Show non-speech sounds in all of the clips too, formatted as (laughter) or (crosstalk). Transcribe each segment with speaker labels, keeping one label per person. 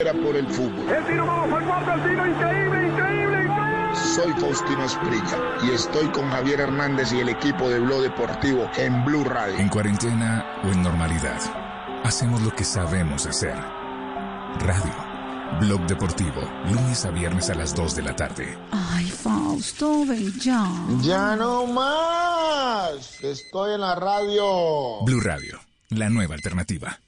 Speaker 1: Era por el fútbol.
Speaker 2: El tiro, vamos al cuarto, el tiro, increíble, increíble, increíble.
Speaker 1: Soy Faustino Esprilla y estoy con Javier Hernández y el equipo de Blog Deportivo en Blue Radio.
Speaker 3: En cuarentena o en normalidad, hacemos lo que sabemos hacer. Radio. Blog Deportivo, lunes a viernes a las 2 de la tarde.
Speaker 4: Ay, Fausto, ven ya.
Speaker 1: Ya no más. Estoy en la radio.
Speaker 3: Blue Radio, la nueva alternativa.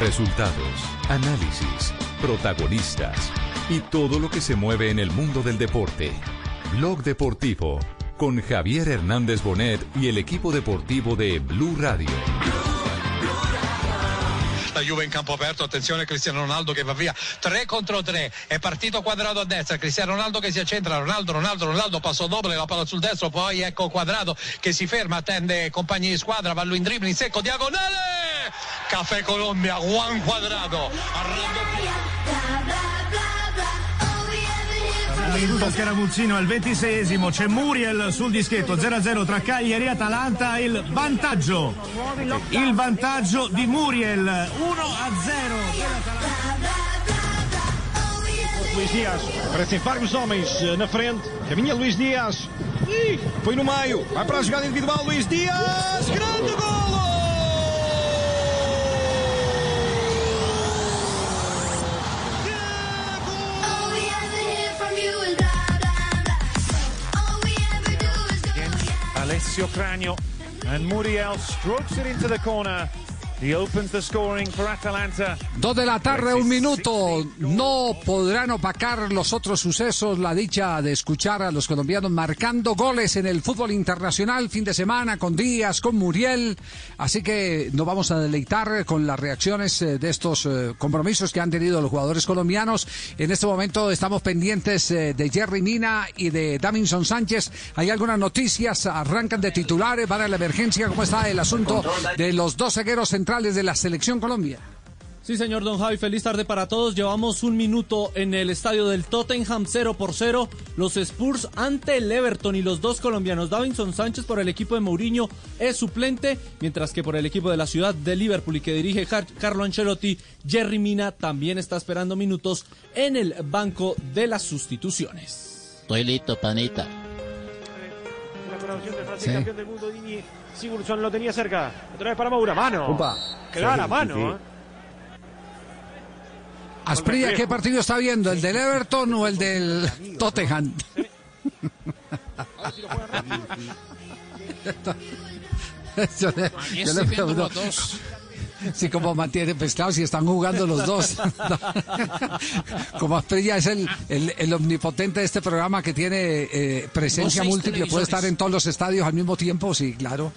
Speaker 5: Resultados, análisis, protagonistas y todo lo que se mueve en el mundo del deporte. Blog Deportivo con Javier Hernández Bonet y el equipo deportivo de Blue Radio.
Speaker 6: La Juve in campo aperto, attenzione Cristiano Ronaldo che va via, 3 contro 3, è partito quadrato a destra, Cristiano Ronaldo che si accentra, Ronaldo, Ronaldo, Ronaldo, passo doppio, la palla sul destro, poi ecco quadrato che si ferma, attende compagni di squadra, va lui in dribbling secco, diagonale, Caffè Colombia, Juan Quadrado,
Speaker 7: Minuto Scaramuzzino al 26esimo, c'è Muriel sul dischetto 0-0 tra Cagliari e Atalanta, il vantaggio, il vantaggio di Muriel 1-0
Speaker 8: Luís Dias, parecem vários homens eh, na frente. Caminha Luís Dias. Ih, foi no meio. Vai para a jogada individual. Luís Dias. Grande golo!
Speaker 9: Alessio Cranio and Muriel strokes it into the corner. He opens the scoring for Atalanta.
Speaker 10: Dos de la tarde, un minuto. No podrán opacar los otros sucesos la dicha de escuchar a los colombianos marcando goles en el fútbol internacional fin de semana con Díaz, con Muriel. Así que nos vamos a deleitar con las reacciones eh, de estos eh, compromisos que han tenido los jugadores colombianos. En este momento estamos pendientes eh, de Jerry Mina y de Davinson Sánchez. Hay algunas noticias, arrancan de titulares, van a la emergencia. ¿Cómo está el asunto de los dos cegueros centrales de la selección Colombia?
Speaker 11: Sí, señor Don Javi, feliz tarde para todos. Llevamos un minuto en el estadio del Tottenham 0 por 0. Los Spurs ante el Everton y los dos colombianos. Davinson Sánchez por el equipo de Mourinho es suplente, mientras que por el equipo de la ciudad de Liverpool y que dirige Carlo Ancelotti, Jerry Mina también está esperando minutos en el banco de las sustituciones.
Speaker 12: Estoy listo, panita.
Speaker 8: La colaboración del Francia, campeón del mundo, Dini Sigurdsson lo tenía cerca. Otra vez para Moura. Mano.
Speaker 10: Opa.
Speaker 8: Clara
Speaker 10: Sí,
Speaker 8: mano.
Speaker 10: sí, sí.
Speaker 8: ¿eh?
Speaker 10: Asprilla, ¿qué partido está viendo? ¿El del Everton o el del Tottenham? Yo le- yo le Sí, como mantiene pescado si están jugando los dos. (laughs) (laughs) como Asprilla es el, el, el omnipotente de este programa que tiene eh, presencia múltiple, puede estar en todos los estadios al mismo tiempo, sí, claro.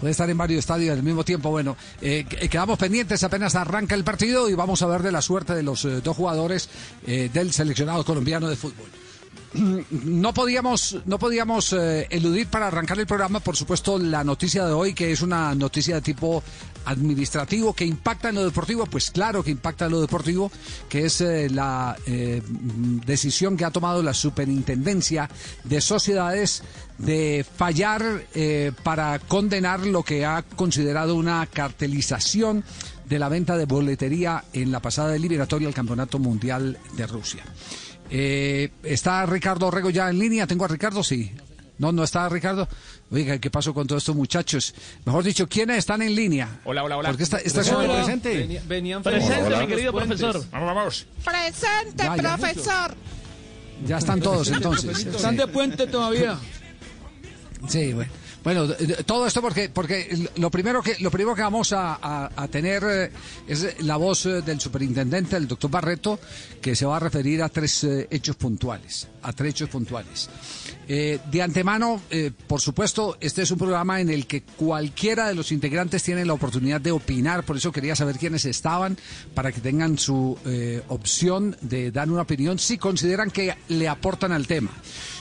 Speaker 10: Puede estar en varios estadios al mismo tiempo. Bueno, eh, que- quedamos pendientes apenas arranca el partido y vamos a ver de la suerte de los eh, dos jugadores eh, del seleccionado colombiano de fútbol. (clears throat) No podíamos, no podíamos eh, eludir para arrancar el programa, por supuesto, la noticia de hoy, que es una noticia de tipo administrativo que impacta en lo deportivo, pues claro que impacta en lo deportivo, que es eh, la eh, decisión que ha tomado la Superintendencia de Sociedades de fallar para condenar lo que ha considerado una cartelización de la venta de boletería en la pasada eliminatoria al Campeonato Mundial de Rusia. Eh, ¿Está Ricardo Rego ya en línea? ¿Tengo a Ricardo? Sí. No, no está Ricardo. Oiga, ¿qué pasó con todos estos muchachos? Mejor dicho, ¿quiénes están en línea?
Speaker 13: Hola, hola, hola.
Speaker 10: Porque esta zona
Speaker 13: Hola.
Speaker 10: presente.
Speaker 11: Venía- venían
Speaker 13: Presente, mi querido profesor. Vamos, vamos.
Speaker 4: Presente,
Speaker 10: Ya, ya.
Speaker 4: profesor.
Speaker 10: Ya están todos entonces.
Speaker 4: Están de
Speaker 10: puente todavía. Sí, bueno. Bueno, todo esto porque porque lo primero que lo primero que vamos a, a- a tener eh, es la voz eh, del superintendente, el doctor Barreto, que se va a referir a tres eh, hechos puntuales, a tres hechos puntuales. Eh, de antemano, eh, por supuesto, este es un programa en el que cualquiera de los integrantes tiene la oportunidad de opinar, por eso quería saber quiénes estaban, para que tengan su eh, opción de dar una opinión si consideran que le aportan al tema.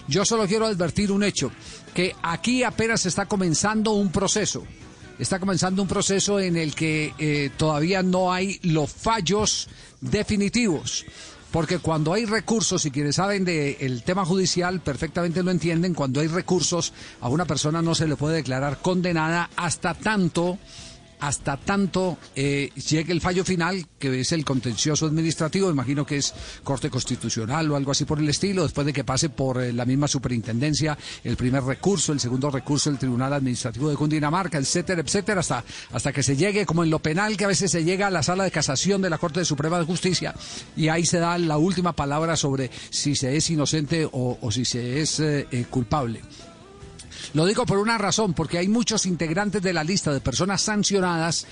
Speaker 10: Yo solo quiero advertir un hecho, que aquí apenas está comenzando un proceso. Está comenzando un proceso en el que todavía no hay los fallos definitivos. Porque cuando hay recursos, y quienes saben del tema judicial perfectamente lo entienden, cuando hay recursos, a una persona no se le puede declarar condenada hasta tanto hasta tanto eh, llegue el fallo final, que es el contencioso administrativo, imagino que es Corte Constitucional o algo así por el estilo, después de que pase por eh, la misma superintendencia el primer recurso, el segundo recurso del Tribunal Administrativo de Cundinamarca, etcétera, etcétera, hasta, hasta que se llegue, como en lo penal, que a veces se llega a la sala de casación de la Corte Suprema de Justicia, y ahí se da la última palabra sobre si se es inocente o, si se es eh, culpable. Lo digo por una razón, porque hay muchos integrantes de la lista de personas sancionadas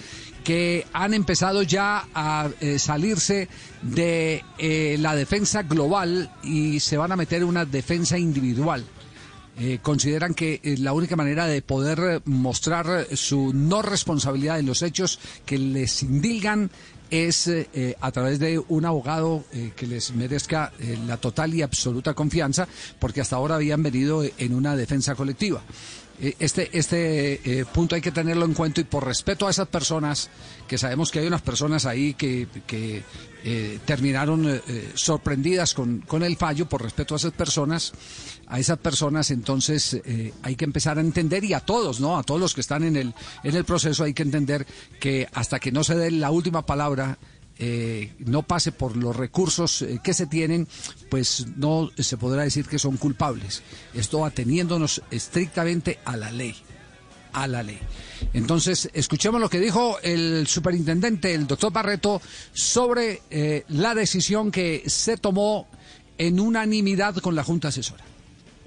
Speaker 10: que han empezado ya a eh, salirse de eh, la defensa global y se van a meter en una defensa individual. Eh, consideran que la única manera de poder mostrar su no responsabilidad en los hechos que les indilgan es eh, a través de un abogado eh, que les merezca eh, la total y absoluta confianza, porque hasta ahora habían venido en una defensa colectiva. Este, este punto hay que tenerlo en cuenta y por respeto a esas personas, que sabemos que hay unas personas ahí que, que terminaron sorprendidas con, con el fallo, por respeto a esas personas, a esas personas, entonces eh, hay que empezar a entender y a todos, ¿no? A todos los que están en el, en el proceso hay que entender que hasta que no se dé la última palabra, eh, no pase por los recursos eh, que se tienen, pues no se podrá decir que son culpables. Esto ateniéndonos estrictamente a la ley. A la ley. Entonces, escuchemos lo que dijo el superintendente, el doctor Barreto, sobre la decisión que se tomó en unanimidad con la Junta Asesora.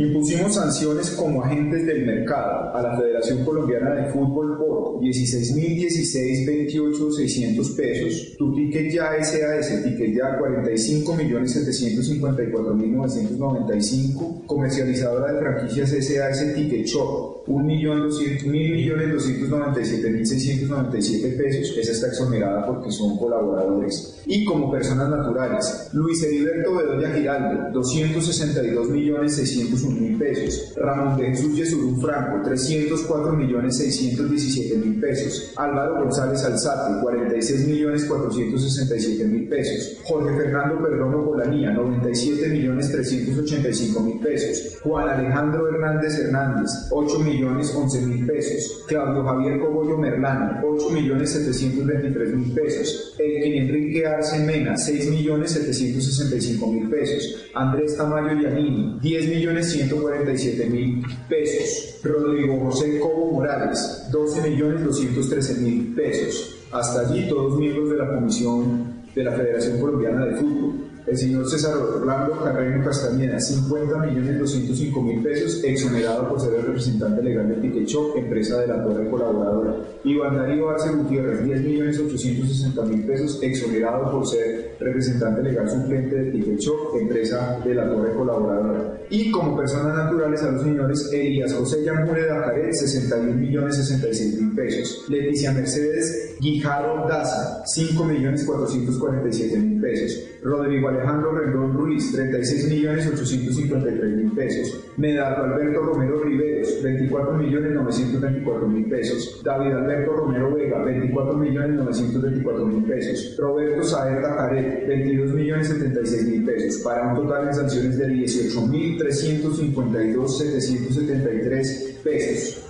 Speaker 14: Impusimos sanciones como agentes del mercado a la Federación Colombiana de Fútbol por 16.016.28.600 pesos, tu ticket ya SAS, ticket ya 45.754.995, comercializadora de franquicias SAS Ticket Shop, 1.297.697 pesos, esa está exonerada porque son colaboradores. Y como personas naturales, Luis Heriberto Bedoya Giraldo, 262.601 mil pesos. Ramón de Jesús Yesurún Franco, 304 millones 617 mil pesos. Álvaro González Alzate, 46 millones 467 mil pesos. Jorge Fernando Perdomo Polanía, 97 millones 385 mil pesos. Juan Alejandro Hernández Hernández, 8 millones 11 mil pesos. Claudio Javier Cogollo Merlano, 8 millones 723 mil pesos. Elkin Enrique Arce Mena, 6 millones 765 mil pesos. Andrés Tamayo Yanini, 10 millones 147 mil pesos. Rodrigo José Cobo Morales, 12 millones 213 mil pesos. Hasta allí todos miembros de la Comisión de la Federación Colombiana de Fútbol el señor César Orlando Carreno Castañeda, 50 millones 205 mil pesos, exonerado por ser el representante legal de Ticket empresa de la Torre Colaboradora. Iván Darío Arce Gutiérrez, 10 millones 860 mil pesos, exonerado por ser representante legal suplente de Ticket empresa de la Torre Colaboradora. Y como personas naturales a los señores Elías José Yamure Dacaret, 61 millones 66 mil pesos. Leticia Mercedes Guijarro Daza, 5 millones 447 mil pesos. Rodrigo Alejandro Rendón Ruiz, 36 millones 853 mil pesos. Medardo Alberto Romero Riveros, 24 millones 924 mil pesos. David Alberto Romero Vega, 24 millones 924 mil pesos. Roberto Saer Tacaret, 22 millones 76 mil pesos. Para un total de sanciones de 18 mil 352 773 pesos.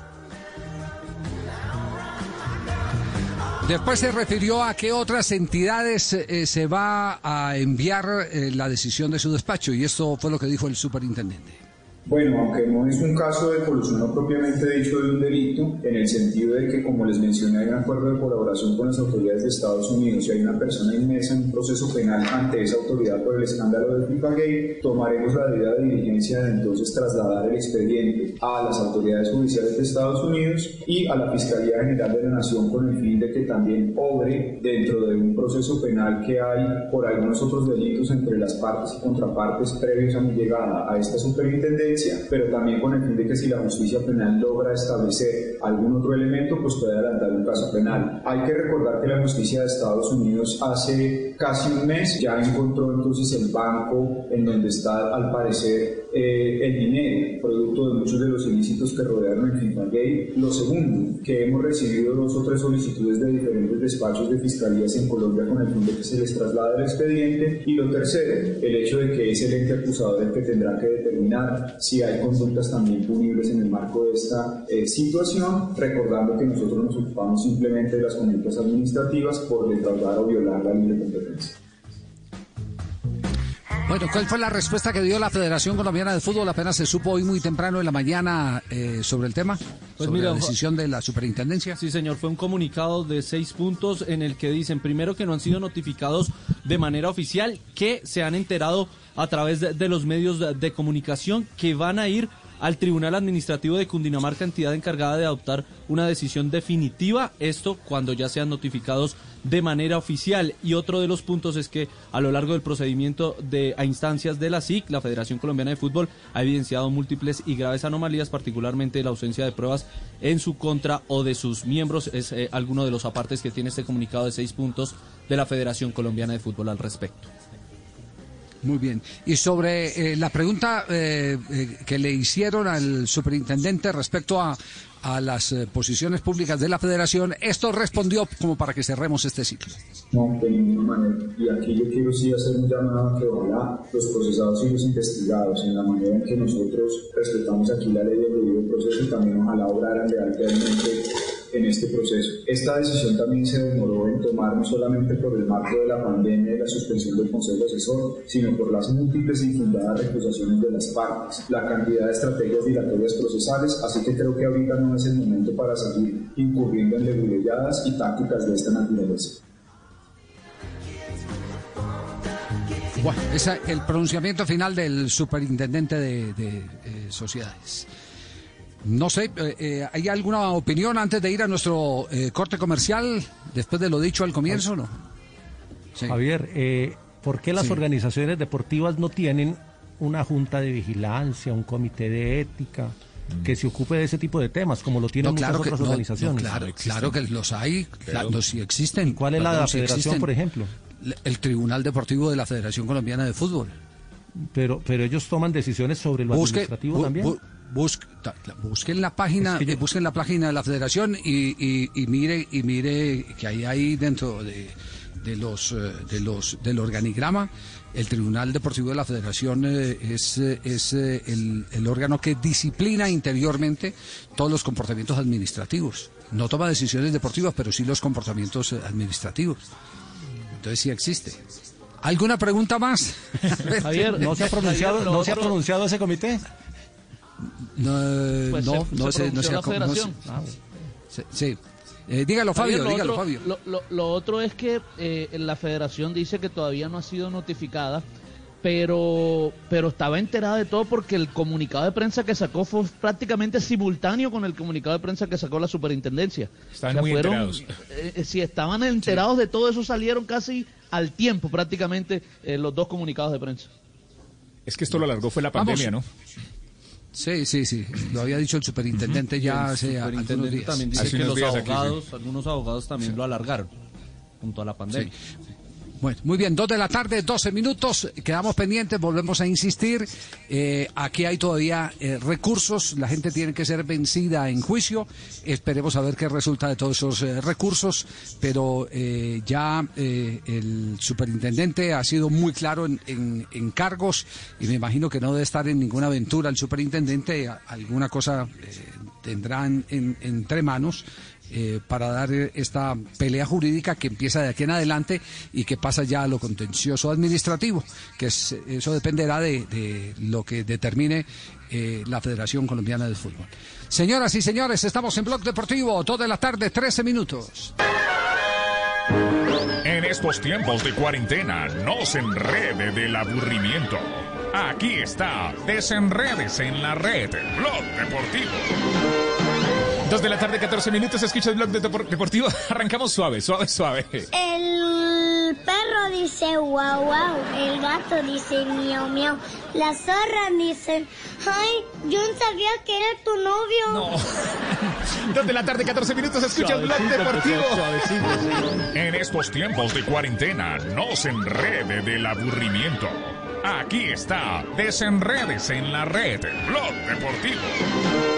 Speaker 10: Después se refirió a qué otras entidades eh, se va a enviar eh, la decisión de su despacho y esto fue lo que dijo el superintendente.
Speaker 14: Bueno, aunque no es un caso de colusión no propiamente dicho de un delito, en el sentido de que, como les mencioné, hay un acuerdo de colaboración con las autoridades de Estados Unidos y hay una persona inmersa en un proceso penal ante esa autoridad por el escándalo del Gate, tomaremos la debida diligencia de entonces trasladar el expediente a las autoridades judiciales de Estados Unidos y a la Fiscalía General de la Nación con el fin de que también obre dentro de un proceso penal que hay por algunos otros delitos entre las partes y contrapartes previos a mi llegada a esta superintendencia pero también con el fin de que si la justicia penal logra establecer algún otro elemento, pues puede adelantar un caso penal. Hay que recordar que la justicia de Estados Unidos hace casi un mes ya encontró entonces el banco en donde está al parecer eh, el dinero, producto de muchos de los ilícitos que rodearon el FIFA Gay. Lo segundo, que hemos recibido dos o tres solicitudes de diferentes despachos de fiscalías en Colombia con el fin de que se les traslade el expediente. Y lo tercero, el hecho de que es el ente acusador el que tendrá que determinar si hay conductas también punibles en el marco de esta eh, situación, recordando que nosotros nos ocupamos simplemente de las conductas administrativas por defraudar o violar la libre competencia.
Speaker 10: Bueno, ¿cuál fue la respuesta que dio la Federación Colombiana de Fútbol? Apenas se supo hoy muy temprano en la mañana eh, sobre el tema,
Speaker 11: Pues
Speaker 10: sobre
Speaker 11: mira,
Speaker 10: la decisión de la superintendencia.
Speaker 11: Sí, señor, fue un comunicado de seis puntos en el que dicen, primero, que no han sido notificados de manera oficial, que se han enterado a través de, los medios de, de comunicación que van a ir al Tribunal Administrativo de Cundinamarca, entidad encargada de adoptar una decisión definitiva, esto cuando ya sean notificados de manera oficial. Y otro de los puntos es que a lo largo del procedimiento de, a instancias de la SIC, la Federación Colombiana de Fútbol ha evidenciado múltiples y graves anomalías, particularmente la ausencia de pruebas en su contra o de sus miembros. Es eh, alguno de los apartes que tiene este comunicado de seis puntos de la Federación Colombiana de Fútbol al respecto.
Speaker 10: Muy bien. Y sobre eh, la pregunta eh, eh, que le hicieron al superintendente respecto a, a las eh, posiciones públicas de la federación, esto respondió como para que cerremos este ciclo.
Speaker 14: No, de ninguna manera. Y aquí yo quiero sí hacer un llamado a que ojalá los procesados y los investigados, en la manera en que nosotros respetamos aquí la ley del debido proceso, también ojalá obraran lealmente en este proceso. Esta decisión también se demoró en tomar no solamente por el marco de la pandemia y la suspensión del Consejo Asesor, sino por las múltiples e infundadas recusaciones de las partes, la cantidad de estrategias dilatorias procesales, así que creo que ahorita no es el momento para seguir incurriendo en leguleyadas y tácticas de esta naturaleza.
Speaker 10: Bueno, ese es el pronunciamiento final del superintendente de, de, eh, sociedades. No sé, eh, eh, ¿hay alguna opinión antes de ir a nuestro eh, corte comercial después de lo dicho al comienzo no? Sí.
Speaker 15: Javier, eh, ¿por qué las
Speaker 10: Sí.
Speaker 15: organizaciones deportivas no tienen una junta de vigilancia, un comité de ética que se ocupe de ese tipo de temas, como lo tienen
Speaker 10: No, claro
Speaker 15: muchas otras
Speaker 10: no,
Speaker 15: organizaciones?
Speaker 10: claro, claro que los hay, claro, sí existen.
Speaker 15: ¿Cuál es la la federación,
Speaker 10: existen.
Speaker 15: por ejemplo?
Speaker 10: El Tribunal Deportivo de la Federación Colombiana de Fútbol.
Speaker 15: Pero, pero ellos toman decisiones sobre lo
Speaker 10: Busque,
Speaker 15: administrativo
Speaker 10: bu-
Speaker 15: también.
Speaker 10: bu- busque- busquen la página,
Speaker 15: Es que yo-
Speaker 10: eh, busquen la página de la Federación y, y- y mire y mire que hay ahí dentro de, de los eh, de los del organigrama el Tribunal Deportivo de la Federación eh, es, eh, es eh, el, el órgano que disciplina interiormente todos los comportamientos administrativos. No toma decisiones deportivas, pero sí los comportamientos eh, administrativos. Entonces sí existe. ¿Alguna pregunta más? (laughs) (laughs)
Speaker 15: Javier, ¿no se ha pronunciado, ¿no se ha pronunciado ese comité?
Speaker 10: No,
Speaker 16: Pues
Speaker 10: no,
Speaker 16: se-
Speaker 10: no
Speaker 16: se
Speaker 10: no
Speaker 16: federación.
Speaker 15: Ah,
Speaker 10: Sí, sí. Eh, dígalo, Fabio,
Speaker 16: lo
Speaker 10: dígalo,
Speaker 16: otro,
Speaker 10: Fabio.
Speaker 16: Lo, lo- lo otro es que eh, la federación dice que todavía no ha sido notificada, pero, pero estaba enterada de todo porque el comunicado de prensa que sacó fue prácticamente simultáneo con el comunicado de prensa que sacó la superintendencia.
Speaker 13: Estaban muy enterados.
Speaker 16: eh, eh, si estaban enterados de todo eso, salieron casi al tiempo prácticamente eh, los dos comunicados de prensa.
Speaker 13: Es que esto lo alargó fue la
Speaker 10: Vamos.
Speaker 13: pandemia, ¿no?
Speaker 10: Sí, sí, sí. Lo había dicho el superintendente ya
Speaker 11: el
Speaker 10: hace algunos
Speaker 11: superintendente
Speaker 10: días.
Speaker 11: también dice
Speaker 13: Hace
Speaker 11: que los
Speaker 13: días aquí,
Speaker 11: abogados, algunos abogados también lo alargaron junto a la pandemia.
Speaker 10: Bueno, muy bien, dos de la tarde, 12 minutos, quedamos pendientes, volvemos a insistir. Eh, aquí hay todavía eh, recursos, la gente tiene que ser vencida en juicio. Esperemos a ver qué resulta de todos esos eh, recursos, pero ya el superintendente ha sido muy claro en, en- cargos y me imagino que no debe estar en ninguna aventura el superintendente, alguna cosa tendrán en- entre manos eh, para dar esta pelea jurídica que empieza de aquí en adelante y que pasa ya a lo contencioso administrativo, que es- eso dependerá de, de lo que determine eh, la Federación Colombiana de Fútbol. Señoras y señores, estamos en Blog Deportivo, toda la tarde, 13 minutos.
Speaker 17: En estos tiempos de cuarentena, no se enrede del aburrimiento. Aquí está, desenredes en la red, Blog Deportivo.
Speaker 13: Dos de la tarde, 14 minutos, escucha el blog de Depor- deportivo. (laughs) Arrancamos suave, suave, suave.
Speaker 18: El perro dice guau guau, el gato dice miau miau, las zorras dicen, ay, yo no sabía que era tu novio. (laughs)
Speaker 13: Dos de la tarde, 14 minutos, escucha el blog deportivo.
Speaker 17: En estos tiempos de cuarentena, no se enrede del aburrimiento. Aquí está, desenredes en la red, blog deportivo.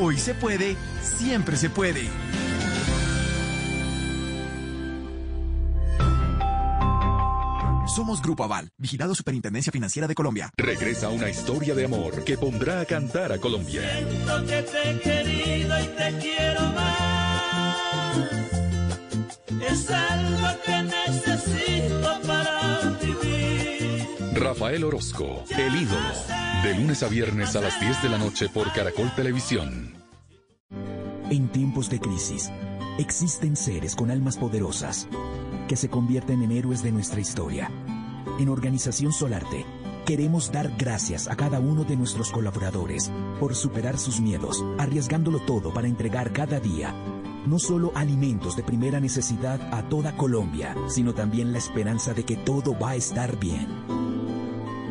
Speaker 19: Hoy se puede, siempre se puede.
Speaker 20: Somos Grupo Aval, vigilado Superintendencia Financiera de Colombia.
Speaker 3: Regresa una historia de amor que pondrá a cantar a Colombia.
Speaker 21: Siento que te he querido y te quiero más. Es algo que necesito.
Speaker 3: Rafael Orozco, el ídolo. De lunes a viernes a las 10 de la noche por Caracol Televisión.
Speaker 22: En tiempos de crisis, existen seres con almas poderosas que se convierten en héroes de nuestra historia. En Organización Solarte, queremos dar gracias a cada uno de nuestros colaboradores por superar sus miedos, arriesgándolo todo para entregar cada día no solo alimentos de primera necesidad a toda Colombia, sino también la esperanza de que todo va a estar bien.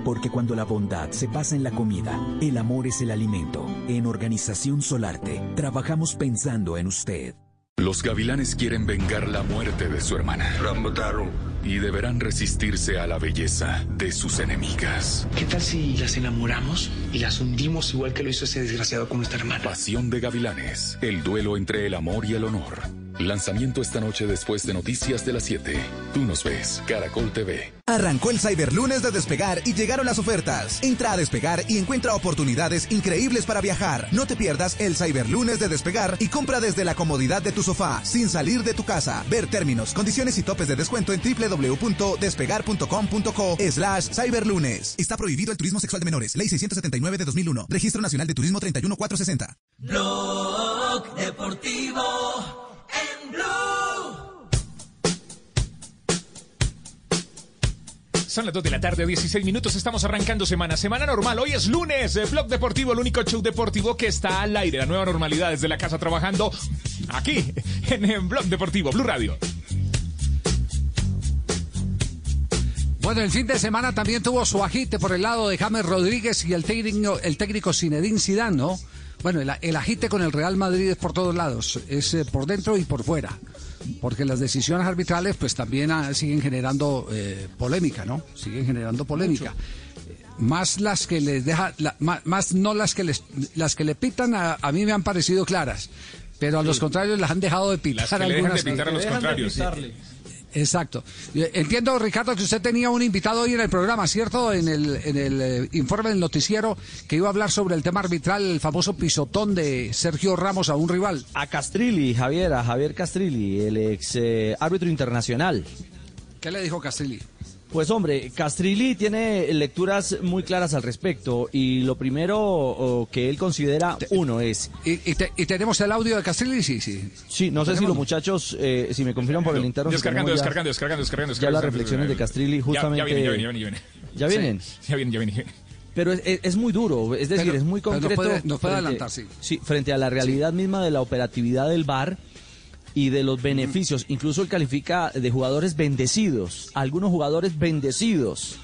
Speaker 22: Porque cuando la bondad se pasa en la comida, el amor es el alimento. En Organización Solarte, trabajamos pensando en usted.
Speaker 3: Los gavilanes quieren vengar la muerte de su hermana. Y deberán resistirse a la belleza de sus enemigas.
Speaker 23: ¿Qué tal si las enamoramos y las hundimos igual que lo hizo ese desgraciado con nuestra hermana?
Speaker 3: Pasión de gavilanes. El duelo entre el amor y el honor. Lanzamiento esta noche después de Noticias de las 7. Tú nos ves, Caracol TV.
Speaker 24: Arrancó el Cyberlunes de Despegar y llegaron las ofertas. Entra a Despegar y encuentra oportunidades increíbles para viajar. No te pierdas el Cyberlunes de Despegar y compra desde la comodidad de tu sofá, sin salir de tu casa. Ver términos, condiciones y topes de descuento en www.despegar.com.co slash cyberlunes. Está prohibido el turismo sexual de menores. Ley 679 de 2001. Registro Nacional de Turismo 31460.
Speaker 21: Blog Deportivo en Blue.
Speaker 13: Son las 2 de la tarde, 16 minutos. Estamos arrancando semana. Semana normal. Hoy es lunes. eh, Blog Deportivo, el único show deportivo que está al aire. La nueva normalidad desde la casa trabajando aquí en, en Blog Deportivo, Blue Radio.
Speaker 10: Bueno, el fin de semana también tuvo su agite por el lado de James Rodríguez y el técnico, el técnico Zinedine Zidane, ¿no? Bueno, el, el agite con el Real Madrid es por todos lados, es eh, por dentro y por fuera, porque las decisiones arbitrales pues también ah, siguen generando eh, polémica, ¿no? Siguen generando polémica. Más las que les deja, la- ma- más, no las que les, las que le pitan a, a mí me han parecido claras, pero a los contrarios las han dejado de pitar
Speaker 13: Las que le dejan
Speaker 10: algunas
Speaker 13: de pitar a los
Speaker 10: cosas.
Speaker 13: contrarios. sí.
Speaker 10: Exacto. Eh, Entiendo, Ricardo, que usted tenía un invitado hoy en el programa, ¿cierto? En el, en el eh, informe del noticiero que iba a hablar sobre el tema arbitral, el famoso pisotón de Sergio Ramos a un rival.
Speaker 25: A Castrilli, Javier, a Javier Castrilli, el ex eh, árbitro internacional.
Speaker 10: ¿Qué le dijo Castrilli?
Speaker 25: Pues hombre, Castrilli tiene lecturas muy claras al respecto y lo primero que él considera uno es...
Speaker 10: ¿Y, te- y tenemos el audio de Castrilli? Sí, sí.
Speaker 25: Sí, no sé si los muchachos, eh, si me confirman por el interno... si
Speaker 13: Descargando,
Speaker 25: ya-
Speaker 13: descargando, descargando, descargando,
Speaker 25: Ya
Speaker 13: descargando.
Speaker 25: las reflexiones de Castrilli
Speaker 13: Ya-
Speaker 25: justamente...
Speaker 13: Ya, viene, ya viene, ya viene, ya viene.
Speaker 25: ¿Ya vienen?
Speaker 13: Sí, ya viene, ya viene.
Speaker 25: Pero es, es- es muy duro, es decir,
Speaker 10: Pero-
Speaker 25: es muy
Speaker 10: nos
Speaker 25: concreto.
Speaker 10: puede- nos puede
Speaker 25: frente-
Speaker 10: adelantar, sí.
Speaker 25: frente a la realidad misma de la operatividad del VAR y de los beneficios. Incluso él califica de jugadores bendecidos, algunos jugadores bendecidos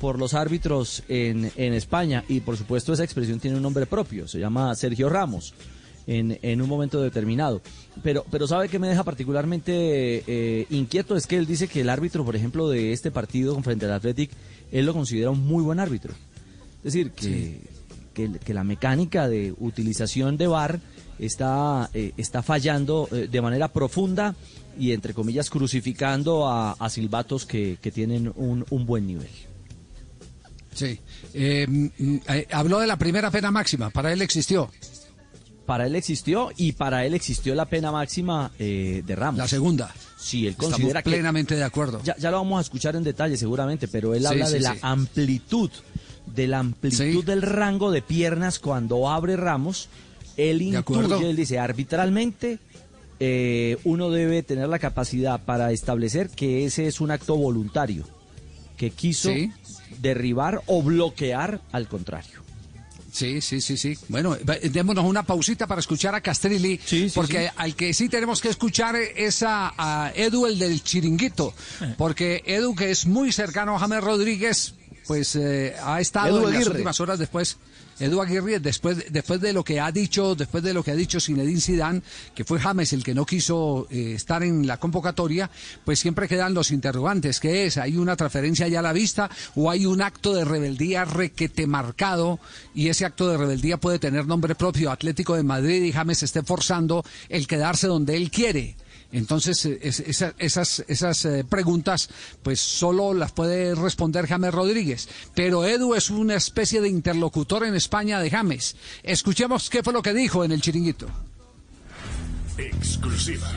Speaker 25: por los árbitros en, en España. Y por supuesto esa expresión tiene un nombre propio, se llama Sergio Ramos. En, en un momento determinado. Pero, pero sabe que me deja particularmente eh, inquieto es que él dice que el árbitro, por ejemplo, de este partido frente al Athletic, él lo considera un muy buen árbitro. Es decir, que, que, que la mecánica de utilización de VAR está, eh, está fallando eh, de manera profunda y, entre comillas, crucificando a, a silbatos que, que tienen un, un buen nivel.
Speaker 10: Sí. Eh, mm, eh, habló de la primera pena máxima, para él existió.
Speaker 25: Para él existió y para él existió la pena máxima eh, de Ramos.
Speaker 10: La segunda.
Speaker 25: Sí, él
Speaker 10: Estamos
Speaker 25: considera que-
Speaker 10: plenamente de acuerdo.
Speaker 25: Ya, ya lo vamos a escuchar en detalle seguramente, pero él
Speaker 10: Sí,
Speaker 25: habla
Speaker 10: sí,
Speaker 25: de la amplitud, de la amplitud del rango de piernas cuando abre Ramos. Él intuye, él dice, arbitralmente eh, uno debe tener la capacidad para establecer que ese es un acto voluntario, que quiso
Speaker 10: Sí.
Speaker 25: derribar o bloquear al contrario.
Speaker 10: Sí, sí, sí, sí. Bueno, va- démonos una pausita para escuchar a Castrilli, porque
Speaker 25: sí.
Speaker 10: al que sí tenemos que escuchar es a, a Edu, el del chiringuito, porque Edu, que es muy cercano a James Rodríguez, pues eh, ha estado
Speaker 25: Edu
Speaker 10: en las últimas horas después. Edu Aguirre, después, después de lo que ha dicho, después de lo que ha dicho Zinedine Zidane, que fue James el que no quiso eh, estar en la convocatoria, pues siempre quedan los interrogantes. ¿Qué es? ¿Hay una transferencia ya a la vista o hay un acto de rebeldía requete marcado y ese acto de rebeldía puede tener nombre propio? Atlético de Madrid y James esté forzando el quedarse donde él quiere. Entonces, eh, es- esa- esas, esas eh, preguntas, pues solo las puede responder James Rodríguez. Pero Edu es una especie de interlocutor en España de James. Escuchemos qué fue lo que dijo en el chiringuito.
Speaker 17: Exclusiva.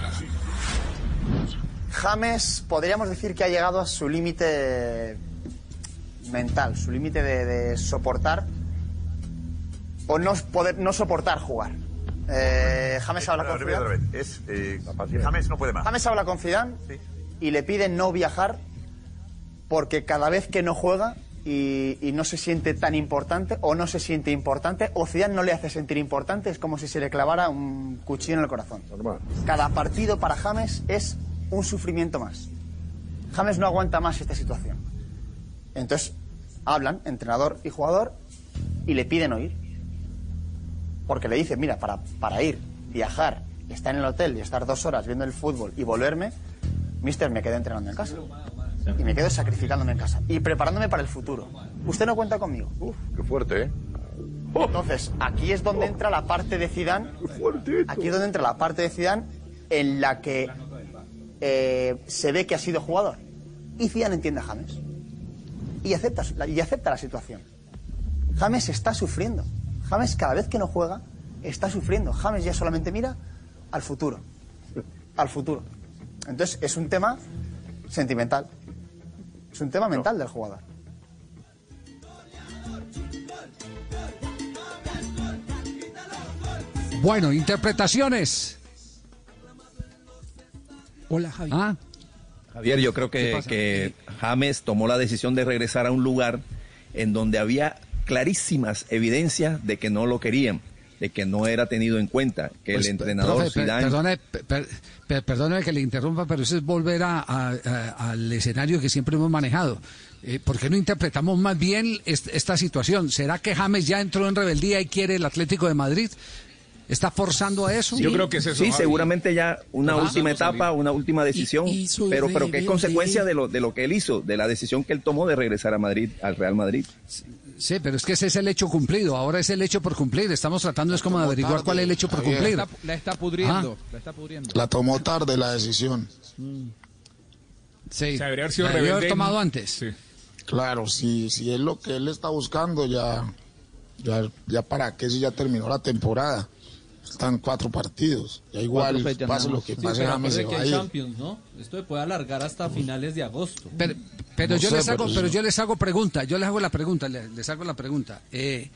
Speaker 26: James podríamos decir que ha llegado a su límite mental, su límite de, de soportar o no poder no soportar jugar. Eh, James habla con
Speaker 27: otra
Speaker 26: Zidane.
Speaker 27: vez. Es, eh, James no puede más.
Speaker 26: James habla con Zidane y le pide no viajar porque cada vez que no juega y, y no se siente tan importante o no se siente importante o Zidane no le hace sentir importante es como si se le clavara un cuchillo en el corazón. Cada partido para James es un sufrimiento más. James no aguanta más esta situación. Entonces hablan entrenador y jugador y le piden oír. Porque le dicen, mira, para, para ir, viajar, estar en el hotel y estar dos horas viendo el fútbol y volverme, mister, me quedo entrenando en casa. Y me quedo sacrificándome en casa. Y preparándome para el futuro. Usted no cuenta conmigo.
Speaker 27: Qué fuerte, ¿eh?
Speaker 26: Entonces, aquí es donde entra la parte de Zidane. Aquí es donde entra la parte de Zidane en la que eh, se ve que ha sido jugador. Y Zidane entiende a James. Y acepta, y acepta la situación. James está sufriendo. James cada vez que no juega está sufriendo. James ya solamente mira al futuro. Al futuro. Entonces es un tema sentimental. Es un tema mental del jugador.
Speaker 10: Bueno, interpretaciones.
Speaker 8: Hola, Javi.
Speaker 10: Ah,
Speaker 28: Javier, yo creo que James tomó la decisión de regresar a un lugar en donde había clarísimas evidencias de que no lo querían, de que no era tenido en cuenta, que
Speaker 10: Pues,
Speaker 28: el entrenador
Speaker 10: profe,
Speaker 28: Zidane...
Speaker 10: perdone, per- per- que le interrumpa, pero eso es volver a- a- a- al escenario que siempre hemos manejado. Eh, ¿Por qué no interpretamos más bien est- esta situación? ¿Será que James ya entró en rebeldía y quiere el Atlético de Madrid? ¿Está forzando a eso?
Speaker 28: Sí, Sí, seguramente ya una
Speaker 10: Ajá.
Speaker 28: última etapa, una última decisión,
Speaker 10: y
Speaker 28: pero, pero que es consecuencia de lo, de lo que él hizo, de la decisión que él tomó de regresar a Madrid, al Real Madrid.
Speaker 10: Sí, pero es que ese es el hecho cumplido. Ahora es el hecho por cumplir. Estamos tratando es como de averiguar cuál es el hecho por
Speaker 1: Javier.
Speaker 10: cumplir.
Speaker 1: La
Speaker 29: está, la está pudriendo.
Speaker 10: Ah.
Speaker 29: La está pudriendo.
Speaker 1: La tomó tarde la decisión.
Speaker 10: Sí.
Speaker 1: debería
Speaker 10: haber sido haber tomado antes.
Speaker 1: Claro, si, si es lo que él está buscando, ya, ya, ya para qué si ya terminó la temporada. Están cuatro partidos. Ya igual,
Speaker 11: Cuatro
Speaker 1: pase lo
Speaker 11: más.
Speaker 1: que
Speaker 11: Sí,
Speaker 1: pase,
Speaker 11: pero
Speaker 1: James se va a
Speaker 11: hay
Speaker 1: ir.
Speaker 11: Champions, ¿no? Esto puede alargar hasta finales de agosto.
Speaker 10: Pero, pero
Speaker 1: No
Speaker 10: yo
Speaker 1: sé,
Speaker 10: les hago,
Speaker 1: pero
Speaker 10: yo les hago pregunta, yo les hago la pregunta, le- les, hago la pregunta. Eh,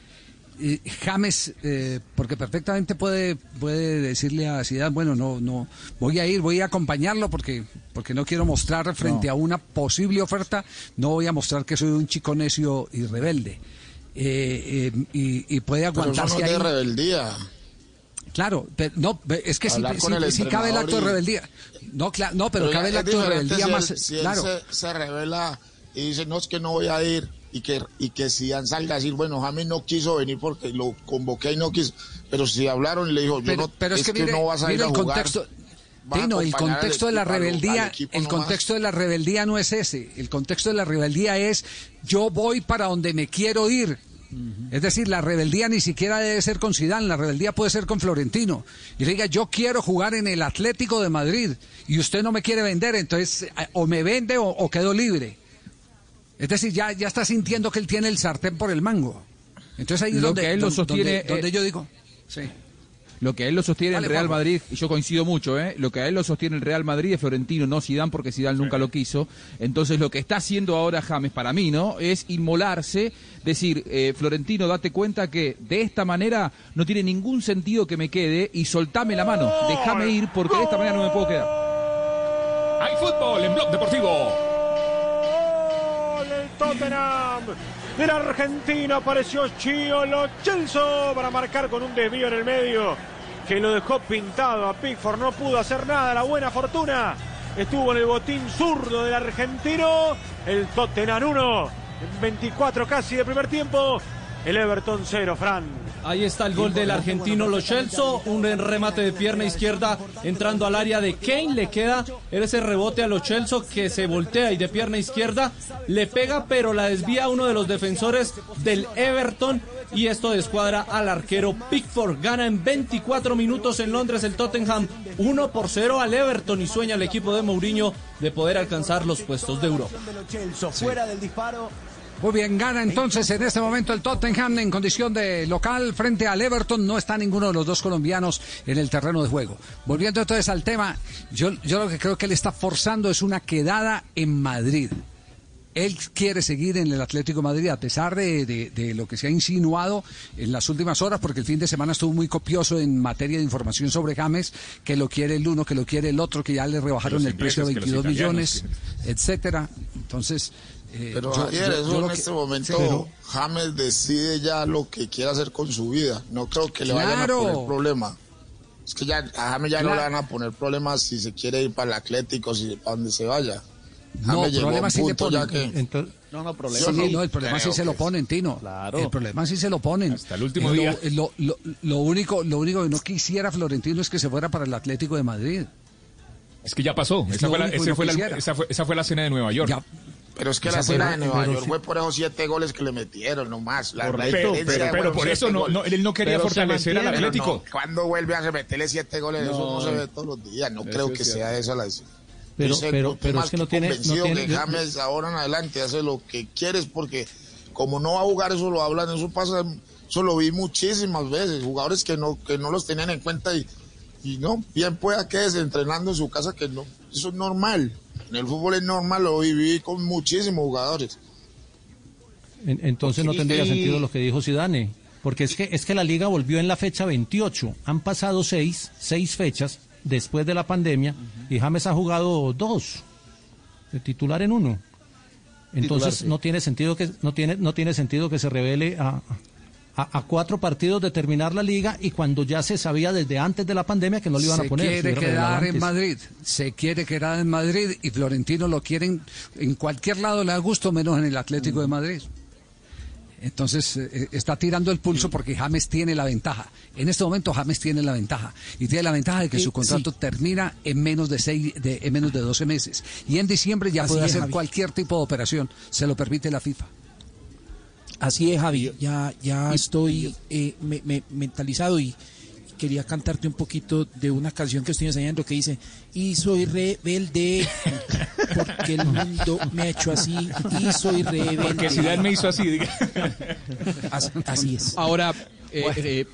Speaker 10: James, eh, porque perfectamente puede puede decirle a Zidane, bueno, no no voy a ir, voy a acompañarlo porque porque no quiero mostrar frente
Speaker 1: No.
Speaker 10: a una posible oferta, no voy a mostrar que soy un chico necio y rebelde. Eh, eh, y, y puede
Speaker 1: Pero eso no
Speaker 10: aguantarse
Speaker 1: es de
Speaker 10: ahí.
Speaker 1: rebeldía.
Speaker 10: Claro, pero no, es que sí,
Speaker 1: Hablar
Speaker 10: sí-
Speaker 1: con el
Speaker 10: sí cabe el acto de rebeldía. No, cla- no, pero, cabe el acto de rebeldía
Speaker 1: si
Speaker 10: más,
Speaker 1: él- si él
Speaker 10: claro.
Speaker 1: se, se revela y dice, no, es que no voy a ir. Y que, y que si salga a decir, bueno, James no quiso venir porque lo convoqué y no quiso. Pero si hablaron y le dijo, yo
Speaker 10: pero,
Speaker 1: no,
Speaker 10: pero es, que, mire,
Speaker 1: no vas a ir a
Speaker 10: el
Speaker 1: jugar.
Speaker 10: contexto. el contexto de la
Speaker 1: equipo, al- al
Speaker 10: rebeldía, el
Speaker 1: nomás.
Speaker 10: contexto de la rebeldía no es ese. El contexto de la rebeldía es yo voy para donde me quiero ir. Es decir, la rebeldía ni siquiera debe ser con Zidane, la rebeldía puede ser con Florentino. Y le diga, yo quiero jugar en el Atlético de Madrid y usted no me quiere vender, entonces eh, o me vende o, o quedo libre. Es decir, ya, ya está sintiendo que él tiene el sartén por el mango. Entonces ahí es
Speaker 29: Lo
Speaker 10: donde,
Speaker 29: que él lo
Speaker 10: donde-
Speaker 29: sostiene,
Speaker 10: donde- donde
Speaker 29: eh,
Speaker 10: yo digo, sí.
Speaker 30: Lo que a él lo sostiene
Speaker 10: Dale,
Speaker 30: el Real. Madrid, y yo coincido mucho, ¿eh? lo que a él lo sostiene el Real Madrid es Florentino, no Zidane, porque Zidane nunca lo quiso. Entonces lo que está haciendo ahora James, para mí, ¿no? Es inmolarse, decir, eh, Florentino, date cuenta que de esta manera no tiene ningún sentido que me quede y soltame la mano, déjame ir porque de esta manera no me puedo quedar.
Speaker 13: Hay fútbol en Blog Deportivo.
Speaker 8: Gol del Tottenham. De la Argentina apareció Chio Lo Celso para marcar con un desvío en el medio que lo dejó pintado a Pickford. No pudo hacer nada. La buena fortuna estuvo en el botín zurdo del argentino. El Tottenham 1. En 24 casi de primer tiempo. El Everton 0, Fran.
Speaker 11: Ahí está el gol del argentino Lo un remate de pierna izquierda entrando al área de Kane, le queda ese rebote a Lo Celso que se voltea y de pierna izquierda le pega pero la desvía uno de los defensores del Everton y esto descuadra al arquero Pickford. Gana en 24 minutos en Londres el Tottenham 1 por 0 al Everton y sueña el equipo de Mourinho de poder alcanzar los puestos de Europa.
Speaker 31: Fuera del disparo.
Speaker 10: Muy bien, gana entonces en este momento el Tottenham en condición de local frente al Everton. No está ninguno de los dos colombianos en el terreno de juego. Volviendo entonces al tema, yo, yo lo que creo que él está forzando es una quedada en Madrid. Él quiere seguir en el Atlético de Madrid a pesar de, de- de lo que se ha insinuado en las últimas horas, porque el fin de semana estuvo muy copioso en materia de información sobre James, que lo quiere el uno, que lo quiere el otro, que ya le rebajaron el precio a
Speaker 32: ingleses, que los
Speaker 10: 22
Speaker 32: italianos,
Speaker 10: millones, etcétera. Entonces, eh,
Speaker 1: Pero
Speaker 10: yo-
Speaker 1: Javier,
Speaker 10: yo-
Speaker 1: eso
Speaker 10: yo lo
Speaker 1: en
Speaker 10: que-
Speaker 1: este momento
Speaker 10: Pero-
Speaker 1: James decide ya lo que quiere hacer con su vida. No creo que le vayan a
Speaker 10: Claro.
Speaker 1: poner problema. Es que ya a James ya no
Speaker 10: Claro.
Speaker 1: le van a poner problemas si se quiere ir para el Atlético, si para donde se vaya.
Speaker 10: No, problema
Speaker 1: un
Speaker 10: sí le
Speaker 1: ya
Speaker 10: ponen.
Speaker 1: que-
Speaker 33: No, no,
Speaker 1: problema.
Speaker 10: Sí,
Speaker 1: Yo
Speaker 10: no, el problema sí se lo ponen, Tino. El problema sí se lo ponen. Hasta
Speaker 13: el último
Speaker 10: lo,
Speaker 13: día.
Speaker 10: Lo, lo- lo único, lo único que no quisiera Florentino es que se fuera para el Atlético de Madrid.
Speaker 13: Es que ya pasó.
Speaker 10: Es
Speaker 13: Esa fue, la,
Speaker 10: no
Speaker 13: fue esa, fue, esa fue la cena de Nueva York.
Speaker 1: Pero es que la cena de Nueva York
Speaker 13: sí.
Speaker 1: fue por esos siete goles que le metieron nomás. La, la
Speaker 13: Correcto,
Speaker 1: diferencia
Speaker 13: pero- por eso no- él no quería fortalecer al. Atlético.
Speaker 1: No, Cuando vuelve a remeterle siete goles, eso
Speaker 13: No.
Speaker 1: se ve todos los días. No creo que sea esa la decisión.
Speaker 34: Pero- pero- pero
Speaker 1: más
Speaker 34: es que no tiene- no
Speaker 1: convencido
Speaker 34: tiene-
Speaker 1: que
Speaker 34: yo-
Speaker 1: James ahora en adelante hace lo que quieres porque como no va a jugar eso lo hablan, eso pasa, eso lo vi muchísimas veces, jugadores que no que no los tenían en cuenta y, y no, bien pueda que entrenando en su casa que no, eso es normal. En el fútbol es normal, lo viví con muchísimos jugadores.
Speaker 34: En- entonces no tendría sentido lo que dijo Zidane, porque es que es que la liga volvió en la fecha 28. Han pasado seis, seis fechas después de la pandemia y James ha jugado dos, de titular en uno. Entonces
Speaker 33: Titular, sí.
Speaker 34: no tiene sentido que no tiene no tiene sentido que se revele a, a, a cuatro partidos de terminar la liga y cuando ya se sabía desde antes de la pandemia que no le iban
Speaker 10: se
Speaker 34: a poner. se
Speaker 10: quiere quedar en. Madrid, se quiere quedar en Madrid y Florentino lo quieren en cualquier lado le da gusto menos en el Atlético de Madrid. Entonces eh, está tirando el pulso porque James tiene la ventaja. En este momento James tiene la ventaja y tiene la ventaja de que
Speaker 31: Eh,
Speaker 10: su contrato termina en menos de seis, de, en menos de 12 meses y en diciembre ya
Speaker 31: Así
Speaker 10: puede hacer
Speaker 31: Javi.
Speaker 10: cualquier tipo de operación. Se lo permite la FIFA.
Speaker 31: Así es, Javi. Ya, ya estoy eh, me- me- mentalizado y quería cantarte un poquito de una canción que estoy ensayando que dice y soy rebelde porque el mundo me ha hecho así y soy rebelde.
Speaker 13: Porque Zidane me hizo así. diga.
Speaker 31: Así, así es.
Speaker 30: Ahora, eh, eh,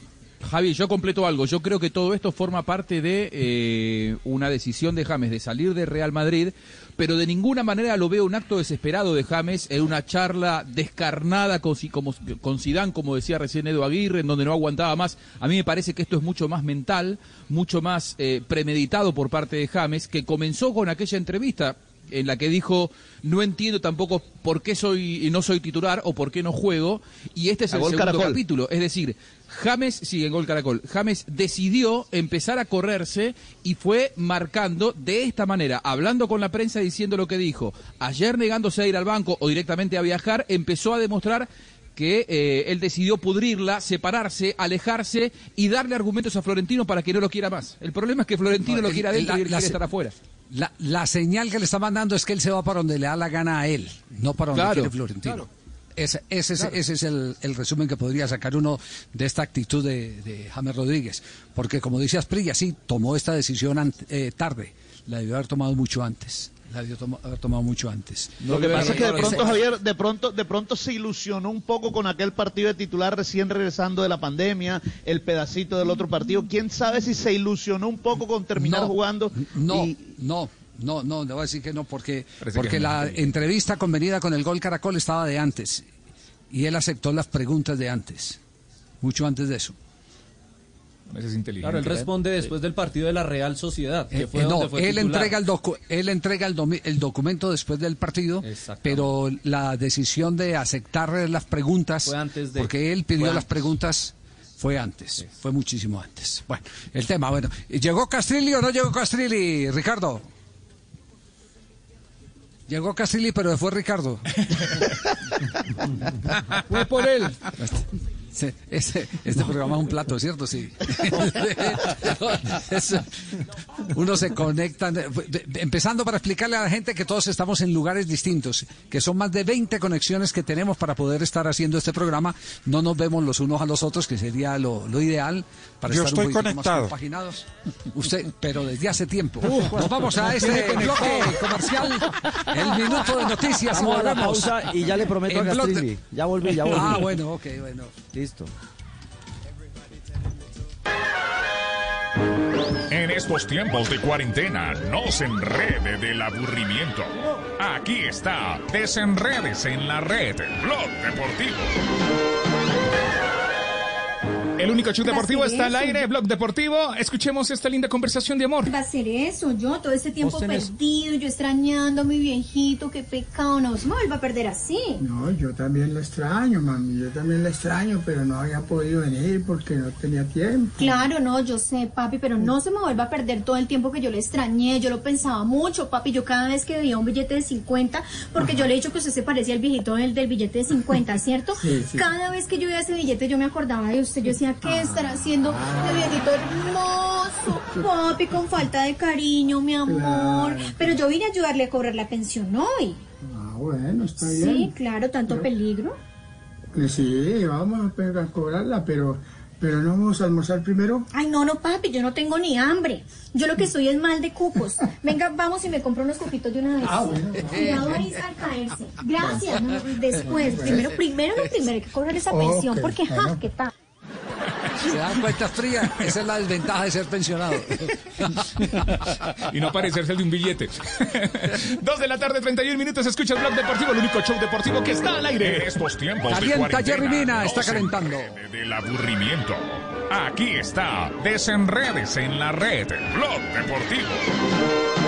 Speaker 30: Javi, yo completo algo. Yo creo que todo esto forma parte de eh, una decisión de James de salir de Real Madrid, pero de ninguna manera lo veo un acto desesperado de James en una charla descarnada con, como, con Zidane, como decía recién Edu Aguirre, en donde no aguantaba más. A mí me parece que esto es mucho más mental, mucho más eh, premeditado por parte de James, que comenzó con aquella entrevista en la que dijo no entiendo tampoco por qué soy no soy titular o por qué no juego y este es el segundo
Speaker 33: Caracol.
Speaker 30: capítulo es decir James sí en gol Caracol James decidió empezar a correrse y fue marcando de esta manera hablando con la prensa diciendo lo que dijo ayer negándose a ir al banco o directamente a viajar empezó a demostrar que eh, él decidió pudrirla, separarse, alejarse y darle argumentos a Florentino para que no lo quiera más. El problema es que Florentino
Speaker 10: No,
Speaker 30: lo quiere adentro
Speaker 10: la-
Speaker 30: y él
Speaker 10: la
Speaker 30: quiere estar afuera.
Speaker 10: La, la señal que le está mandando es que él se va para donde le da la gana a él, no para donde
Speaker 30: Claro,
Speaker 10: quiere Florentino. Ese, ese, es- ese es el, el resumen que podría sacar uno de esta actitud de, de James Rodríguez. Porque como dice Asprilla, sí, tomó esta decisión ant- eh, tarde. La debió haber tomado mucho antes. La debió toma- haber tomado mucho antes.
Speaker 33: Lo que pasa es que de pronto, Javier, de pronto, de pronto se ilusionó un poco con aquel partido de titular recién regresando de la pandemia, el pedacito del otro partido. ¿Quién sabe si se ilusionó un poco con terminar
Speaker 10: No,
Speaker 33: jugando?
Speaker 10: No,
Speaker 33: y-
Speaker 10: no, no, no, le voy a decir que no, porque,
Speaker 33: Parece
Speaker 10: porque
Speaker 33: que no.
Speaker 10: la entrevista convenida con el gol Caracol estaba de antes. Y él aceptó las preguntas de antes, mucho antes de eso.
Speaker 35: Es inteligente.
Speaker 11: Claro, él responde después del partido de la Real Sociedad, que
Speaker 10: Eh,
Speaker 11: fue
Speaker 10: eh,
Speaker 11: donde
Speaker 10: no,
Speaker 11: fue
Speaker 10: él entrega, el docu- él entrega el, el documento después del partido, pero la decisión de aceptar las preguntas,
Speaker 11: Fue antes de-
Speaker 10: porque él pidió
Speaker 11: fue
Speaker 10: las
Speaker 11: antes.
Speaker 10: preguntas, fue antes, fue muchísimo antes. Bueno, el tema, bueno, ¿llegó Castrilli o no llegó Castrilli, Ricardo? Llegó Castrilli, pero fue Ricardo.
Speaker 11: Fue por él.
Speaker 10: Este, este programa es un plato, ¿cierto? Sí. (laughs) Uno se conecta, empezando para explicarle a la gente que todos estamos en lugares distintos, que son más de 20 conexiones que tenemos para poder estar haciendo este programa. No nos vemos los unos a los otros, que sería lo, lo ideal para
Speaker 36: Yo
Speaker 10: estar un
Speaker 36: estoy
Speaker 10: más
Speaker 36: conectado.
Speaker 10: compaginados. Usted, pero desde hace tiempo.
Speaker 36: Uf,
Speaker 10: nos vamos a este bloque comercial, el minuto de noticias y
Speaker 25: Vamos a la pausa y ya le prometo
Speaker 10: En
Speaker 25: a
Speaker 10: Blog de-.
Speaker 25: Ya volví, ya volví.
Speaker 10: Ah, bueno, ok, bueno.
Speaker 25: Listo.
Speaker 13: En estos tiempos de cuarentena, no se enrede del aburrimiento. Aquí está, desenredes en la red, Blog Deportivo.
Speaker 35: El único show deportivo está al aire, Blog Deportivo. Escuchemos esta linda conversación de amor.
Speaker 37: Va a ser eso, yo todo ese tiempo perdido, yo extrañando a mi viejito, qué pecado, no se me vuelva a perder así.
Speaker 38: No, yo también lo extraño, mami, yo también lo extraño, pero no había podido venir porque no tenía tiempo.
Speaker 37: Claro, no, yo sé, papi, pero no se me vuelva a perder todo el tiempo que yo le extrañé, yo lo pensaba mucho, papi, yo cada vez que veía un billete de 50, porque yo le he dicho que usted se parecía al viejito del, del billete de 50, ¿cierto?
Speaker 38: Sí, sí.
Speaker 37: Cada vez que yo veía ese billete yo me acordaba de usted, yo decía, ¿qué estará haciendo el viejito hermoso? Papi, con falta de cariño, mi amor.
Speaker 38: Claro.
Speaker 37: Pero yo vine a ayudarle a cobrar la pensión hoy.
Speaker 38: Ah, bueno, está
Speaker 37: Sí,
Speaker 38: bien.
Speaker 37: claro, tanto peligro.
Speaker 38: Que sí, vamos a cobrarla, pero, pero no vamos a almorzar primero.
Speaker 37: Ay, no, no, papi, yo no tengo ni hambre. Yo lo que soy es mal de cucos. Venga, vamos y me compro unos cupitos de una vez.
Speaker 38: Ah, bueno.
Speaker 37: Cuidado ahí al caerse. Gracias. no, después, primero, primero, lo primero hay que cobrar esa pensión porque, ja,
Speaker 10: bueno.
Speaker 37: ¿qué tal? (laughs)
Speaker 10: ¿Se dan cuenta fría? Esa es la desventaja de ser pensionado. (laughs)
Speaker 35: y no parecerse el de un billete. (laughs) Dos de la tarde, 31 minutos. Escucha el Blog Deportivo, el único show deportivo que está al aire.
Speaker 13: En estos tiempos de
Speaker 10: Calienta
Speaker 13: cuarentena,
Speaker 10: Jerry Mina,
Speaker 13: no
Speaker 10: está calentando.
Speaker 13: del aburrimiento. Aquí está, desenredes en la red, Blog Deportivo.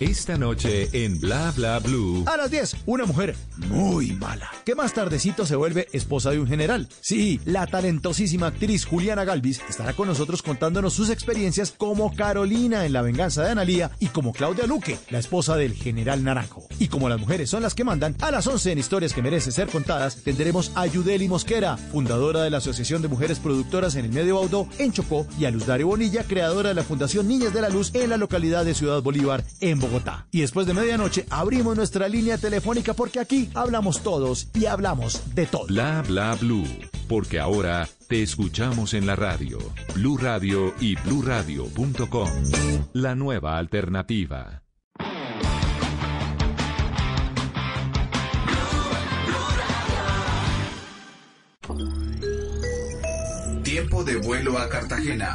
Speaker 5: Esta noche en Bla Bla Blue.
Speaker 39: A las 10, una mujer muy mala, que más tardecito se vuelve esposa de un general. Sí, la talentosísima actriz Juliana Galvis estará con nosotros contándonos sus experiencias como Carolina en La venganza de Analía y como Claudia Luque, la esposa del general Naranjo. Y como las mujeres son las que mandan, a las 11 en Historias que merecen ser contadas, tendremos a Yudeli Mosquera, fundadora de la Asociación de Mujeres Productoras en el Medio Baudó, en Chocó, y a Luz Dario Bonilla, creadora de la Fundación Niñas de la Luz en la localidad de Ciudad Bolívar, en Bogotá. Y después de medianoche abrimos nuestra línea telefónica porque aquí hablamos todos y hablamos de todo.
Speaker 5: Bla Bla Blue. Porque ahora te escuchamos en la radio. Blue Radio y bluradio.com. La nueva alternativa.
Speaker 40: Tiempo de vuelo a Cartagena.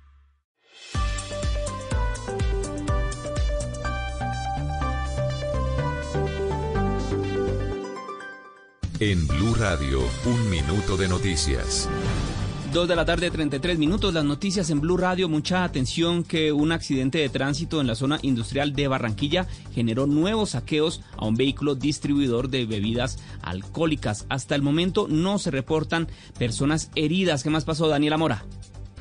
Speaker 5: En Blue Radio, un minuto de noticias.
Speaker 41: Dos de la tarde, 33 minutos. Las noticias en Blue Radio. Mucha atención que un accidente de tránsito en la zona industrial de Barranquilla generó nuevos saqueos a un vehículo distribuidor de bebidas alcohólicas. Hasta el momento no se reportan personas heridas. ¿Qué más pasó, Daniela Mora?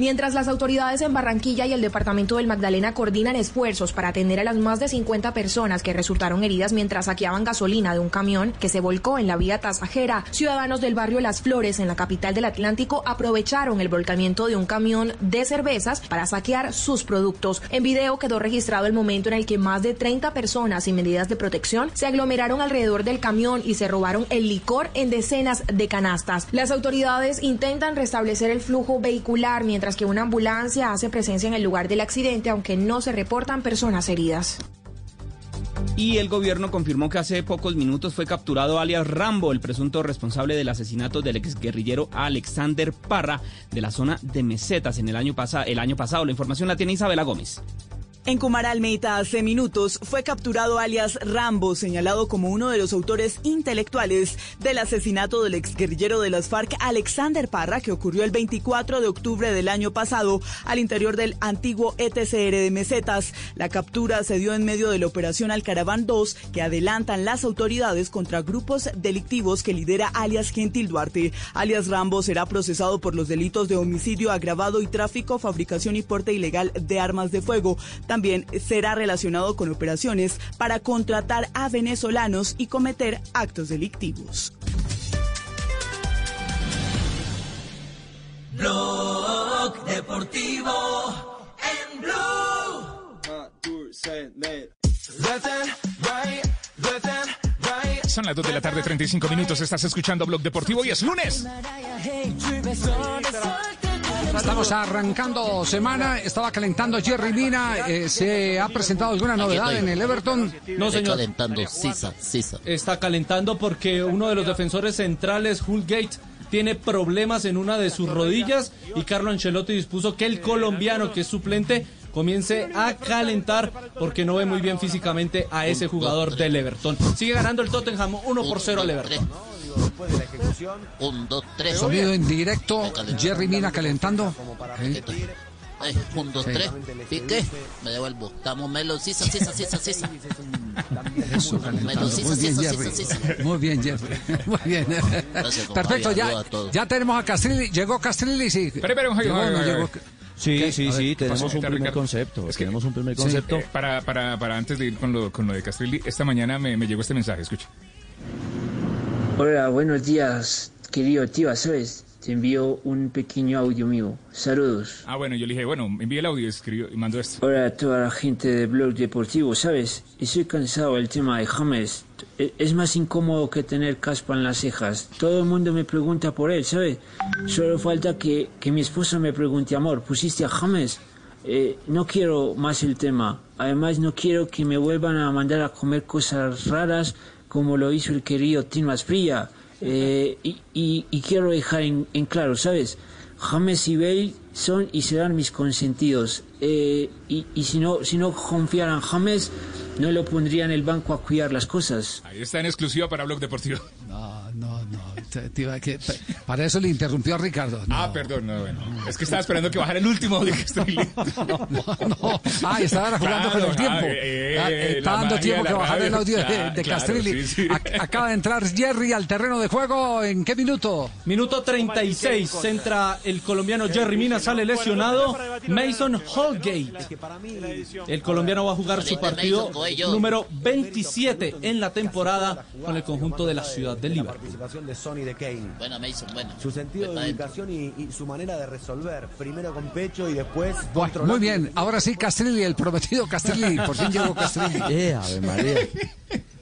Speaker 42: Mientras las autoridades en Barranquilla y el departamento del Magdalena coordinan esfuerzos para atender a las más de 50 personas que resultaron heridas mientras saqueaban gasolina de un camión que se volcó en la vía tasajera, ciudadanos del barrio Las Flores en la capital del Atlántico aprovecharon el volcamiento de un camión de cervezas para saquear sus productos. En video quedó registrado el momento en el que más de 30 personas sin medidas de protección se aglomeraron alrededor del camión y se robaron el licor en decenas de canastas. Las autoridades intentan restablecer el flujo vehicular mientras que una ambulancia hace presencia en el lugar del accidente, aunque no se reportan personas heridas.
Speaker 29: Y el gobierno confirmó que hace pocos minutos fue capturado alias Rambo, el presunto responsable del asesinato del exguerrillero Alexander Parra de la zona de Mesetas en el año, pasa el año pasado. La información la tiene Isabela Gómez.
Speaker 43: En Cumaralmeita, hace minutos, fue capturado alias Rambo, señalado como uno de los autores intelectuales del asesinato del exguerrillero de las FARC, Alexander Parra, que ocurrió el 24 de octubre del año pasado al interior del antiguo ETCR de Mesetas. La captura se dio en medio de la operación Alcaraván 2, que adelantan las autoridades contra grupos delictivos que lidera alias Gentil Duarte. Alias Rambo será procesado por los delitos de homicidio agravado y tráfico, fabricación y porte ilegal de armas de fuego. También será relacionado con operaciones para contratar a venezolanos y cometer actos delictivos.
Speaker 4: Blog Deportivo en Blue.
Speaker 13: Son las 2 de la tarde, 35 minutos. Estás escuchando Blog Deportivo y es lunes.
Speaker 10: Estamos arrancando semana, estaba calentando Jerry Mina, eh, ¿se ha presentado alguna novedad en el Everton?
Speaker 11: No, señor.
Speaker 44: calentando, Sisa, Sisa.
Speaker 11: Está calentando porque uno de los defensores centrales, Hulgate, tiene problemas en una de sus rodillas y Carlo Ancelotti dispuso que el colombiano, que es suplente, comience a calentar porque no ve muy bien físicamente a ese jugador del Everton. Sigue ganando el Tottenham 1 por 0 al Everton.
Speaker 44: Después de la ejecución. Un, dos, tres.
Speaker 10: Sonido en directo, Jerry Mina calentando.
Speaker 44: Eh, un, dos, tres. Pique. Me devuelvo. Estamos Melo, Sisa, Sisa, Sisa, Sisa.
Speaker 10: Eso. Muy bien, Jerry. (laughs) Muy bien, Jerry. Muy bien. Perfecto, ya, ya tenemos a Castrilli. ¿Llegó Castrilli? Sí.
Speaker 13: Pero, pero,
Speaker 10: Llegó, no llegó.
Speaker 25: Sí,
Speaker 10: ¿Qué?
Speaker 25: sí,
Speaker 10: ver,
Speaker 25: sí,
Speaker 10: ¿qué
Speaker 25: tenemos un primer
Speaker 13: Ricardo?
Speaker 25: concepto.
Speaker 13: Es que-
Speaker 25: tenemos un primer
Speaker 13: Sí,
Speaker 25: concepto.
Speaker 13: eh, para, para, para antes de ir con lo, con lo de Castrilli, esta mañana me, me llegó este mensaje, escucha.
Speaker 45: Hola, buenos días, querido tío, ¿sabes? Te envío un pequeño audio mío. Saludos.
Speaker 13: Ah, bueno, yo le dije, bueno, envíe el audio y escribió y mandó esto.
Speaker 45: Hola a toda la gente de Blog Deportivo, ¿sabes? Estoy cansado del tema de James. E- Es más incómodo que tener caspa en las cejas. Todo el mundo me pregunta por él, ¿sabes? Solo falta que, que mi esposa me pregunte, amor, ¿pusiste a James? Eh, no quiero más el tema. Además, no quiero que me vuelvan a mandar a comer cosas raras como lo hizo el querido Tim Asprilla. Eh, y, y- y quiero dejar en, en claro, ¿sabes? James y Bale son y serán mis consentidos. Eh, y y si, no, si no confiaran James, no lo pondría en el banco a cuidar las cosas.
Speaker 13: Ahí está en exclusiva para Blog Deportivo.
Speaker 10: No, no, no. Te- te iba a que- para eso le interrumpió a Ricardo. No.
Speaker 13: Ah, perdón, no, bueno. Es que estaba esperando que bajara el último audio que estoy
Speaker 10: Ah, estaba jugando con el tiempo.
Speaker 13: ah, eh,
Speaker 10: Ah,
Speaker 13: eh,
Speaker 10: está
Speaker 13: la
Speaker 10: dando tiempo
Speaker 13: de
Speaker 10: que
Speaker 13: la
Speaker 10: bajar el audio de,
Speaker 13: Ah,
Speaker 10: de
Speaker 13: claro,
Speaker 10: Castrilli.
Speaker 13: sí, sí.
Speaker 10: Ac- Acaba de entrar Jerry al terreno de juego. ¿En qué minuto?
Speaker 11: Minuto 36, entra el colombiano Jerry Mina, sale lesionado. Mason Holgate. El colombiano va a jugar su partido número 27 en la temporada con el conjunto de la ciudad de Liverpool.
Speaker 46: De Kane.
Speaker 44: Buena, Mason, buena.
Speaker 46: Su sentido
Speaker 44: Pues
Speaker 46: de ubicación y, y su manera de resolver. Primero con pecho y después
Speaker 10: Bueno, muy bien. Ahora sí, Castrilli, el prometido Castrilli. Por fin llegó Castrilli. (laughs)
Speaker 25: Eh, Ave María.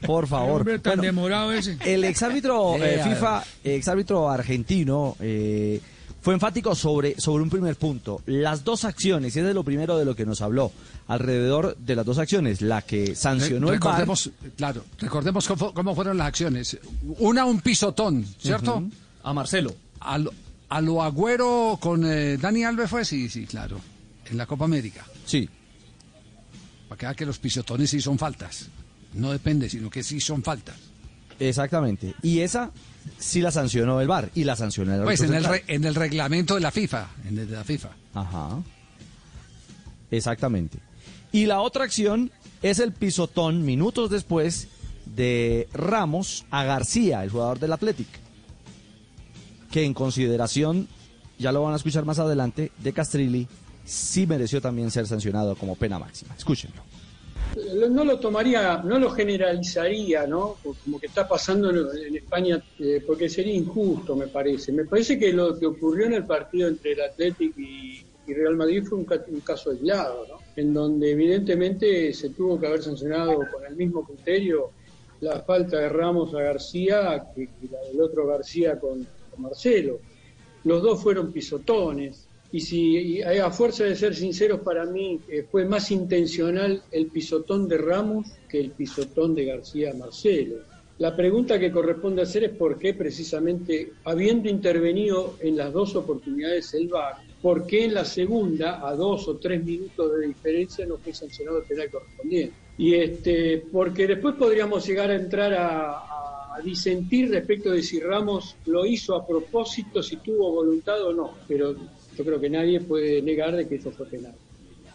Speaker 25: Por favor.
Speaker 10: hombre tan
Speaker 25: Bueno,
Speaker 10: demorado ese.
Speaker 25: El exárbitro
Speaker 10: Eh,
Speaker 25: eh, FIFA, exárbitro argentino, eh, fue enfático sobre, sobre un primer punto. Las dos acciones, y ese es lo primero de lo que nos habló, alrededor de las dos acciones, la que sancionó
Speaker 10: Re-
Speaker 25: el VAR.
Speaker 10: recordemos, claro, recordemos cómo, cómo fueron las acciones. Una, un pisotón, ¿cierto?
Speaker 11: A Marcelo.
Speaker 10: A lo, a lo Agüero con eh, Dani Alves fue, sí, sí, claro. En la Copa América.
Speaker 25: Sí.
Speaker 10: Para que vea que los pisotones sí son faltas. No depende, sino que sí son faltas.
Speaker 25: Exactamente. Y esa sí la sancionó el VAR y la sancionó el
Speaker 10: Pues en el, re- en el reglamento de la FIFA. En el de la FIFA.
Speaker 25: Ajá. Exactamente. Y la otra acción es el pisotón minutos después de Ramos a García, el jugador del Athletic. Que en consideración ya lo van a escuchar más adelante, de Castrilli, sí mereció también ser sancionado como pena máxima. Escúchenlo.
Speaker 47: No lo tomaría, no lo generalizaría, ¿no? Como que está pasando en, España, eh, porque sería injusto, me parece. Me parece que lo que ocurrió en el partido entre el Athletic y, Real Madrid fue un, un caso aislado, ¿no? En donde evidentemente se tuvo que haber sancionado con el mismo criterio la falta de Ramos a García que, la del otro García con Marcelo. Los dos fueron pisotones. Y si y a fuerza de ser sinceros, para mí eh, fue más intencional el pisotón de Ramos que el pisotón de García Marcelo. La pregunta que corresponde hacer es por qué precisamente, habiendo intervenido en las dos oportunidades el VAR, por qué en la segunda, a dos o tres minutos de diferencia, no fue sancionado el penal correspondiente. Y este, porque después podríamos llegar a entrar a- a disentir respecto de si Ramos lo hizo a propósito, si tuvo voluntad o no. Pero yo creo que nadie puede negar de que eso fue penal.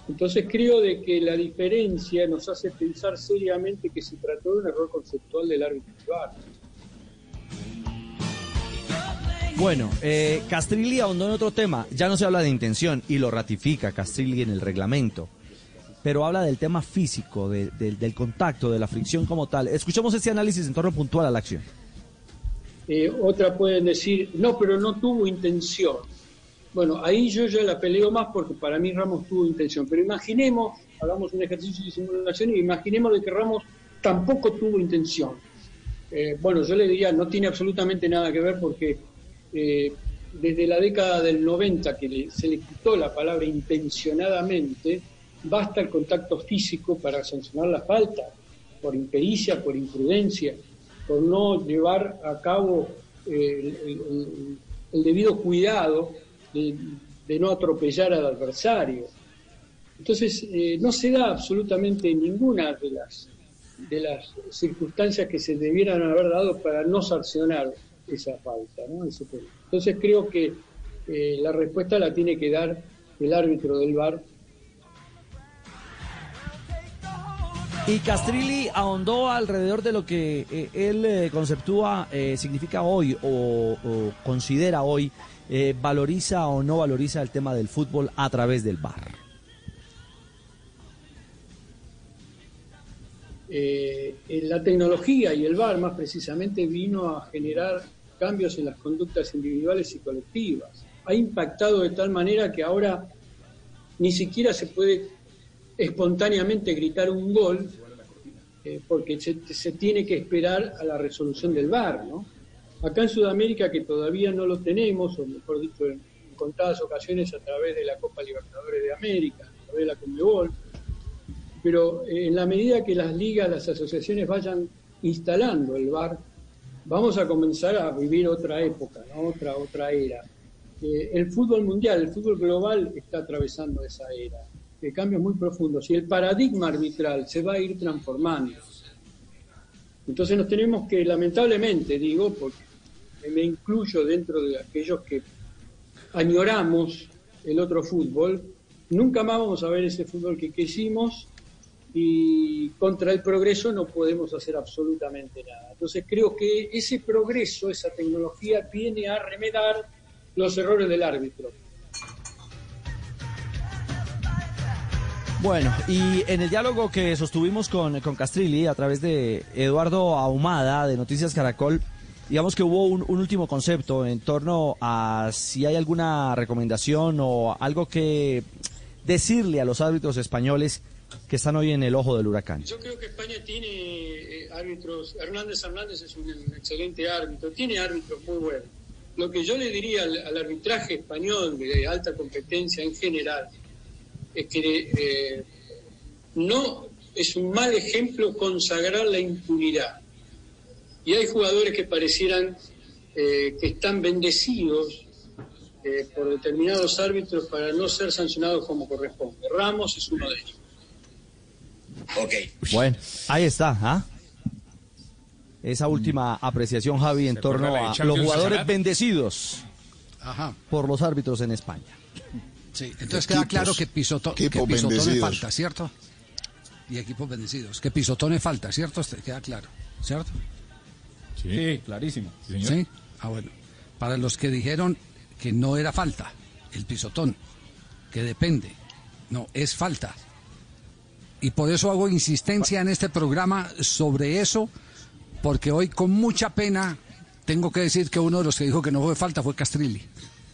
Speaker 47: Entonces creo de que la diferencia nos hace pensar seriamente que se trató de un error conceptual del árbitro.
Speaker 25: Bueno, eh, Castrilli ahondó en otro tema. Ya no se habla de intención y lo ratifica Castrilli en el reglamento. Pero habla del tema físico, de- del- del contacto, de la fricción como tal. Escuchemos este análisis en torno puntual a la acción.
Speaker 47: Eh, otra pueden decir, no, pero no tuvo intención. Bueno, ahí yo ya la peleo más porque para mí Ramos tuvo intención. Pero imaginemos, hagamos un ejercicio de simulación y imaginemos de que Ramos tampoco tuvo intención. Eh, bueno, yo le diría, no tiene absolutamente nada que ver porque eh, desde la década del 90 que se le quitó la palabra intencionadamente, basta el contacto físico para sancionar la falta, por impericia, por imprudencia, por no llevar a cabo eh, el debido cuidado de, no atropellar al adversario. Entonces, eh, no se da absolutamente ninguna de las, de las circunstancias que se debieran haber dado para no sancionar esa falta. ¿no? Entonces, creo que eh, la respuesta la tiene que dar el árbitro del VAR
Speaker 25: Y Castrilli ahondó alrededor de lo que eh, él conceptúa, significa hoy o considera hoy, eh, valoriza o no valoriza el tema del fútbol a través del bar.
Speaker 47: eh, la tecnología y el VAR más precisamente vino a generar cambios en las conductas individuales y colectivas. Ha impactado de tal manera que ahora ni siquiera se puede espontáneamente gritar un gol eh, porque se, se tiene que esperar a la resolución del VAR. ¿no? Acá en Sudamérica, que todavía no lo tenemos, o mejor dicho, en, contadas ocasiones a través de la Copa Libertadores de América, a través de la Conmebol, pero eh, en la medida que las ligas, las asociaciones vayan instalando el VAR, vamos a comenzar a vivir otra época, ¿no? otra, otra era. Eh, el fútbol mundial, el fútbol global está atravesando esa era, de cambios muy profundos, y el paradigma arbitral se va a ir transformando. Entonces nos tenemos que, lamentablemente, digo, porque me incluyo dentro de aquellos que añoramos el otro fútbol, nunca más vamos a ver ese fútbol que quisimos y contra el progreso no podemos hacer absolutamente nada. Entonces creo que ese progreso, esa tecnología viene a remedar los errores del árbitro.
Speaker 25: Bueno, y en el diálogo que sostuvimos con, con Castrilli a través de Eduardo Ahumada de Noticias Caracol, digamos que hubo un, último concepto en torno a si hay alguna recomendación o algo que decirle a los árbitros españoles que están hoy en el ojo del huracán.
Speaker 47: Yo creo que España tiene eh, árbitros, Hernández Hernández es un excelente árbitro, tiene árbitros muy buenos. Lo que yo le diría al, al arbitraje español de alta competencia en general es que eh, no es un mal ejemplo consagrar la impunidad. Y hay jugadores que parecieran eh, que están bendecidos eh, por determinados árbitros para no ser sancionados como corresponde. Ramos es uno de ellos.
Speaker 25: Bueno, ahí está, ¿ah? Esa última apreciación, Javi, en torno a los jugadores bendecidos
Speaker 10: Ajá.
Speaker 25: por los árbitros en España.
Speaker 10: Sí, entonces queda claro que, pisoto, que pisotone falta, ¿cierto? Y equipos bendecidos. Que pisotone falta, ¿cierto? Este, Queda claro, ¿cierto?
Speaker 11: Sí, clarísimo.
Speaker 10: Sí. Ah, bueno. Para los que dijeron que no era falta, el pisotón, que depende. No, es falta. Y por eso hago insistencia en este programa sobre eso, porque hoy con mucha pena tengo que decir que uno de los que dijo que no fue falta fue Castrilli.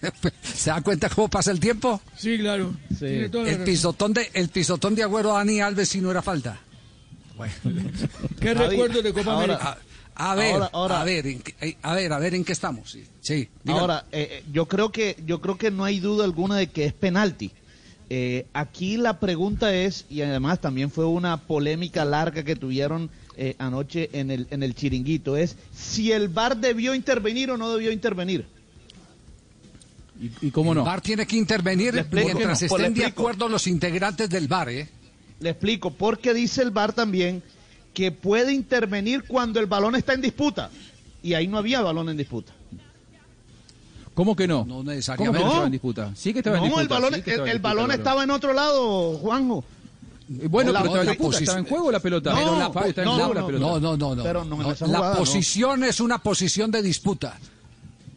Speaker 10: (laughs) ¿Se da cuenta cómo pasa el tiempo?
Speaker 31: Sí, claro. La
Speaker 10: El pisotón de, el pisotón de Agüero a Dani Alves si no era falta. (laughs)
Speaker 31: ¿Qué
Speaker 10: Javi,
Speaker 31: recuerdo de Copa
Speaker 10: ahora-
Speaker 31: América?
Speaker 10: A, ver,
Speaker 33: Ahora- ahora-
Speaker 10: a ver, en eh, a ver, a ver en qué estamos. Sí.
Speaker 33: Ahora, eh, eh, yo creo que yo creo que no hay duda alguna de que es penalti. Eh, aquí la pregunta es, y además también fue una polémica larga que tuvieron eh, anoche en el, en el chiringuito, es si el VAR debió intervenir o no debió intervenir.
Speaker 30: ¿Y, y cómo no?
Speaker 10: El VAR tiene que intervenir mientras
Speaker 33: Pues
Speaker 10: estén de acuerdo los integrantes del VAR, ¿eh?
Speaker 33: Le explico, porque dice el VAR también que puede intervenir cuando el balón está en disputa. Y ahí no había balón en disputa.
Speaker 30: ¿Cómo que no?
Speaker 10: No
Speaker 30: ¿Cómo que
Speaker 10: necesariamente.
Speaker 30: no estaba en disputa? Sí que estaba en
Speaker 33: No,
Speaker 30: disputa.
Speaker 33: el balón,
Speaker 30: sí
Speaker 33: el,
Speaker 30: estaba en
Speaker 33: el
Speaker 30: disputa,
Speaker 33: balón
Speaker 30: claro.
Speaker 33: estaba en otro lado, Juanjo.
Speaker 30: Eh, Bueno,
Speaker 33: La
Speaker 30: pero estaba en
Speaker 33: otra
Speaker 30: disputa,
Speaker 10: posición-
Speaker 30: ¿estaba en juego la pelota?
Speaker 33: No,
Speaker 30: Pero la, Fabio, estaba en
Speaker 33: no,
Speaker 30: juego la
Speaker 33: no,
Speaker 30: pelota.
Speaker 10: No, no, no, no.
Speaker 33: Pero no en
Speaker 10: No, la
Speaker 33: jugada, no.
Speaker 10: posición es una posición de disputa.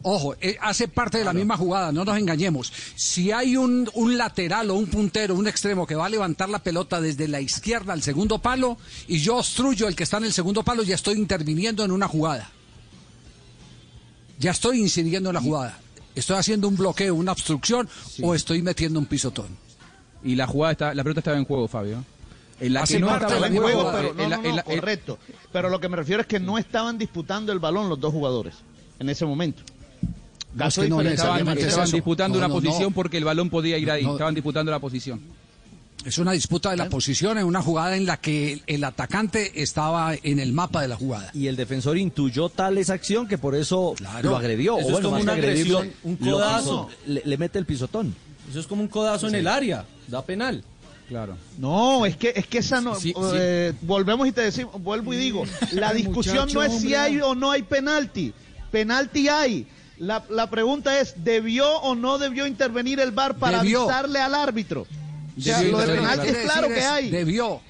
Speaker 10: Ojo, eh, hace parte de la misma jugada, no nos engañemos. Si hay un, un lateral o un puntero, un extremo que va a levantar la pelota desde la izquierda al segundo palo y yo obstruyo el que está en el segundo palo, ya estoy interviniendo en una jugada. Ya estoy incidiendo en la jugada. Estoy haciendo un bloqueo, una obstrucción o estoy metiendo un pisotón.
Speaker 30: Y la jugada está, la pelota estaba en juego, Fabio. En la
Speaker 10: Hace
Speaker 30: que no
Speaker 10: parte
Speaker 30: estaba
Speaker 10: de
Speaker 30: en
Speaker 10: la
Speaker 30: juego,
Speaker 10: jugada,
Speaker 33: pero no,
Speaker 30: en la-
Speaker 33: no,
Speaker 30: en
Speaker 33: no,
Speaker 30: la- en-
Speaker 33: correcto. Pero lo que me refiero es que no estaban disputando el balón los dos jugadores en ese momento.
Speaker 10: No
Speaker 30: estaban, disputando
Speaker 10: No,
Speaker 30: una
Speaker 10: no, no.
Speaker 30: posición porque el balón podía ir ahí.
Speaker 10: No.
Speaker 30: Estaban disputando la posición.
Speaker 10: Es una disputa de la posición en una jugada en la que el, atacante estaba en el mapa de la jugada.
Speaker 25: Y el defensor intuyó tal esa acción que por eso
Speaker 10: Claro.
Speaker 25: lo agredió.
Speaker 11: Eso
Speaker 25: o
Speaker 11: es como una agresión, un codazo.
Speaker 25: Le, le mete el pisotón.
Speaker 11: Eso es como un codazo en el área. Da penal.
Speaker 30: Claro.
Speaker 33: No, es que es que esa no.
Speaker 30: Sí, sí.
Speaker 33: eh, Volvemos y te decimos, vuelvo y digo, la discusión
Speaker 31: muchacho, (laughs)
Speaker 33: no es si hay o no hay penalti. Penalti hay. La, la pregunta es, ¿debió o no debió intervenir el VAR para
Speaker 10: Debió.
Speaker 33: avisarle al árbitro? O sea,
Speaker 10: Debió
Speaker 33: lo de penalti es claro que hay.
Speaker 10: Debió.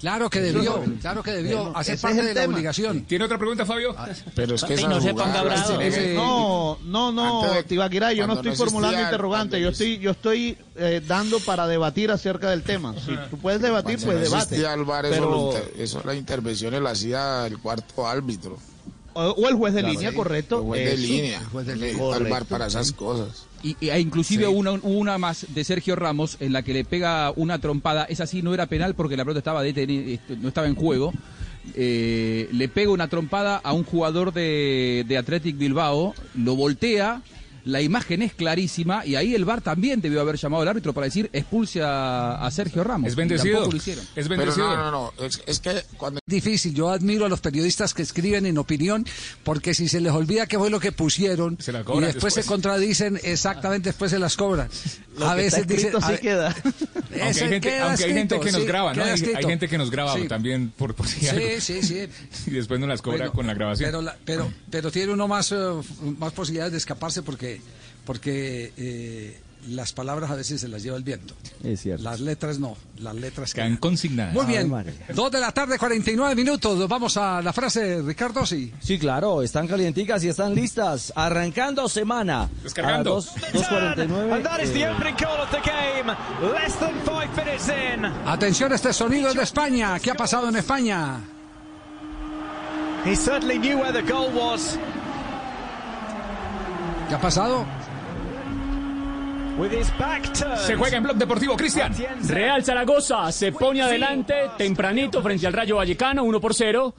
Speaker 10: Claro que debió, claro que debió.
Speaker 33: Bueno,
Speaker 10: Hace
Speaker 33: ese es
Speaker 10: parte de la obligación.
Speaker 13: ¿Tiene otra pregunta, Fabio?
Speaker 1: Pero es que
Speaker 48: no se ponga bravo.
Speaker 33: No, no, no, Tibaquirá, yo no estoy
Speaker 1: no
Speaker 33: formulando interrogante, yo estoy, yo estoy eh, dando para debatir acerca del tema. Si tú puedes debatir,
Speaker 1: Cuando
Speaker 33: pues
Speaker 1: no
Speaker 33: debate. Pero-
Speaker 1: eso las intervenciones las hacía el cuarto árbitro.
Speaker 33: O, o el juez de
Speaker 1: Claro,
Speaker 33: línea,
Speaker 1: sí.
Speaker 33: correcto.
Speaker 1: El juez de
Speaker 33: Eso.
Speaker 1: línea.
Speaker 10: el juez de línea.
Speaker 33: Correcto.
Speaker 1: para esas cosas.
Speaker 30: Y, y- e inclusive
Speaker 1: Sí.
Speaker 30: una, una más de Sergio Ramos en la que le pega una trompada. Esa sí no era penal porque la pelota estaba deteni- este, no estaba en juego. Eh, le pega una trompada a un jugador de, de Athletic Bilbao, lo voltea. La imagen es clarísima y ahí el VAR también debió haber llamado al árbitro para decir expulse a, a Sergio Ramos.
Speaker 13: Es bendecido.
Speaker 30: Lo hicieron.
Speaker 13: Es
Speaker 1: Pero
Speaker 13: bendecido.
Speaker 1: no, no, no. Es, es que cuando
Speaker 10: Difícil, yo admiro a los periodistas que escriben en opinión, porque si se les olvida qué fue lo que pusieron
Speaker 13: Se la
Speaker 10: y después, se contradicen, exactamente después se las cobran. (laughs)
Speaker 33: Lo
Speaker 10: a
Speaker 33: que está
Speaker 10: veces dicen, a
Speaker 33: queda. (laughs)
Speaker 13: Aunque hay gente,
Speaker 10: queda
Speaker 13: aunque hay gente
Speaker 10: escrito,
Speaker 13: que nos
Speaker 10: sí,
Speaker 13: graba, ¿no? Hay, gente que nos graba
Speaker 10: Sí.
Speaker 13: también por, por si algo.
Speaker 10: Sí, sí, sí. (laughs)
Speaker 13: Y después nos las cobra
Speaker 10: Bueno,
Speaker 13: con la grabación.
Speaker 10: Pero, la- pero, pero tiene uno más, eh, más posibilidades de escaparse porque, porque eh, las palabras a veces se las lleva el viento.
Speaker 25: Es cierto.
Speaker 10: Las letras no, las letras
Speaker 13: Quedan
Speaker 10: quedan.
Speaker 13: consignadas.
Speaker 10: Muy bien, dos de la tarde, 49 minutos. Vamos a la frase, Ricardo, sí.
Speaker 25: Sí, claro, están calienticas y están listas. Arrancando semana.
Speaker 13: Descargando.
Speaker 25: Dos- 2.49.
Speaker 49: And that is the opening call of the game. Less than five minutes in.
Speaker 10: Atención, este sonido es de España. ¿Qué ha pasado en España?
Speaker 49: He certainly knew where the goal was.
Speaker 10: ¿Qué ha pasado?
Speaker 13: Se juega en Blog Deportivo, Cristian.
Speaker 50: Real Zaragoza se pone adelante tempranito frente al Rayo Vallecano, 1 por 0.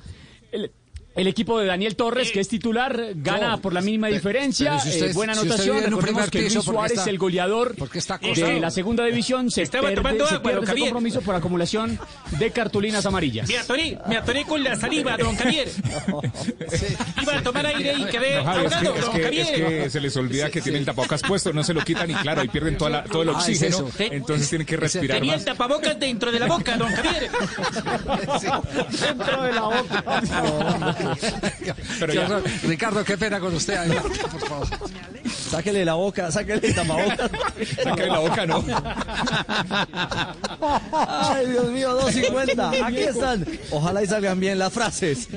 Speaker 50: El, el equipo de Daniel Torres, que es titular, gana por la mínima diferencia.
Speaker 10: pero si usted-
Speaker 50: Eh, buena
Speaker 10: si
Speaker 50: anotación.
Speaker 10: un
Speaker 50: Recordemos que Luis
Speaker 10: ¿por qué
Speaker 50: Suárez,
Speaker 10: está-
Speaker 50: el goleador
Speaker 10: está
Speaker 50: de la segunda división, se
Speaker 49: Estaba
Speaker 50: pierde,
Speaker 49: tomando
Speaker 50: se
Speaker 49: agua,
Speaker 50: pierde ese compromiso por acumulación de cartulinas amarillas.
Speaker 49: Me atoré, me atoré con la saliva, don Javier. (laughs) Iba a tomar aire y quedé
Speaker 13: No, Javi, es, que, es,
Speaker 49: don
Speaker 13: que,
Speaker 49: Javier.
Speaker 13: es que se les olvida que tienen tapabocas puesto, no se lo quitan y claro, ahí pierden toda la- todo el
Speaker 10: Ah, es
Speaker 13: oxígeno, entonces tienen que respirar
Speaker 49: Tenía el
Speaker 13: más.
Speaker 49: tapabocas dentro de la boca, don Javier. (laughs)
Speaker 50: Dentro de la boca.
Speaker 13: Pero ya.
Speaker 10: Ricardo, qué pena con usted. por favor.
Speaker 25: Sáquele la boca, sáquele el tapabocas.
Speaker 13: de la boca, ¿no?
Speaker 25: Ay, Dios mío, 2.50. Aquí están. Ojalá y salgan bien las frases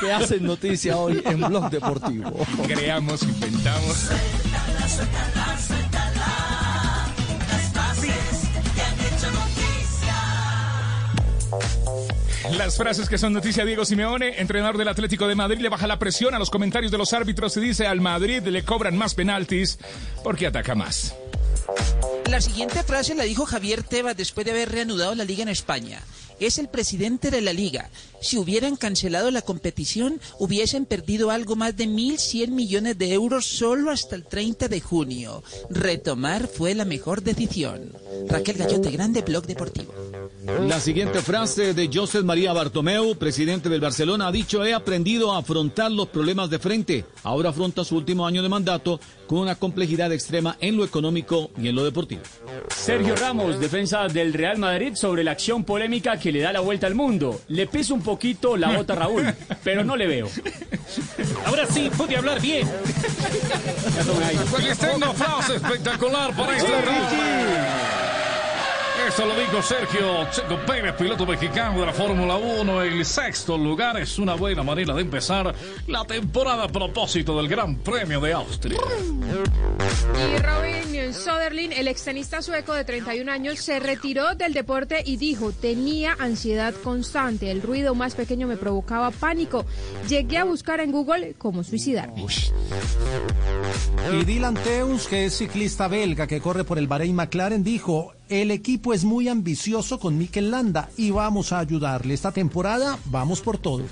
Speaker 25: que hacen noticia hoy en Blog Deportivo.
Speaker 13: Creamos, inventamos.
Speaker 4: suéltala, suéltala. Las frases que han hecho noticia.
Speaker 13: Las frases que son noticia Diego Simeone, entrenador del Atlético de Madrid, le baja la presión a los comentarios de los árbitros y dice al Madrid le cobran más penaltis porque ataca más.
Speaker 51: La siguiente frase la dijo Javier Tebas después de haber reanudado la liga en España. Es el presidente de la liga. Si hubieran cancelado la competición, hubiesen perdido algo más de 1.100 millones de euros solo hasta el 30 de junio. Retomar fue la mejor decisión. Raquel Gallote Grande, Blog Deportivo.
Speaker 52: La siguiente frase de José María Bartomeu, presidente del Barcelona, ha dicho, he aprendido a afrontar los problemas de frente. Ahora afronta su último año de mandato con una complejidad extrema en lo económico y en lo deportivo.
Speaker 50: Sergio Ramos, defensa del Real Madrid, sobre la acción polémica que le da la vuelta al mundo. Le pesa un poquito la bota Raúl, pero no le veo.
Speaker 53: Ahora sí, puede hablar bien.
Speaker 49: Pues les tengo frase espectacular para esta tarde. Eso lo dijo Sergio Checo Pérez, piloto mexicano de la Fórmula 1. El sexto lugar es una buena manera de empezar la temporada a propósito del Gran Premio de Austria.
Speaker 54: Y Robin Soderlin, el extenista sueco de 31 años, se retiró del deporte y dijo, tenía ansiedad constante, el ruido más pequeño me provocaba pánico. Llegué a buscar en Google cómo suicidarme.
Speaker 34: Y Dylan Teus, que es ciclista belga que corre por el Bahrein McLaren, dijo, el equipo es muy ambicioso con Mikel Landa y vamos a ayudarle. Esta temporada vamos por todo.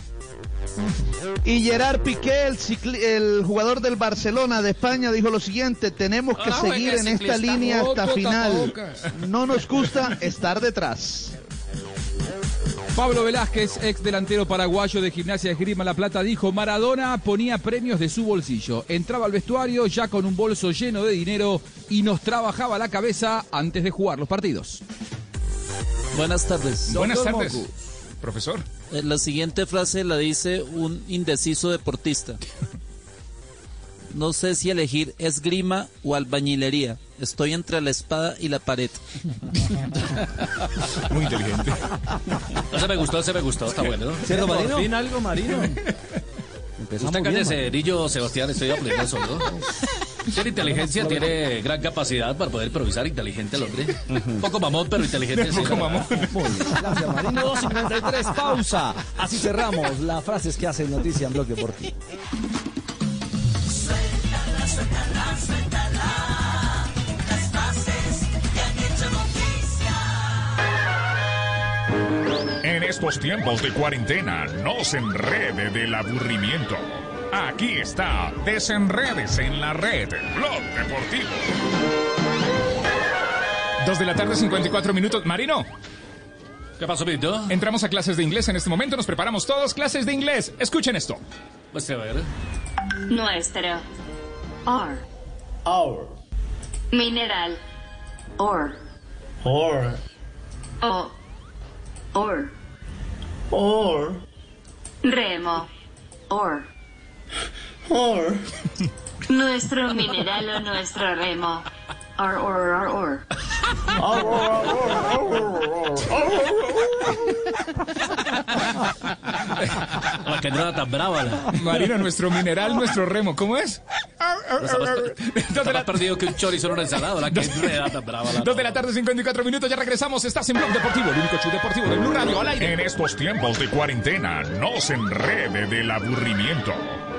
Speaker 33: Y Gerard Piqué, el, cicli- el jugador del Barcelona de España, dijo lo siguiente, tenemos que
Speaker 4: Ah,
Speaker 33: seguir en esta línea hasta final. No nos gusta estar detrás.
Speaker 55: Pablo Velázquez, ex delantero paraguayo de Gimnasia de Esgrima La Plata, dijo, Maradona ponía premios de su bolsillo. Entraba al vestuario ya con un bolso lleno de dinero y nos trabajaba la cabeza antes de jugar los partidos.
Speaker 56: Buenas tardes.
Speaker 13: Buenas tardes, profesor.
Speaker 56: Eh, La siguiente frase la dice un indeciso deportista. No sé si elegir esgrima o albañilería. Estoy entre la espada y la pared. (laughs)
Speaker 13: Muy inteligente.
Speaker 57: Ese me gustó, ese me gustó, está bueno. (laughs)
Speaker 11: ¿Cierto, Marino? Por fin algo, Marino.
Speaker 57: Usted cállese, Erillo Sebastián, estoy aprendiendo solo. (laughs) Tiene inteligencia, tiene gran capacidad para poder improvisar, inteligente el hombre. Un poco mamón, pero inteligente. sí,
Speaker 13: Poco
Speaker 57: verdad.
Speaker 25: Gracias, Marino. 2.53, pausa. Así cerramos las frases que hacen noticia en Blog Deportivo.
Speaker 13: Estos tiempos de cuarentena, no se enrede del aburrimiento. Aquí está, desenredes en la red, Blog Deportivo. Dos de la tarde, 54 minutos. Marino.
Speaker 57: ¿Qué pasó, Pito?
Speaker 13: Entramos a clases de inglés en este momento, nos preparamos todos. Clases de inglés. Escuchen esto.
Speaker 57: Pues a ver.
Speaker 58: Nuestro. Or.
Speaker 59: Our.
Speaker 58: Mineral. Or.
Speaker 59: Or.
Speaker 58: O. Or.
Speaker 59: Or.
Speaker 58: Remo. Or.
Speaker 59: Or.
Speaker 58: Nuestro mineral o nuestro remo. Or, or, or, or.
Speaker 57: La que no era tan brava. La...
Speaker 13: Marino, nuestro mineral, nuestro remo. ¿Cómo es?
Speaker 57: Está más perdido que un chorizo en una ensalada. La que no era tan brava. La...
Speaker 13: Dos de la tarde, 54 minutos, ya regresamos. Estás en Blog Deportivo, el único show deportivo de Blue Radio al aire. En estos tiempos de cuarentena, no se enrede del aburrimiento.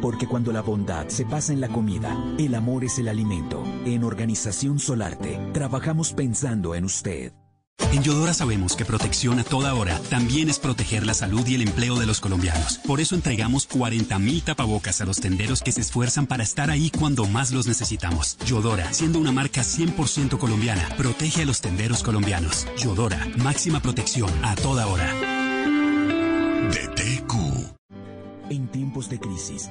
Speaker 60: Porque cuando la bondad se pasa en la comida, el amor es el alimento. En Organización Solarte, trabajamos pensando en usted.
Speaker 61: En Yodora sabemos que protección a toda hora también es proteger la salud y el empleo de los colombianos. Por eso entregamos 40.000 tapabocas a los tenderos que se esfuerzan para estar ahí cuando más los necesitamos. Yodora, siendo una marca 100% colombiana, protege a los tenderos colombianos. Yodora, máxima protección a toda hora.
Speaker 60: DTQ. En tiempos de crisis,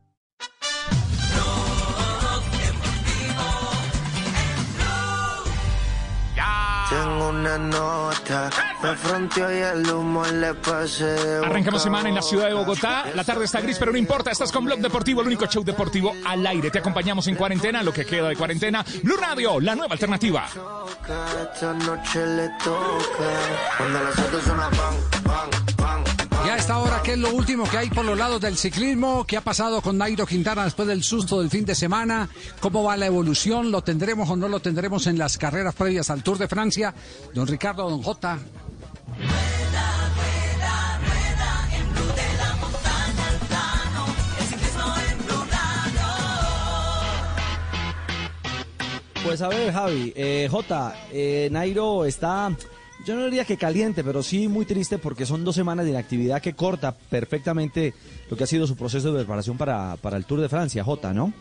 Speaker 62: Una nota, me fronteó y el humo le pasé de
Speaker 13: Arrancamos semana en la ciudad de Bogotá. La tarde está gris, pero no importa. Estás con Blog Deportivo, el único show deportivo al aire. Te acompañamos en cuarentena, lo que queda de cuarentena. Blue Radio, la nueva alternativa.
Speaker 62: Esta noche le toca. Cuando las suena pan, pan, pan.
Speaker 10: Y a esta hora, ¿qué es lo último que hay por los lados del ciclismo? ¿Qué ha pasado con Nairo Quintana después del susto del fin de semana? ¿Cómo va la evolución? ¿Lo tendremos o no lo tendremos en las carreras previas al Tour de Francia? Don Ricardo, don J.
Speaker 25: Pues a ver, Javi, eh, J, eh, Nairo está, yo no diría que caliente, pero sí muy triste porque son dos semanas de inactividad que corta perfectamente lo que ha sido su proceso de preparación para, para el Tour de Francia, J, ¿no?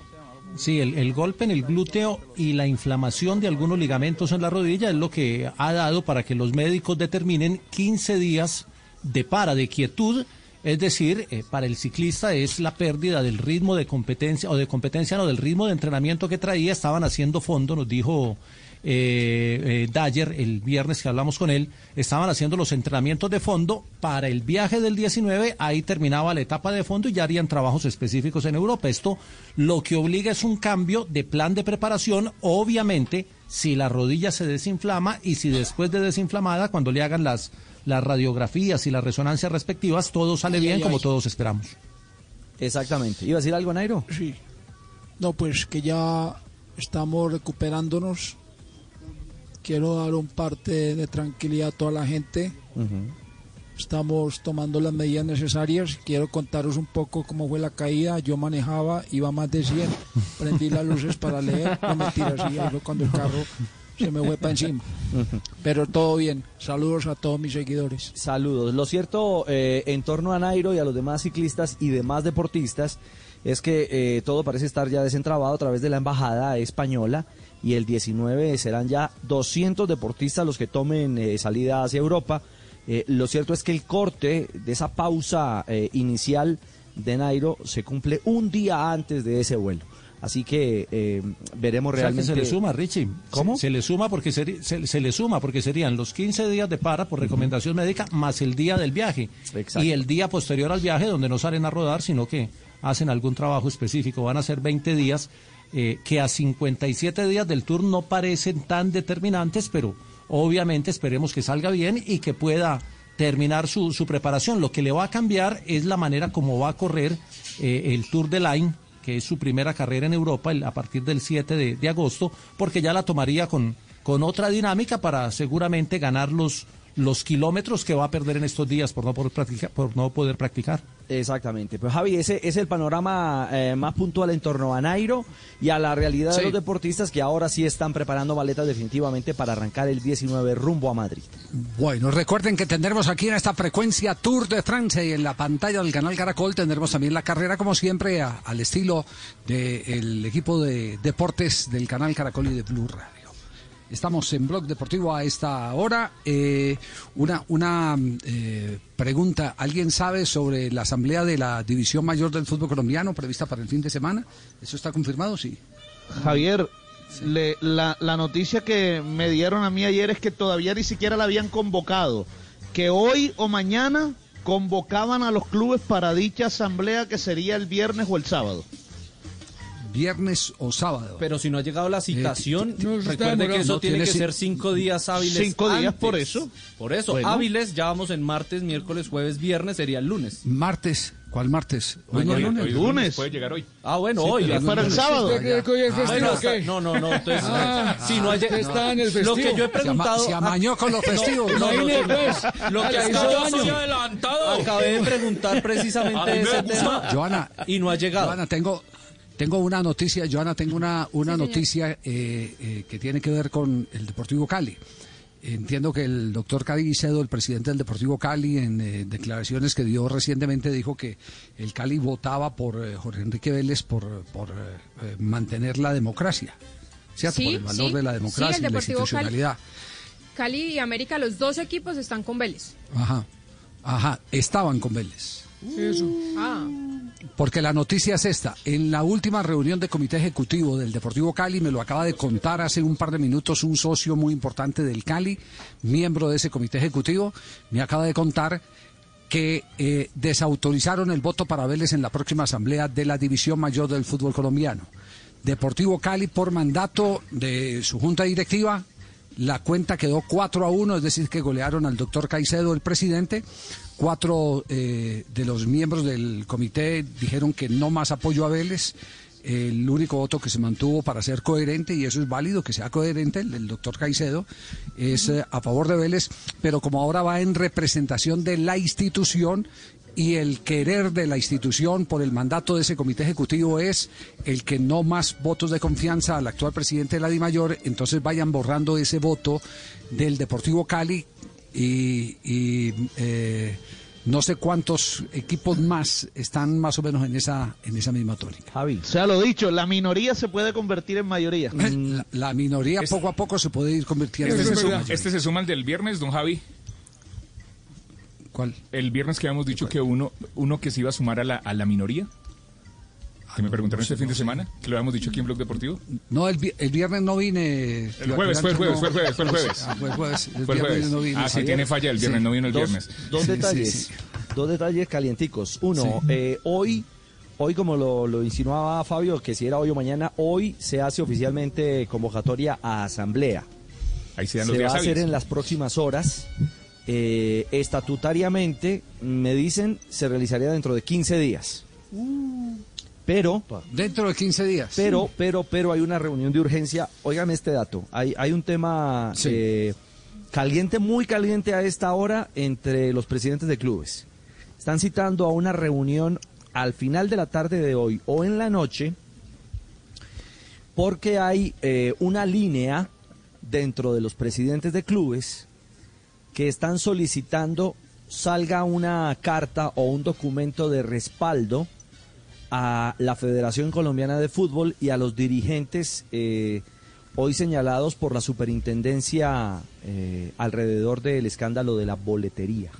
Speaker 34: Sí, el, golpe en el glúteo y la inflamación de algunos ligamentos en la rodilla es lo que ha dado para que los médicos determinen 15 días de para, de quietud. Es decir, eh, para el ciclista es la pérdida del ritmo de competencia, o de competencia, no, del ritmo de entrenamiento que traía. Estaban haciendo fondo, nos dijo eh, eh, Dyer el viernes que hablamos con él. Estaban haciendo los entrenamientos de fondo para el viaje del 19. Ahí terminaba la etapa de fondo y ya harían trabajos específicos en Europa. Esto lo que obliga es un cambio de plan de preparación, obviamente, si la rodilla se desinflama y si después de desinflamada, cuando le hagan las, las radiografías y las resonancias respectivas, todo sale
Speaker 31: Ay,
Speaker 34: bien
Speaker 31: ay,
Speaker 34: como
Speaker 31: ay.
Speaker 34: todos esperamos.
Speaker 25: Exactamente. ¿Iba a decir algo, Nairo?
Speaker 31: Sí. No, pues que ya estamos recuperándonos. Quiero dar un parte de tranquilidad a toda la gente. Estamos tomando las medidas necesarias. Quiero contaros un poco cómo fue la caída. Yo manejaba, iba más de 100. Prendí las luces para leer. No mentiras, sí, ahí fue cuando el carro se me fue para encima. Pero todo bien. Saludos a todos mis seguidores.
Speaker 25: Saludos. Lo cierto eh, en torno a Nairo y a los demás ciclistas y demás deportistas es que eh, todo parece estar ya desentrabado a través de la embajada española y el 19 serán ya 200 deportistas los que tomen eh, salida hacia Europa. Eh, lo cierto es que el corte de esa pausa eh, inicial de Nairo se cumple un día antes de ese vuelo. Así que eh, veremos
Speaker 34: O sea, que
Speaker 25: realmente.
Speaker 34: se le suma, Richie.
Speaker 25: ¿Cómo?
Speaker 34: Se, se le suma porque se, se le suma porque serían los 15 días de para por recomendación médica más el día del viaje
Speaker 25: Exacto.
Speaker 34: y el día posterior al viaje donde no salen a rodar, sino que hacen algún trabajo específico. Van a ser 20 días eh, que a 57 días del tour no parecen tan determinantes, pero obviamente esperemos que salga bien y que pueda terminar su, su preparación. Lo que le va a cambiar es la manera como va a correr eh, el Tour de Line, que es su primera carrera en Europa a partir del 7 de, de agosto, porque ya la tomaría con, con otra dinámica para seguramente ganar los, los kilómetros que va a perder en estos días por no poder practicar. Por no poder practicar.
Speaker 25: Exactamente. Pues Javi, ese es el panorama eh, más puntual en torno a Nairo y a la realidad
Speaker 10: Sí.
Speaker 25: de los deportistas que ahora sí están preparando maletas definitivamente para arrancar el 19 rumbo a Madrid.
Speaker 10: Bueno, recuerden que tendremos aquí en esta frecuencia Tour de Francia y en la pantalla del canal Caracol tendremos también la carrera, como siempre, a- al estilo del equipo de deportes del canal Caracol y de Blue Radio. Estamos en Blog Deportivo a esta hora. Eh, una una eh, pregunta, ¿alguien sabe sobre la asamblea de la División Mayor del Fútbol Colombiano prevista para el fin de semana? ¿Eso está confirmado? Sí.
Speaker 33: Javier, le- la, la noticia que me dieron a mí ayer es que todavía ni siquiera la habían convocado. Que hoy o mañana convocaban a los clubes para dicha asamblea que sería el viernes o el sábado.
Speaker 10: Viernes o sábado.
Speaker 11: Pero si no ha llegado la citación,
Speaker 10: no, eso está
Speaker 11: recuerde que eso
Speaker 10: No,
Speaker 11: tiene
Speaker 10: tiene
Speaker 11: que ser cinco días hábiles.
Speaker 33: Cinco días
Speaker 11: antes.
Speaker 33: por eso.
Speaker 11: Por eso,
Speaker 33: Bueno.
Speaker 11: hábiles, ya vamos en martes, miércoles, jueves, viernes, sería el lunes.
Speaker 10: Martes, ¿cuál martes? Hoy no lunes.
Speaker 11: hoy es
Speaker 33: Lunes.
Speaker 13: Puede llegar hoy.
Speaker 11: Ah, bueno,
Speaker 10: Sí,
Speaker 11: hoy.
Speaker 10: pero es para el
Speaker 33: sábado.
Speaker 11: Ah, No, no, no. Entonces,
Speaker 10: Ah,
Speaker 11: si no ha
Speaker 10: usted
Speaker 11: lleg-
Speaker 10: está en el
Speaker 11: Lo que yo he preguntado.
Speaker 10: se amañó con los (laughs) festivos.
Speaker 11: No, no, no,
Speaker 10: pues.
Speaker 11: Lo que es que yo soy
Speaker 13: adelantado.
Speaker 11: Acabé de preguntar precisamente ese tema
Speaker 10: Joana,
Speaker 11: y no ha llegado.
Speaker 10: Joana, tengo, Tengo una noticia, Joana, tengo una, una
Speaker 63: Sí,
Speaker 10: noticia eh, eh, que tiene que ver con el Deportivo Cali. Entiendo que el doctor Cadicedo, el presidente del Deportivo Cali, en eh, declaraciones que dio recientemente, dijo que el Cali votaba por Jorge Enrique Vélez por, por mantener la democracia, ¿cierto?
Speaker 63: Sí,
Speaker 10: por el valor
Speaker 63: sí.
Speaker 10: de la democracia y la
Speaker 63: Cali.
Speaker 10: institucionalidad.
Speaker 63: Cali y América, los dos equipos están con Vélez.
Speaker 10: Ajá, ajá, estaban con Vélez.
Speaker 63: Ah.
Speaker 10: Porque la noticia es esta. En la última reunión de comité ejecutivo del Deportivo Cali, me lo acaba de contar hace un par de minutos un socio muy importante del Cali, miembro de ese comité ejecutivo, me acaba de contar que eh, desautorizaron el voto para Vélez en la próxima asamblea de la División Mayor del Fútbol Colombiano. Deportivo Cali, por mandato de su junta directiva, la cuenta quedó 4 a 1, es decir, que golearon al doctor Caicedo, el presidente. Cuatro eh, de los miembros del comité dijeron que no más apoyo a Vélez. El único voto que se mantuvo para ser coherente, y eso es válido que sea coherente, el del doctor Caicedo, es eh, a favor de Vélez, pero como ahora va en representación de la institución, y el querer de la institución por el mandato de ese comité ejecutivo es el que no más votos de confianza al actual presidente de la DIMAYOR, entonces vayan borrando ese voto del Deportivo Cali y, y, eh, no sé cuántos equipos más están más o menos en esa en esa misma tónica.
Speaker 33: Javi. O sea, lo dicho, la minoría se puede convertir en mayoría.
Speaker 10: La, la minoría poco a poco se puede ir convirtiendo
Speaker 13: Este
Speaker 10: en
Speaker 13: se, suma,
Speaker 10: mayoría.
Speaker 13: este se suma al del viernes, don Javi.
Speaker 10: ¿Cuál?
Speaker 13: El viernes que habíamos dicho que uno, uno que se iba a sumar a la, a la minoría. Que me preguntaron este fin de semana, que lo habíamos dicho aquí en Blog Deportivo.
Speaker 10: No, el, el viernes no vine.
Speaker 13: El jueves, fue el jueves, fue el jueves, fue el jueves.
Speaker 10: Ah, fue el jueves. El
Speaker 13: Fue el
Speaker 10: viernes
Speaker 13: jueves.
Speaker 10: no vine.
Speaker 13: Ah, sí, tiene falla el viernes, no vino el viernes.
Speaker 25: Dos detalles,
Speaker 10: sí, sí.
Speaker 25: dos detalles calienticos. Uno,
Speaker 10: Sí.
Speaker 25: eh, hoy, hoy como lo, lo insinuaba Fabio, que si era hoy o mañana, hoy se hace oficialmente convocatoria a asamblea.
Speaker 13: Ahí se dan
Speaker 25: se
Speaker 13: los días
Speaker 25: va a hacer en las próximas horas. Eh, estatutariamente, me dicen, se realizaría dentro de 15 días. Pero...
Speaker 10: Dentro de 15 días.
Speaker 25: Pero, pero, pero hay una reunión de urgencia. Óigame este dato. Hay, hay un tema eh, caliente, muy caliente a esta hora entre los presidentes de clubes. Están citando a una reunión al final de la tarde de hoy o en la noche porque hay eh, una línea dentro de los presidentes de clubes que están solicitando salga una carta o un documento de respaldo a la Federación Colombiana de Fútbol y a los dirigentes eh, hoy señalados por la superintendencia eh, alrededor del escándalo de la boletería.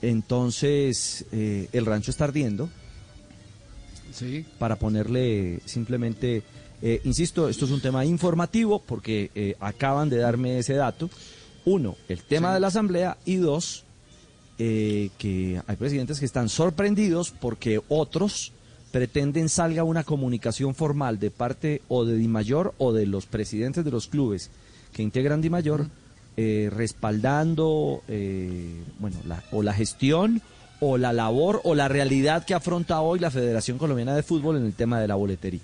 Speaker 25: Entonces, eh, el rancho está ardiendo.
Speaker 10: Sí.
Speaker 25: Para ponerle simplemente, insisto, esto es un tema informativo porque acaban de darme ese dato. Uno, el tema de la asamblea y dos, eh, que hay presidentes que están sorprendidos porque otros pretenden salga una comunicación formal de parte o de Dimayor o de los presidentes de los clubes que integran Dimayor eh, respaldando eh, bueno la, o la gestión o la labor o la realidad que afronta hoy la Federación Colombiana de Fútbol en el tema de la boletería.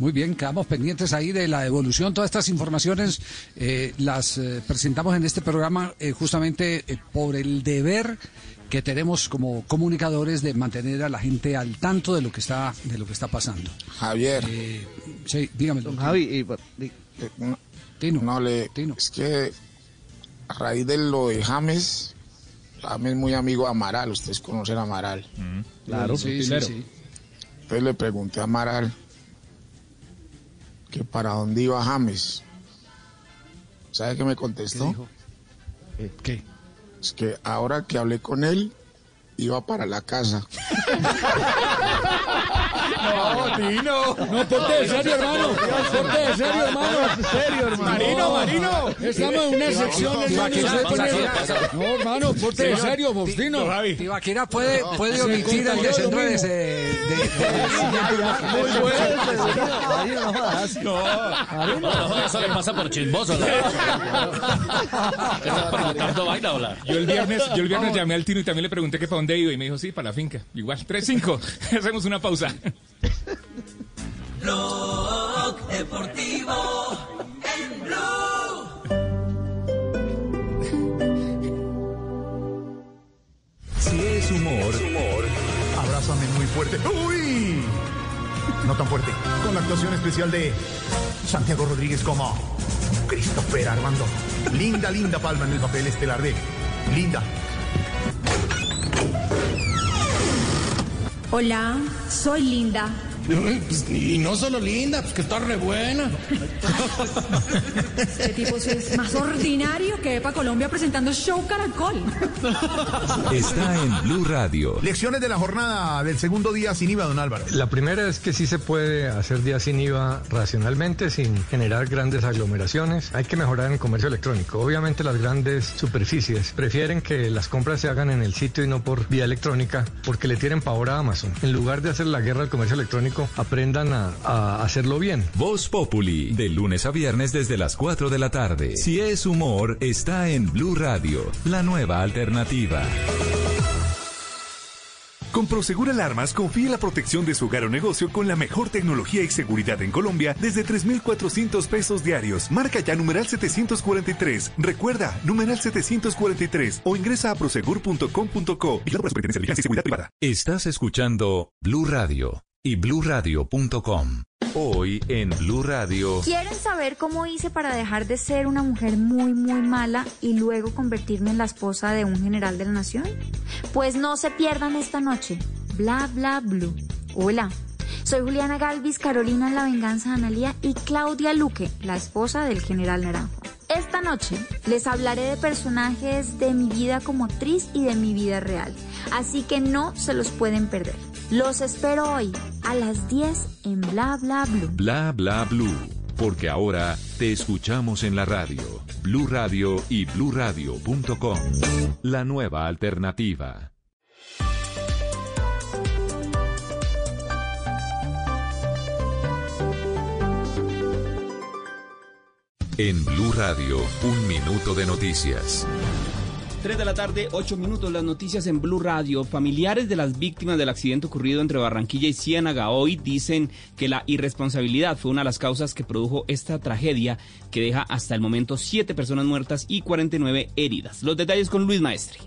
Speaker 10: Muy bien, quedamos pendientes ahí de la evolución. Todas estas informaciones eh, las eh, presentamos en este programa eh, justamente eh, por el deber que tenemos como comunicadores de mantener a la gente al tanto de lo que está de lo que está pasando.
Speaker 1: Javier.
Speaker 10: sí, dígame.
Speaker 1: Don
Speaker 33: Javi,
Speaker 1: no, no le, es que a raíz de lo de James, James es muy amigo de Amaral, ustedes conocen a Amaral.
Speaker 10: Claro, sí, sí, sí.
Speaker 1: Entonces le pregunté a Amaral que para dónde iba James. ¿Sabe qué me contestó?
Speaker 10: ¿Qué?
Speaker 1: Es que ahora que hablé con él, iba para la casa.
Speaker 31: No, Tino. No, ponte de serio, hermano. Ponte de serio, hermano.
Speaker 33: serio, hermano.
Speaker 31: Marino, Marino. Estamos en una sección, No, hermano, ponte de serio, Faustino.
Speaker 10: Tibaquira puede, puede omitir el desenredo de, de,
Speaker 11: No, no, eso le pasa por chismoso. ¿Estás preguntando vaina o la?
Speaker 13: Yo el viernes, yo el viernes llamé al Tino y también le pregunté que para dónde iba y me dijo, sí, para la finca. Igual, 3-5. (laughs) Hacemos una pausa.
Speaker 64: Blog Deportivo en Blue.
Speaker 5: Si es humor, abrázame muy fuerte.
Speaker 65: fuerte. ¡Uy! No tan fuerte. Con la actuación especial de Santiago Rodríguez como Christopher Armando. Linda, linda palma en el papel estelar de Linda.
Speaker 37: Hola, soy Linda.
Speaker 66: Pues, y no solo linda, pues que está re buena.
Speaker 37: Este tipo sí es más ordinario que Epa Colombia presentando Show Caracol.
Speaker 5: Está en Blue Radio.
Speaker 65: Lecciones de la jornada del segundo día sin IVA, don Álvaro.
Speaker 67: La primera es que sí se puede hacer día sin IVA racionalmente, sin generar grandes aglomeraciones. Hay que mejorar el comercio electrónico. Obviamente las grandes superficies prefieren que las compras se hagan en el sitio y no por vía electrónica, porque le tienen pavor a Amazon. En lugar de hacer la guerra al comercio electrónico, aprendan a, a hacerlo bien.
Speaker 5: Voz Populi, de lunes a viernes desde las 4 de la tarde. Si es humor, está en Blue Radio, la nueva alternativa.
Speaker 68: Con Prosegur Alarmas confíe en la protección de su hogar o negocio con la mejor tecnología y seguridad en Colombia desde 3,400 pesos diarios. Marca ya numeral 743. Recuerda, numeral 743 o ingresa a prosegur.com.co y la Superintendencia de Vigilancia y Seguridad Privada.
Speaker 5: Estás escuchando Blue Radio y bluradio.com. Hoy en Blue Radio.
Speaker 69: ¿Quieren saber cómo hice para dejar de ser una mujer muy, muy mala y luego convertirme en la esposa de un general de la nación? Pues no se pierdan esta noche. Bla, bla, blue. Hola. Soy Juliana Galvis, Carolina La Venganza de Analía y Claudia Luque, la esposa del general Naranjo. Esta noche les hablaré de personajes de mi vida como actriz y de mi vida real, así que no se los pueden perder. Los espero hoy a las 10 en Bla Bla Blue.
Speaker 5: Bla bla blue. Porque ahora te escuchamos en la radio. Blue Radio y bluradio.com. La nueva alternativa. En Blue Radio, un minuto de noticias.
Speaker 41: 3 de la tarde, 8 minutos, las noticias en Blue Radio. Familiares de las víctimas del accidente ocurrido entre Barranquilla y Ciénaga hoy dicen que la irresponsabilidad fue una de las causas que produjo esta tragedia que deja hasta el momento 7 personas muertas y 49 heridas. Los detalles con Luis Maestri.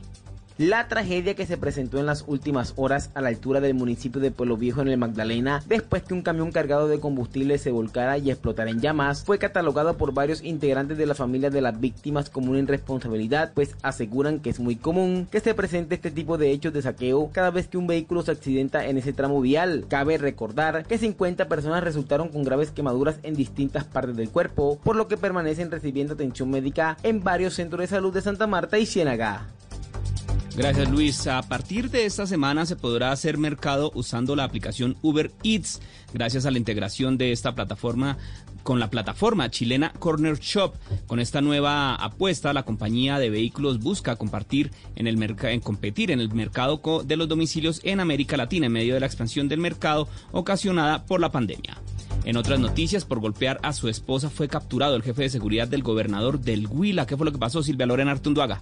Speaker 70: La tragedia que se presentó en las últimas horas a la altura del municipio de Pueblo Viejo en el Magdalena, después que un camión cargado de combustible se volcara y explotara en llamas, fue catalogado por varios integrantes de la familia de las víctimas como una irresponsabilidad, pues aseguran que es muy común que se presente este tipo de hechos de saqueo cada vez que un vehículo se accidenta en ese tramo vial. Cabe recordar que 50 personas resultaron con graves quemaduras en distintas partes del cuerpo, por lo que permanecen recibiendo atención médica en varios centros de salud de Santa Marta y Ciénaga.
Speaker 41: Gracias Luis. A partir de esta semana se podrá hacer mercado usando la aplicación Uber Eats gracias a la integración de esta plataforma con la plataforma chilena Corner Shop. Con esta nueva apuesta, la compañía de vehículos busca competir en el mercado de los domicilios en América Latina en medio de la expansión del mercado ocasionada por la pandemia. En otras noticias, por golpear a su esposa fue capturado el jefe de seguridad del gobernador del Huila. ¿Qué fue lo que pasó, Silvia Lorena Artunduaga?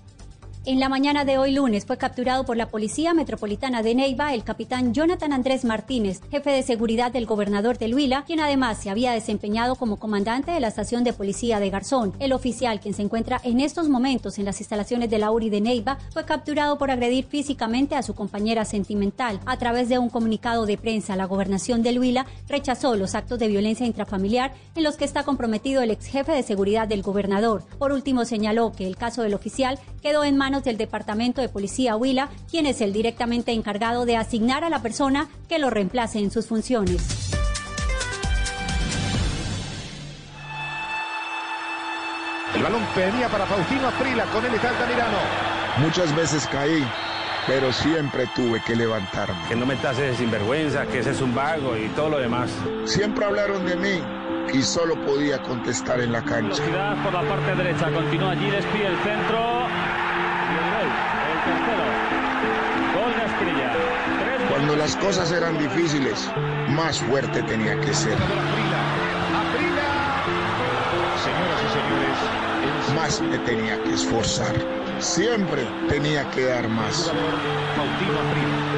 Speaker 71: En la mañana de hoy lunes fue capturado por la Policía Metropolitana de Neiva el capitán Jonathan Andrés Martínez, jefe de seguridad del gobernador de Huila, quien además se había desempeñado como comandante de la estación de policía de Garzón. El oficial, quien se encuentra en estos momentos en las instalaciones de la URI de Neiva, fue capturado por agredir físicamente a su compañera sentimental. A través de un comunicado de prensa, la gobernación de Huila rechazó los actos de violencia intrafamiliar en los que está comprometido el ex jefe de seguridad del gobernador. Por último, señaló que el caso del oficial quedó en manos del Departamento de Policía Huila, quien es el directamente encargado de asignar a la persona que lo reemplace en sus funciones.
Speaker 72: El balón venía para Faustino Aprila, con él está Altamirano.
Speaker 1: Muchas veces caí, pero siempre tuve que levantarme.
Speaker 73: Que no me tases de sinvergüenza, que ese es un vago y todo lo demás.
Speaker 1: Siempre hablaron de mí y solo podía contestar en la cancha.
Speaker 73: Velocidad por la parte derecha, continúa allí, despide el centro.
Speaker 1: Cuando las cosas eran difíciles, más fuerte tenía que ser.
Speaker 72: Señoras y señores,
Speaker 1: Más me tenía que esforzar. Siempre tenía que dar más.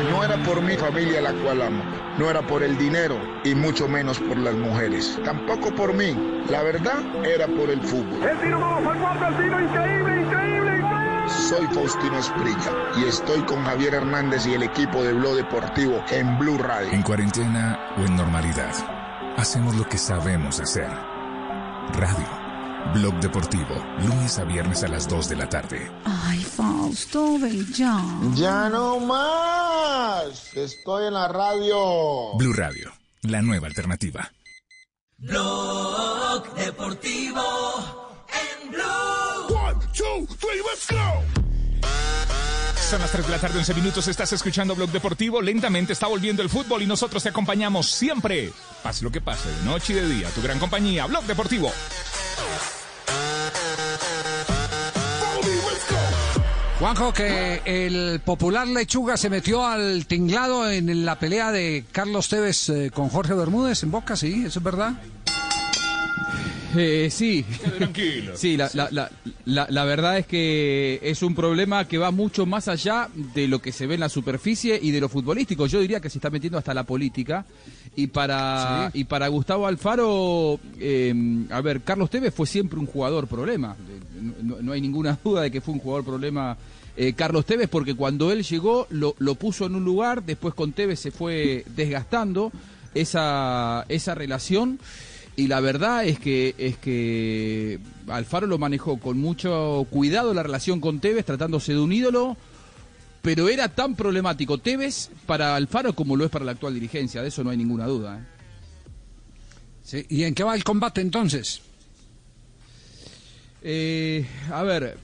Speaker 1: No era por mi familia la cual amo, no era por el dinero y mucho menos por las mujeres. Tampoco por mí. La verdad era por el fútbol.
Speaker 8: El tiro vamos al cuarto, el tiro increíble, increíble, increíble.
Speaker 74: Soy Faustino Esprilla y estoy con Javier Hernández y el equipo de Blog Deportivo en Blue Radio.
Speaker 75: En cuarentena o en normalidad, hacemos lo que sabemos hacer. Radio. Blog Deportivo, lunes a viernes a las 2 de la tarde.
Speaker 76: Ay, Fausto, ve ya.
Speaker 74: Ya no más. Estoy en la radio.
Speaker 75: Blue Radio, la nueva alternativa.
Speaker 4: Blog Deportivo en Blue.
Speaker 68: One, two, three, let's go.
Speaker 13: Son las 3 de la tarde, 11 minutos. Estás escuchando Blog Deportivo. Lentamente está volviendo el fútbol y nosotros te acompañamos siempre. Pase lo que pase, de noche y de día. Tu gran compañía, Blog Deportivo.
Speaker 10: Juanjo, que el popular Lechuga se metió al tinglado en la pelea de Carlos Tevez eh, con Jorge Bermúdez en Boca, ¿sí? ¿Eso es verdad?
Speaker 30: Eh, sí.
Speaker 13: Tranquilo. (laughs)
Speaker 30: Sí, la, la, la, la, la verdad es que es un problema que va mucho más allá de lo que se ve en la superficie y de lo futbolístico. Yo diría que se está metiendo hasta la política. Y para, y para Gustavo Alfaro, eh, a ver, Carlos Tevez fue siempre un jugador problema. No, no hay ninguna (laughs) duda de que fue un jugador problema. eh, Carlos Tevez, porque cuando él llegó lo, lo puso en un lugar, después con Tevez se fue desgastando esa, esa relación y la verdad es que es que Alfaro lo manejó con mucho cuidado la relación con Tevez, tratándose de un ídolo, pero era tan problemático Tevez para Alfaro como lo es para la actual dirigencia, de eso no hay ninguna duda. ¿eh?
Speaker 10: Sí, ¿Y en qué va el combate entonces?
Speaker 30: Eh, a ver,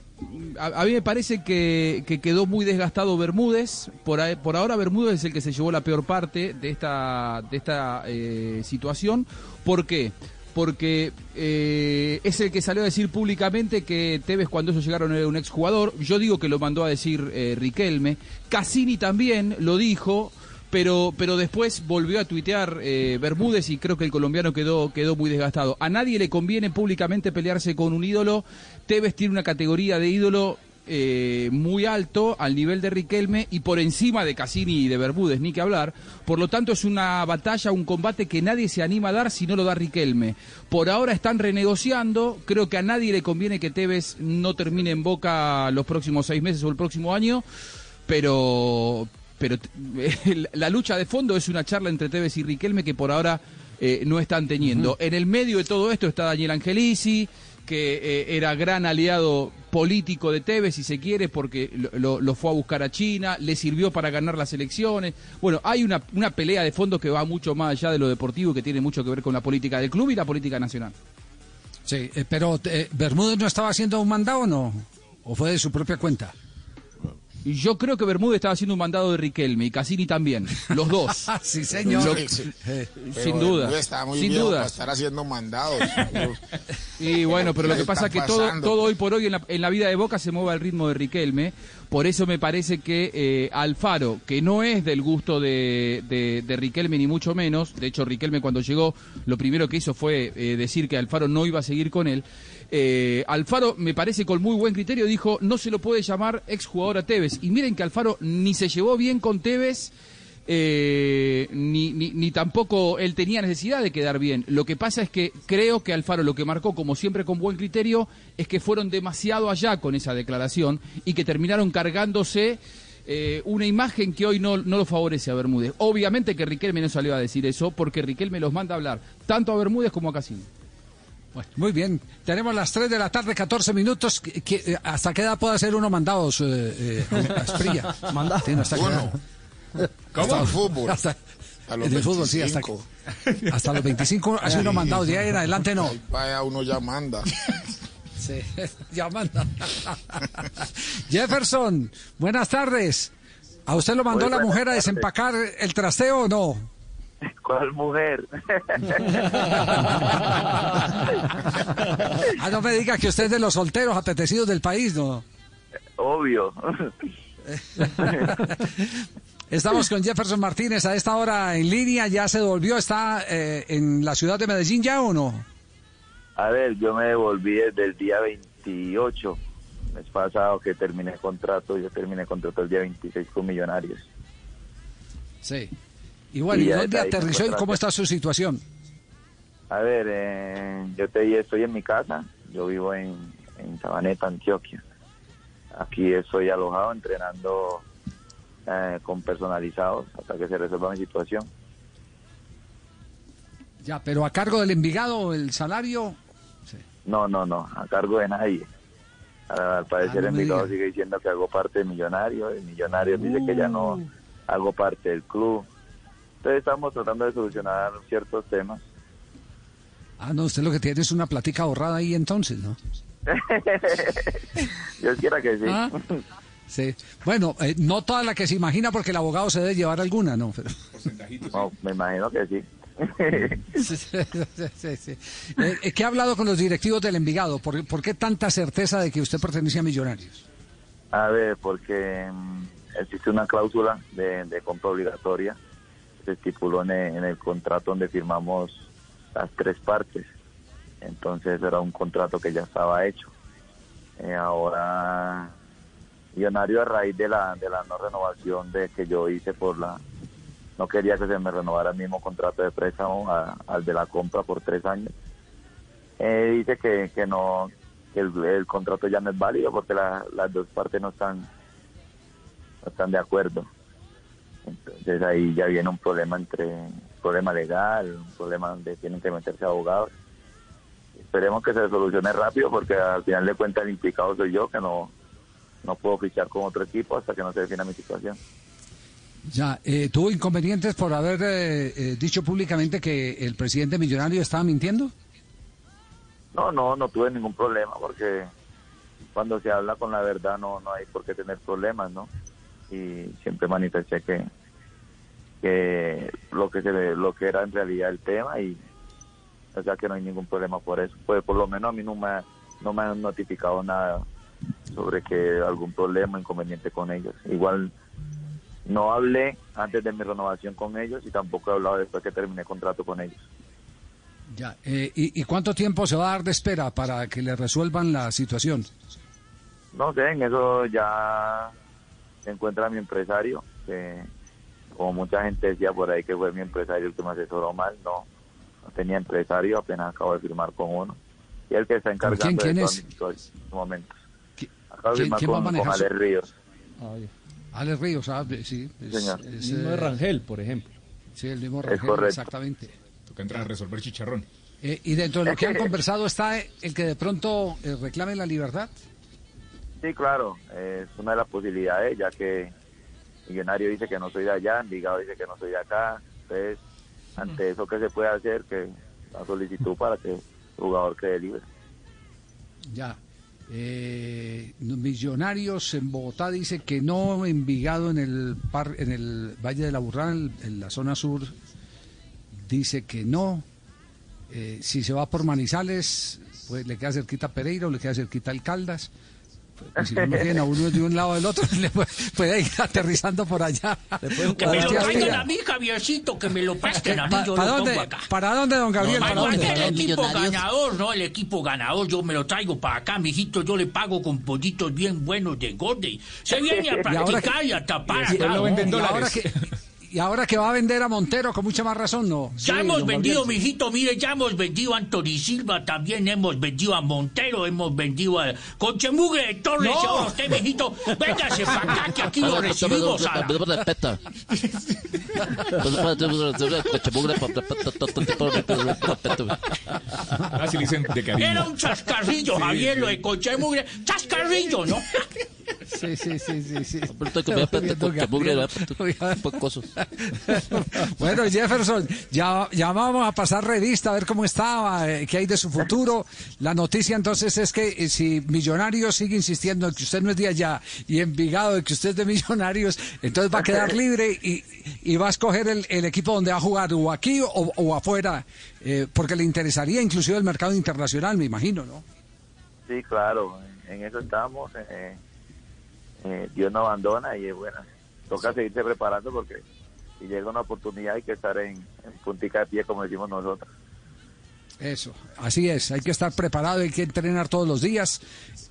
Speaker 30: a, mí me parece que, que quedó muy desgastado Bermúdez. Por, por ahora Bermúdez es el que se llevó la peor parte de esta, de esta eh, situación. ¿Por qué? Porque eh, es el que salió a decir públicamente que Tevez cuando ellos llegaron era un exjugador. Yo digo que lo mandó a decir eh, Riquelme. Cassini también lo dijo. Pero, pero después volvió a tuitear eh, Bermúdez y creo que el colombiano quedó, quedó muy desgastado. A nadie le conviene públicamente pelearse con un ídolo. Tevez tiene una categoría de ídolo eh, muy alto al nivel de Riquelme y por encima de Cassini y de Bermúdez, ni que hablar. Por lo tanto, es una batalla, un combate que nadie se anima a dar si no lo da Riquelme. Por ahora están renegociando. Creo que a nadie le conviene que Tevez no termine en boca los próximos seis meses o el próximo año. Pero, pero t- (laughs) la lucha de fondo es una charla entre Tevez y Riquelme que por ahora eh, no están teniendo. En el medio de todo esto está Daniel Angelici, que eh, era gran aliado político de Tevez, si se quiere, porque lo, fue a buscar a China, le sirvió para ganar las elecciones. Bueno, hay una, una pelea de fondo que va mucho más allá de lo deportivo, que tiene mucho que ver con la política del club y la política nacional.
Speaker 10: Sí, eh, pero eh, Bermúdez no estaba haciendo un mandado o no? ¿O fue de su propia cuenta?
Speaker 30: Yo creo que Bermúdez estaba haciendo un mandado de Riquelme y Cassini también, los dos. (laughs)
Speaker 10: sí, señor.
Speaker 30: Lo-
Speaker 74: Sí,
Speaker 30: eh, sin duda,
Speaker 74: Bermúdez Está muy
Speaker 30: sin duda.
Speaker 74: para estar haciendo mandados. (laughs)
Speaker 30: Y bueno, pero lo
Speaker 74: ¿Qué
Speaker 30: que pasa es que todo, todo hoy por hoy en la, en la vida de Boca se mueve al ritmo de Riquelme. Por eso me parece que eh, Alfaro, que no es del gusto de, de- de Riquelme ni mucho menos, de hecho Riquelme cuando llegó lo primero que hizo fue eh, decir que Alfaro no iba a seguir con él. Eh, Alfaro, me parece con muy buen criterio, dijo no se lo puede llamar exjugador a Tevez. Y miren que Alfaro ni se llevó bien con Tevez eh, ni, tampoco él tenía necesidad de quedar bien. Lo que pasa es que creo que Alfaro lo que marcó, como siempre con buen criterio, es que fueron demasiado allá con esa declaración y que terminaron cargándose eh, una imagen que hoy no, no lo favorece a Bermúdez. Obviamente que Riquelme no salió a decir eso porque Riquelme los manda a hablar tanto a Bermúdez como a Casino.
Speaker 10: Bueno, muy bien. Tenemos las 3 de la tarde, 14 minutos. ¿Qué- qué- eh, ¿Hasta qué edad puede hacer uno mandados, eh, eh, (laughs) Asprilla?
Speaker 77: Manda.
Speaker 10: Sí, no, ¿hasta edad?
Speaker 74: Uno. Hasta el fútbol.
Speaker 10: Hasta,
Speaker 74: A los
Speaker 10: el fútbol, sí, hasta,
Speaker 74: 25.
Speaker 10: hasta los 25 hace (laughs) uno mandado. De ahí en adelante no.
Speaker 74: Vaya, uno ya manda. (laughs)
Speaker 10: Sí, ya manda. Jefferson, buenas tardes. ¿A usted lo mandó
Speaker 78: Muy
Speaker 10: la mujer a
Speaker 78: tardes.
Speaker 10: desempacar el trasteo o no? (laughs)
Speaker 78: ¿Cuál mujer?
Speaker 10: Ah, no me diga que usted es de los solteros apetecidos del país, ¿no?
Speaker 78: Obvio. (laughs)
Speaker 10: Estamos con Jefferson Martínez a esta hora en línea, ya se devolvió, está eh, en la ciudad de Medellín ya o no?
Speaker 78: A ver, yo me devolví desde el día 28, mes pasado que terminé contrato, yo terminé contrato el día 26 con Millonarios.
Speaker 10: Sí. Y bueno,
Speaker 78: Y
Speaker 10: ¿y
Speaker 78: ya
Speaker 10: dónde aterrizó y cómo está su situación?
Speaker 78: A ver, eh, yo te estoy en mi casa, yo vivo en, en Sabaneta, Antioquia. aquí estoy alojado entrenando eh, con personalizados hasta que se resuelva mi situación.
Speaker 10: Ya, pero a cargo del Envigado, el salario.
Speaker 78: No, no, no, a cargo de nadie. Al parecer
Speaker 10: Ah, no
Speaker 78: Envigado
Speaker 10: diga.
Speaker 78: sigue diciendo que hago parte de Millonario, el Millonario dice que ya no
Speaker 10: Uh.
Speaker 78: hago parte del club. Entonces estamos tratando de solucionar ciertos temas.
Speaker 10: Ah, no, usted lo que tiene es una platica ahorrada ahí entonces, ¿no? (laughs)
Speaker 78: Dios quiera que sí.
Speaker 10: Ah. Sí. Bueno, eh, no toda la que se imagina porque el abogado se debe llevar alguna, ¿no? Pero-
Speaker 78: No, me imagino que (laughs) sí.
Speaker 10: Sí, sí, sí. Eh, eh, ¿Qué ha hablado con los directivos del Envigado? ¿Por, por qué tanta certeza de que usted pertenece a Millonarios?
Speaker 78: A ver, porque mm, existe una cláusula de, de compra obligatoria se estipuló en el, contrato donde firmamos las tres partes. Entonces era un contrato que ya estaba hecho. Eh, ahora, Millonario a raíz de la, de la no renovación de que yo hice por la... No quería que se me renovara el mismo contrato de préstamo al de la compra por tres años. Eh, dice que, que no que el, el contrato ya no es válido porque la- las dos partes no están no están de acuerdo entonces ahí ya viene un problema entre un problema legal un problema donde tienen que meterse abogados esperemos que se solucione rápido porque al final de cuentas el implicado soy yo que no no puedo fichar con otro equipo hasta que no se defina mi situación
Speaker 10: Ya, eh, ¿tuvo inconvenientes por haber eh, eh, dicho públicamente que el presidente millonario estaba mintiendo?
Speaker 78: No, no, no tuve ningún problema porque cuando se habla con la verdad no, no hay por qué tener problemas, ¿no? Y siempre manifesté que, que lo que se ve- lo que era en realidad el tema y o sea que no hay ningún problema por eso. Pues por lo menos a mí no me no me han notificado nada sobre que algún problema, inconveniente con ellos. Igual no hablé antes de mi renovación con ellos y tampoco he hablado después que terminé contrato con ellos.
Speaker 10: Ya. Eh, ¿y, y cuánto tiempo se va a dar de espera para que le resuelvan la situación?
Speaker 78: No sé, en eso ya se encuentra mi empresario, que como mucha gente decía por ahí que fue mi empresario el que me asesoró mal, no, no tenía empresario, apenas acabo de firmar con uno. Y el que está encargando
Speaker 10: quién- quién
Speaker 78: de
Speaker 10: es?
Speaker 78: mi situación en estos momentos. Acabo de
Speaker 10: quién-
Speaker 78: firmar
Speaker 10: quién va a
Speaker 78: con, con Ale Ríos.
Speaker 10: Alex Ríos, ah, sí. Es,
Speaker 78: Señor.
Speaker 10: es,
Speaker 77: El mismo
Speaker 10: eh,
Speaker 77: de Rangel, por ejemplo.
Speaker 10: Sí, el mismo
Speaker 78: Es
Speaker 10: Rangel,
Speaker 78: correcto.
Speaker 10: exactamente.
Speaker 13: Toca entrar a resolver chicharrón.
Speaker 10: Eh, y dentro de lo que han (laughs) conversado está el que de pronto eh, reclame la libertad.
Speaker 78: Sí, claro, es una de las posibilidades, ya que Millonario dice que no soy de allá, Envigado dice que no soy de acá. Entonces, ante eso, ¿qué se puede hacer? Que la solicitud para que el jugador quede libre.
Speaker 10: Ya. Eh, Millonarios en Bogotá dice que no, Envigado en el par, en el Valle de la Burral, en la zona sur, dice que no. Eh, si se va por Manizales, pues le queda cerquita Pereira o le queda cerquita al Caldas. Pues, si no lo tienen a uno de un lado del otro, (laughs) le puede, puede ir aterrizando por allá.
Speaker 79: Que me lo traigan a mí, Javiercito, que me lo presten a mí, yo
Speaker 10: ¿Para
Speaker 79: lo
Speaker 10: dónde,
Speaker 79: pongo acá.
Speaker 10: ¿Para dónde, don Gabriel?
Speaker 79: No,
Speaker 10: ¿Para dónde?
Speaker 79: el equipo ganador, ¿no? El equipo ganador, yo me lo traigo para acá, mijito, yo le pago con pollitos bien buenos de Gordy. Se viene a (laughs)
Speaker 10: Y ahora
Speaker 79: practicar y a tapar.
Speaker 10: Y-
Speaker 79: acá, ¿no?
Speaker 10: y ahora que- y ahora que va a vender a Montero con mucha más razón, ¿no?
Speaker 79: Ya
Speaker 10: Sí,
Speaker 79: hemos vendido,
Speaker 10: Gabriel.
Speaker 79: mijito, mire, ya hemos vendido a Anthony Silva, también hemos vendido a Montero, hemos vendido a Conchemugre de Torres,
Speaker 10: No.
Speaker 79: y ahora usted, mijito, véngase para acá, que aquí lo recibimos a la...
Speaker 13: Así le dicen de cariño.
Speaker 79: Era un chascarrillo, Javier, lo de Conchemugre, chascarrillo, ¿no?
Speaker 10: Sí, sí, sí, sí. sí. (laughs) Bueno, Jefferson, ya, ya vamos a pasar revista a ver cómo está, eh, qué hay de su futuro. La noticia entonces es que eh, si Millonarios sigue insistiendo en que usted no es de allá y Envigado en que usted es de Millonarios, entonces va a quedar (laughs) libre y, y va a escoger el, el equipo donde va a jugar, o aquí o, o afuera, eh, porque le interesaría inclusive el mercado internacional, me imagino, ¿no?
Speaker 78: Sí, claro, en eso estamos. Dios no abandona y eh, bueno, toca seguirse preparando porque si llega una oportunidad hay que estar en, en puntica de pie, como decimos nosotros.
Speaker 10: Eso, así es, hay que estar preparado, hay que entrenar todos los días.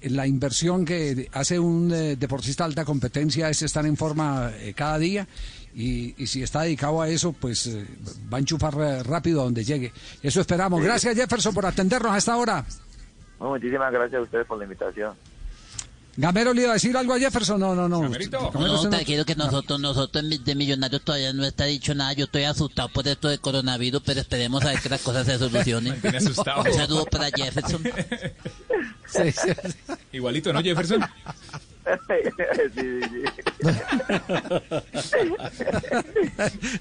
Speaker 10: La inversión que hace un eh, deportista de alta competencia es estar en forma eh, cada día y, y si está dedicado a eso, pues eh, va a enchufar rápido a donde llegue. Eso esperamos.
Speaker 78: Sí.
Speaker 10: Gracias Jefferson por atendernos a esta hora.
Speaker 78: Bueno, muchísimas gracias a ustedes por la invitación.
Speaker 10: Gamero le iba a decir algo a Jefferson. No, no, no.
Speaker 80: No,
Speaker 10: Gamero, usted no-
Speaker 80: tranquilo que nosotros, nosotros de millonarios todavía no está dicho nada. Yo estoy asustado por esto de coronavirus, pero esperemos a ver que las cosas se solucionen. (laughs)
Speaker 13: Tiene asustado.
Speaker 80: Un saludo para Jefferson. (laughs)
Speaker 10: Sí, sí.
Speaker 13: Igualito, ¿no, Jefferson? (laughs)
Speaker 78: Sí,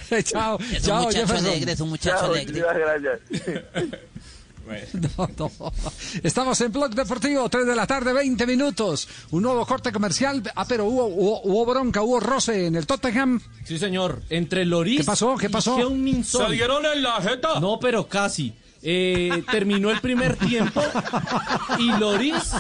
Speaker 78: sí,
Speaker 10: chao,
Speaker 80: Es un
Speaker 10: chao,
Speaker 80: muchacho
Speaker 10: Jefferson.
Speaker 80: alegre, es un muchacho
Speaker 78: Chao,
Speaker 80: alegre.
Speaker 78: muchas gracias. (laughs)
Speaker 10: No, no. Estamos en Blog Deportivo, 3 de la tarde, 20 minutos. Un nuevo corte comercial. Ah, pero hubo, hubo, hubo bronca, hubo roce en el Tottenham.
Speaker 11: Sí, señor. Entre Loris
Speaker 10: ¿Qué pasó? ¿Qué pasó?
Speaker 11: y.
Speaker 10: ¿Se dieron
Speaker 11: en la jeta? No, pero casi. Eh, terminó el primer tiempo y Loris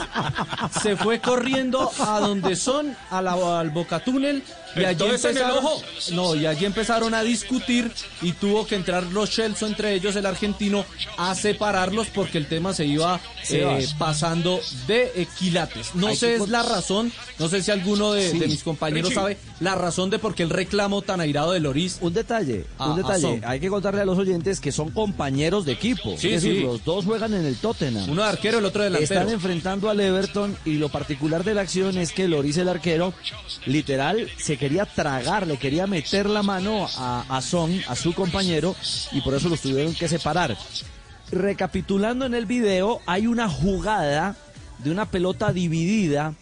Speaker 11: se fue corriendo a donde son, a la- al Boca Túnel. Y allí empezaron, no, y allí empezaron a discutir y tuvo que entrar los Chelsea, entre ellos el argentino, a separarlos porque el tema se iba eh, pasando de eh, quilates. No
Speaker 25: Hay
Speaker 11: sé es la razón, no sé si alguno de,
Speaker 25: Sí.
Speaker 11: de mis compañeros
Speaker 25: Richie.
Speaker 11: sabe la razón de por qué el reclamo tan airado de Loris.
Speaker 25: Un detalle,
Speaker 11: a-
Speaker 25: un detalle. Hay que contarle a los oyentes que son compañeros de equipo.
Speaker 11: Sí,
Speaker 25: es decir,
Speaker 11: sí.
Speaker 25: los dos juegan en el Tottenham.
Speaker 11: Uno de arquero, el otro delantero.
Speaker 25: Están enfrentando al Everton y lo particular de la acción es que Loris, el arquero, literal, se quería tragar, le quería meter la mano a, Son, a su compañero, y por eso los tuvieron que separar. Recapitulando en el video, hay una jugada de una pelota dividida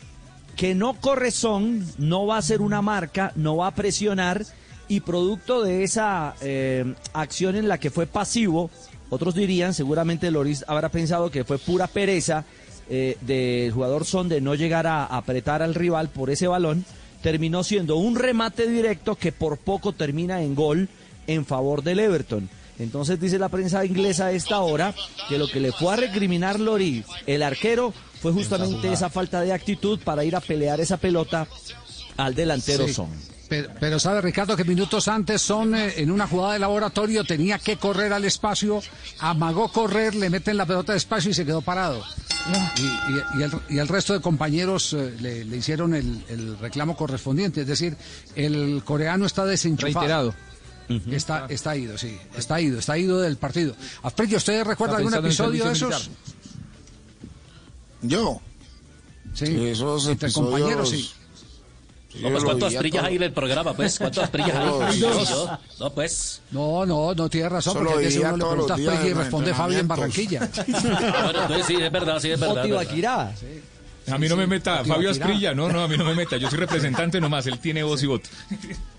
Speaker 25: que no corre Son, no va a hacer una marca, no va a presionar y producto de esa eh, acción en la que fue pasivo, otros dirían, seguramente Loris habrá pensado que fue pura pereza eh, del jugador Son de no llegar a apretar al rival por ese balón, terminó siendo un remate directo que por poco termina en gol en favor del Everton. Entonces dice la prensa inglesa a esta hora que lo que le fue a recriminar Loris, el arquero, fue justamente esa falta de actitud para ir a pelear esa pelota al delantero
Speaker 10: Sí.
Speaker 25: Son.
Speaker 10: Pero, pero sabe Ricardo que minutos antes son eh, en una jugada de laboratorio tenía que correr al espacio, amagó correr, le meten la pelota despacio y se quedó parado. Y, y- y el, y el resto de compañeros eh, le, le hicieron el, el reclamo correspondiente, es decir, el coreano está desenchufado.
Speaker 30: Reiterado.
Speaker 10: Está, está ido, sí, está ido, está ido del partido. Asprilla, ¿usted recuerda algún episodio de esos?
Speaker 1: Yo.
Speaker 10: Sí,
Speaker 1: esos
Speaker 10: entre
Speaker 1: episodios-
Speaker 10: compañeros, sí.
Speaker 81: No, pues cuántas
Speaker 1: todo.
Speaker 81: hay en el programa, pues, cuántas trillas
Speaker 1: Solo
Speaker 81: hay.
Speaker 1: dos.
Speaker 81: Yo- No, pues.
Speaker 10: No, no, no tiene razón,
Speaker 1: Solo
Speaker 10: porque a veces uno le
Speaker 1: todos
Speaker 10: pregunta a
Speaker 1: los días
Speaker 10: y responde Fabio en. Barranquilla.
Speaker 81: Ah, (laughs) bueno, entonces sí, es verdad, sí, es verdad. es verdad.
Speaker 13: A mí no me meta,
Speaker 10: Tibaquirá.
Speaker 13: Fabio Asprilla, no, no, a mí no me meta, yo soy representante nomás, él tiene voz y voto.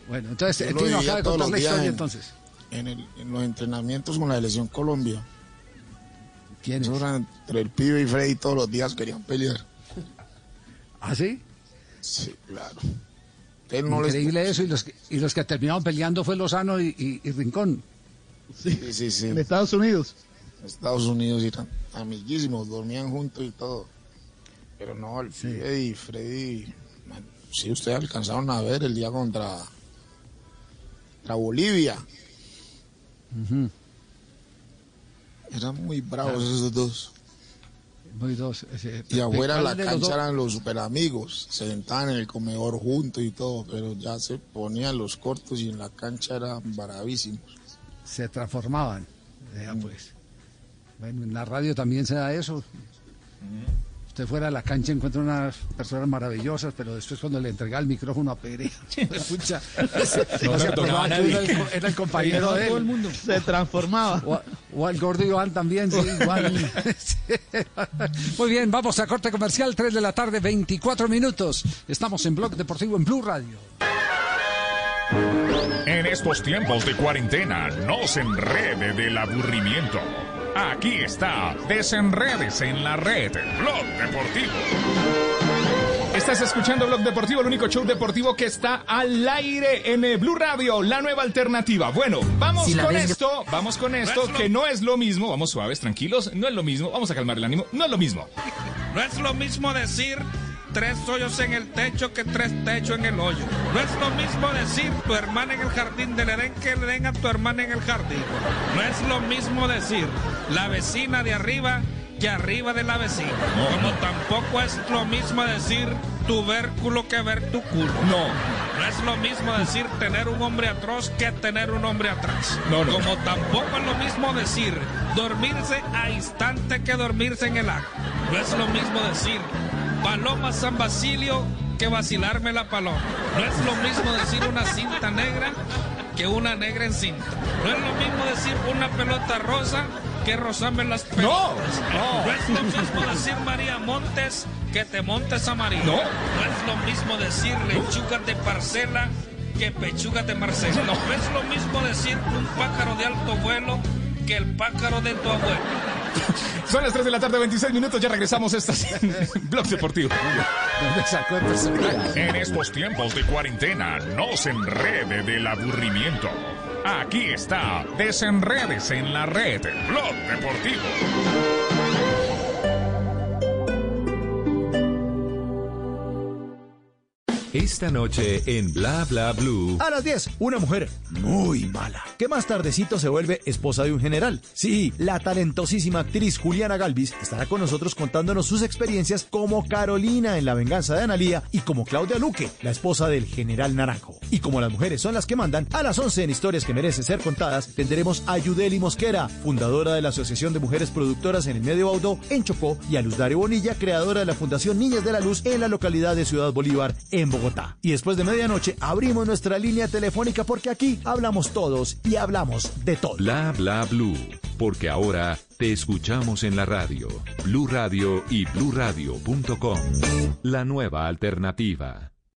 Speaker 10: Bueno, entonces, Tino
Speaker 1: vivía
Speaker 10: acaba de
Speaker 1: todos
Speaker 10: contar
Speaker 1: los
Speaker 10: la
Speaker 1: días
Speaker 10: historia
Speaker 1: en-
Speaker 10: entonces.
Speaker 1: En, el- en los entrenamientos con la selección Colombia.
Speaker 10: ¿Quién
Speaker 1: Eso era entre el pibe y Freddy todos los días querían pelear.
Speaker 10: ¿Ah, sí?
Speaker 1: Sí, claro. No les-
Speaker 10: Increíble eso, y los, que, y los que terminaron peleando fue Lozano y, y- y Rincón.
Speaker 1: Sí, sí, sí.
Speaker 33: En Estados Unidos.
Speaker 1: Estados Unidos eran amiguísimos, dormían juntos y todo. Pero no, el y Freddy, man, sí, ustedes alcanzaron a ver el día contra, contra Bolivia. Eran muy bravos esos dos.
Speaker 10: Muy dos. ese-
Speaker 1: Y afuera de la
Speaker 10: ¿cuál de los
Speaker 1: cancha eran los super amigos, se sentaban en el comedor juntos y todo, pero ya se ponían los cortos y en la cancha eran bravísimos.
Speaker 10: Se transformaban. Vea, pues. Bueno, en la radio también se da eso. Usted fuera a la cancha encuentra unas personas maravillosas, pero después cuando le entrega el micrófono a Pereira, (laughs) escucha, (laughs)
Speaker 33: No
Speaker 10: no se acordaba que era el, era el compañero de él.
Speaker 33: Todo el mundo. Se transformaba.
Speaker 10: O, o al gordo Iván también, sí. (laughs) Muy bien, vamos a corte comercial, 3 de la tarde, 24 minutos. Estamos en Blog Deportivo en Blue Radio.
Speaker 82: En estos tiempos de cuarentena, no se enrede del aburrimiento. Aquí está, desenredes en la red, Blog Deportivo.
Speaker 13: Estás escuchando Blog Deportivo, el único show deportivo que está al aire en eh, Blue Radio, la nueva alternativa. Bueno, vamos
Speaker 83: Si
Speaker 13: con
Speaker 83: ves-
Speaker 13: esto, vamos con esto, que no es lo mismo, vamos suaves, tranquilos, no es lo mismo, vamos a calmar el ánimo, no es lo mismo.
Speaker 84: No es lo mismo decir tres hoyos en el techo que tres techos en el hoyo. No es lo mismo decir tu hermana en el jardín del Edén que le den a tu hermana en el jardín. No es lo mismo decir la vecina de arriba que arriba de la vecina. Como tampoco es lo mismo decir tubérculo que ver tu culo.
Speaker 13: No.
Speaker 84: No es lo mismo decir tener un hombre atroz que tener un hombre atrás.
Speaker 13: No, no.
Speaker 84: Como tampoco es lo mismo decir dormirse a instante que dormirse en el acto. No es lo mismo decir Paloma San Basilio que vacilarme la paloma. No es lo mismo decir una cinta negra que una negra en cinta. No es lo mismo decir una pelota rosa que rozarme las pelotas.
Speaker 13: no.
Speaker 84: No es lo mismo decir María Montes que te montes a María.
Speaker 13: No.
Speaker 84: No es lo mismo decir lechuga de parcela que pechuga de Marcela. No es lo mismo decir un pájaro de alto vuelo que el pájaro de tu abuelo. (laughs)
Speaker 13: Son las 3 de la tarde, 26 minutos. Ya regresamos. En (laughs) Blog Deportivo. En estos tiempos de cuarentena, no se enrede del aburrimiento. Aquí está, desenredes en la red, Blog Deportivo.
Speaker 85: Esta noche en Bla Bla Blue.
Speaker 86: A las 10, una mujer muy mala, que más tardecito se vuelve esposa de un general. Sí, la talentosísima actriz Juliana Galvis estará con nosotros contándonos sus experiencias como Carolina en La venganza de Analía y como Claudia Luque, la esposa del general Naranjo. Y como las mujeres son las que mandan, a las 11 en Historias que merecen ser contadas, tendremos a Yudeli Mosquera, fundadora de la Asociación de Mujeres Productoras en el Medio Baudó, en Chocó, y a Luz Dario Bonilla, creadora de la Fundación Niñas de la Luz en la localidad de Ciudad Bolívar, en Bogotá. Y después de medianoche abrimos nuestra línea telefónica porque aquí hablamos todos y hablamos de todo.
Speaker 85: Bla Bla Blue. Porque ahora te escuchamos en la radio. Blue Radio y bluradio.com. La nueva alternativa.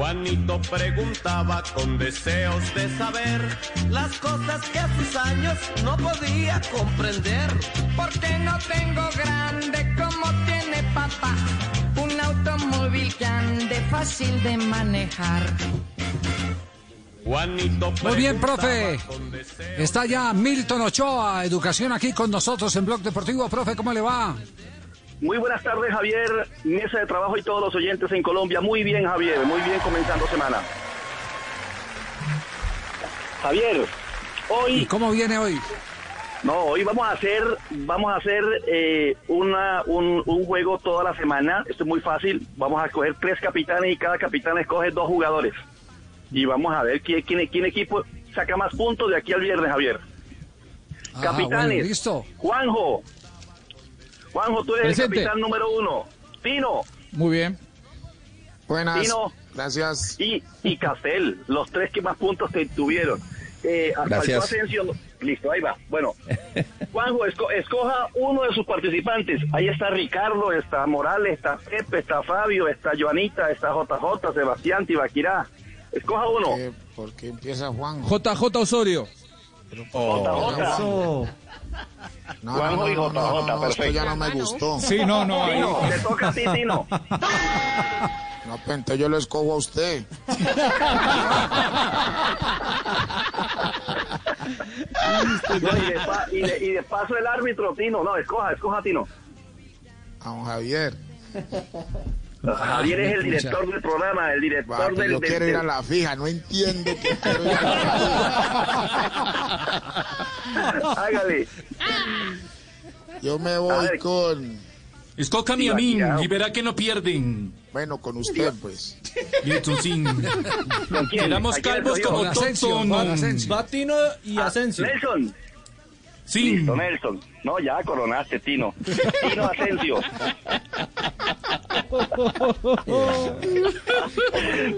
Speaker 87: Juanito preguntaba con deseos de saber las cosas que a sus años no podía comprender.
Speaker 88: Porque no tengo grande como tiene papá. Un automóvil que ande fácil de manejar.
Speaker 87: Juanito
Speaker 10: Muy bien, profe. Está ya Milton Ochoa, Educación, aquí con nosotros en Blog Deportivo. Profe, ¿cómo le va?
Speaker 2: Muy buenas tardes, Javier, mesa de trabajo y todos los oyentes en Colombia. Muy bien, Javier, muy bien comenzando semana. Javier, hoy...
Speaker 10: ¿Y cómo viene hoy?
Speaker 2: No, hoy vamos a hacer, vamos a hacer eh, una, un, un juego toda la semana. Esto es muy fácil. Vamos a escoger tres capitanes y cada capitán escoge dos jugadores. Y vamos a ver quién, quién, quién equipo saca más puntos de aquí al viernes, Javier.
Speaker 10: Ah,
Speaker 2: Capitanes.
Speaker 10: bueno, listo.
Speaker 2: Juanjo. Juanjo, tú eres
Speaker 30: Presente.
Speaker 2: el capitán número uno. Tino.
Speaker 30: Muy bien.
Speaker 89: Buenas.
Speaker 2: Tino.
Speaker 89: Gracias.
Speaker 2: Y, y Castel, los tres que más puntos te tuvieron. Eh,
Speaker 89: Gracias.
Speaker 2: Asensio, listo, ahí va. Bueno, (laughs) Juanjo, esco- escoja uno de sus participantes. Ahí está Ricardo, está Morales, está Pepe, está Fabio, está Joanita, está JJ, Sebastián, Tibaquirá. Escoja uno.
Speaker 89: ¿Por qué empieza Juan?
Speaker 30: JJ Osorio.
Speaker 2: JJ.
Speaker 89: No,
Speaker 2: Juanjo y
Speaker 89: no, no, no,
Speaker 2: JJ,
Speaker 89: no, no, esto
Speaker 2: perfecto.
Speaker 89: ya no me gustó.
Speaker 30: Sí, no, no,
Speaker 2: Tino, te toca a ti, Tino. (laughs)
Speaker 89: No, pues entonces yo lo escojo a usted. (laughs)
Speaker 2: No, y, de pa- y de- y de paso el árbitro, Tino. No, escoja, escoja, Tino.
Speaker 89: A don Javier.
Speaker 2: Javier es el director del programa, el director
Speaker 89: Va,
Speaker 2: del...
Speaker 89: yo
Speaker 2: del-
Speaker 89: quiero ir a
Speaker 2: del-
Speaker 89: la fija, no entiende que quiero ir a la
Speaker 2: Hágale.
Speaker 89: Yo me voy con...
Speaker 79: Escójame a mí y verá que no pierden.
Speaker 89: Bueno, con usted, pues.
Speaker 79: Listo, sí.
Speaker 2: ¿Con quién?
Speaker 79: Quedamos
Speaker 2: ¿A quién
Speaker 79: calvos como
Speaker 2: Asensio.
Speaker 90: Batino y Asensio.
Speaker 2: Nelson.
Speaker 79: Sí.
Speaker 2: Listo, Nelson. No, ya coronaste, Tino. Tino Asensio. (laughs)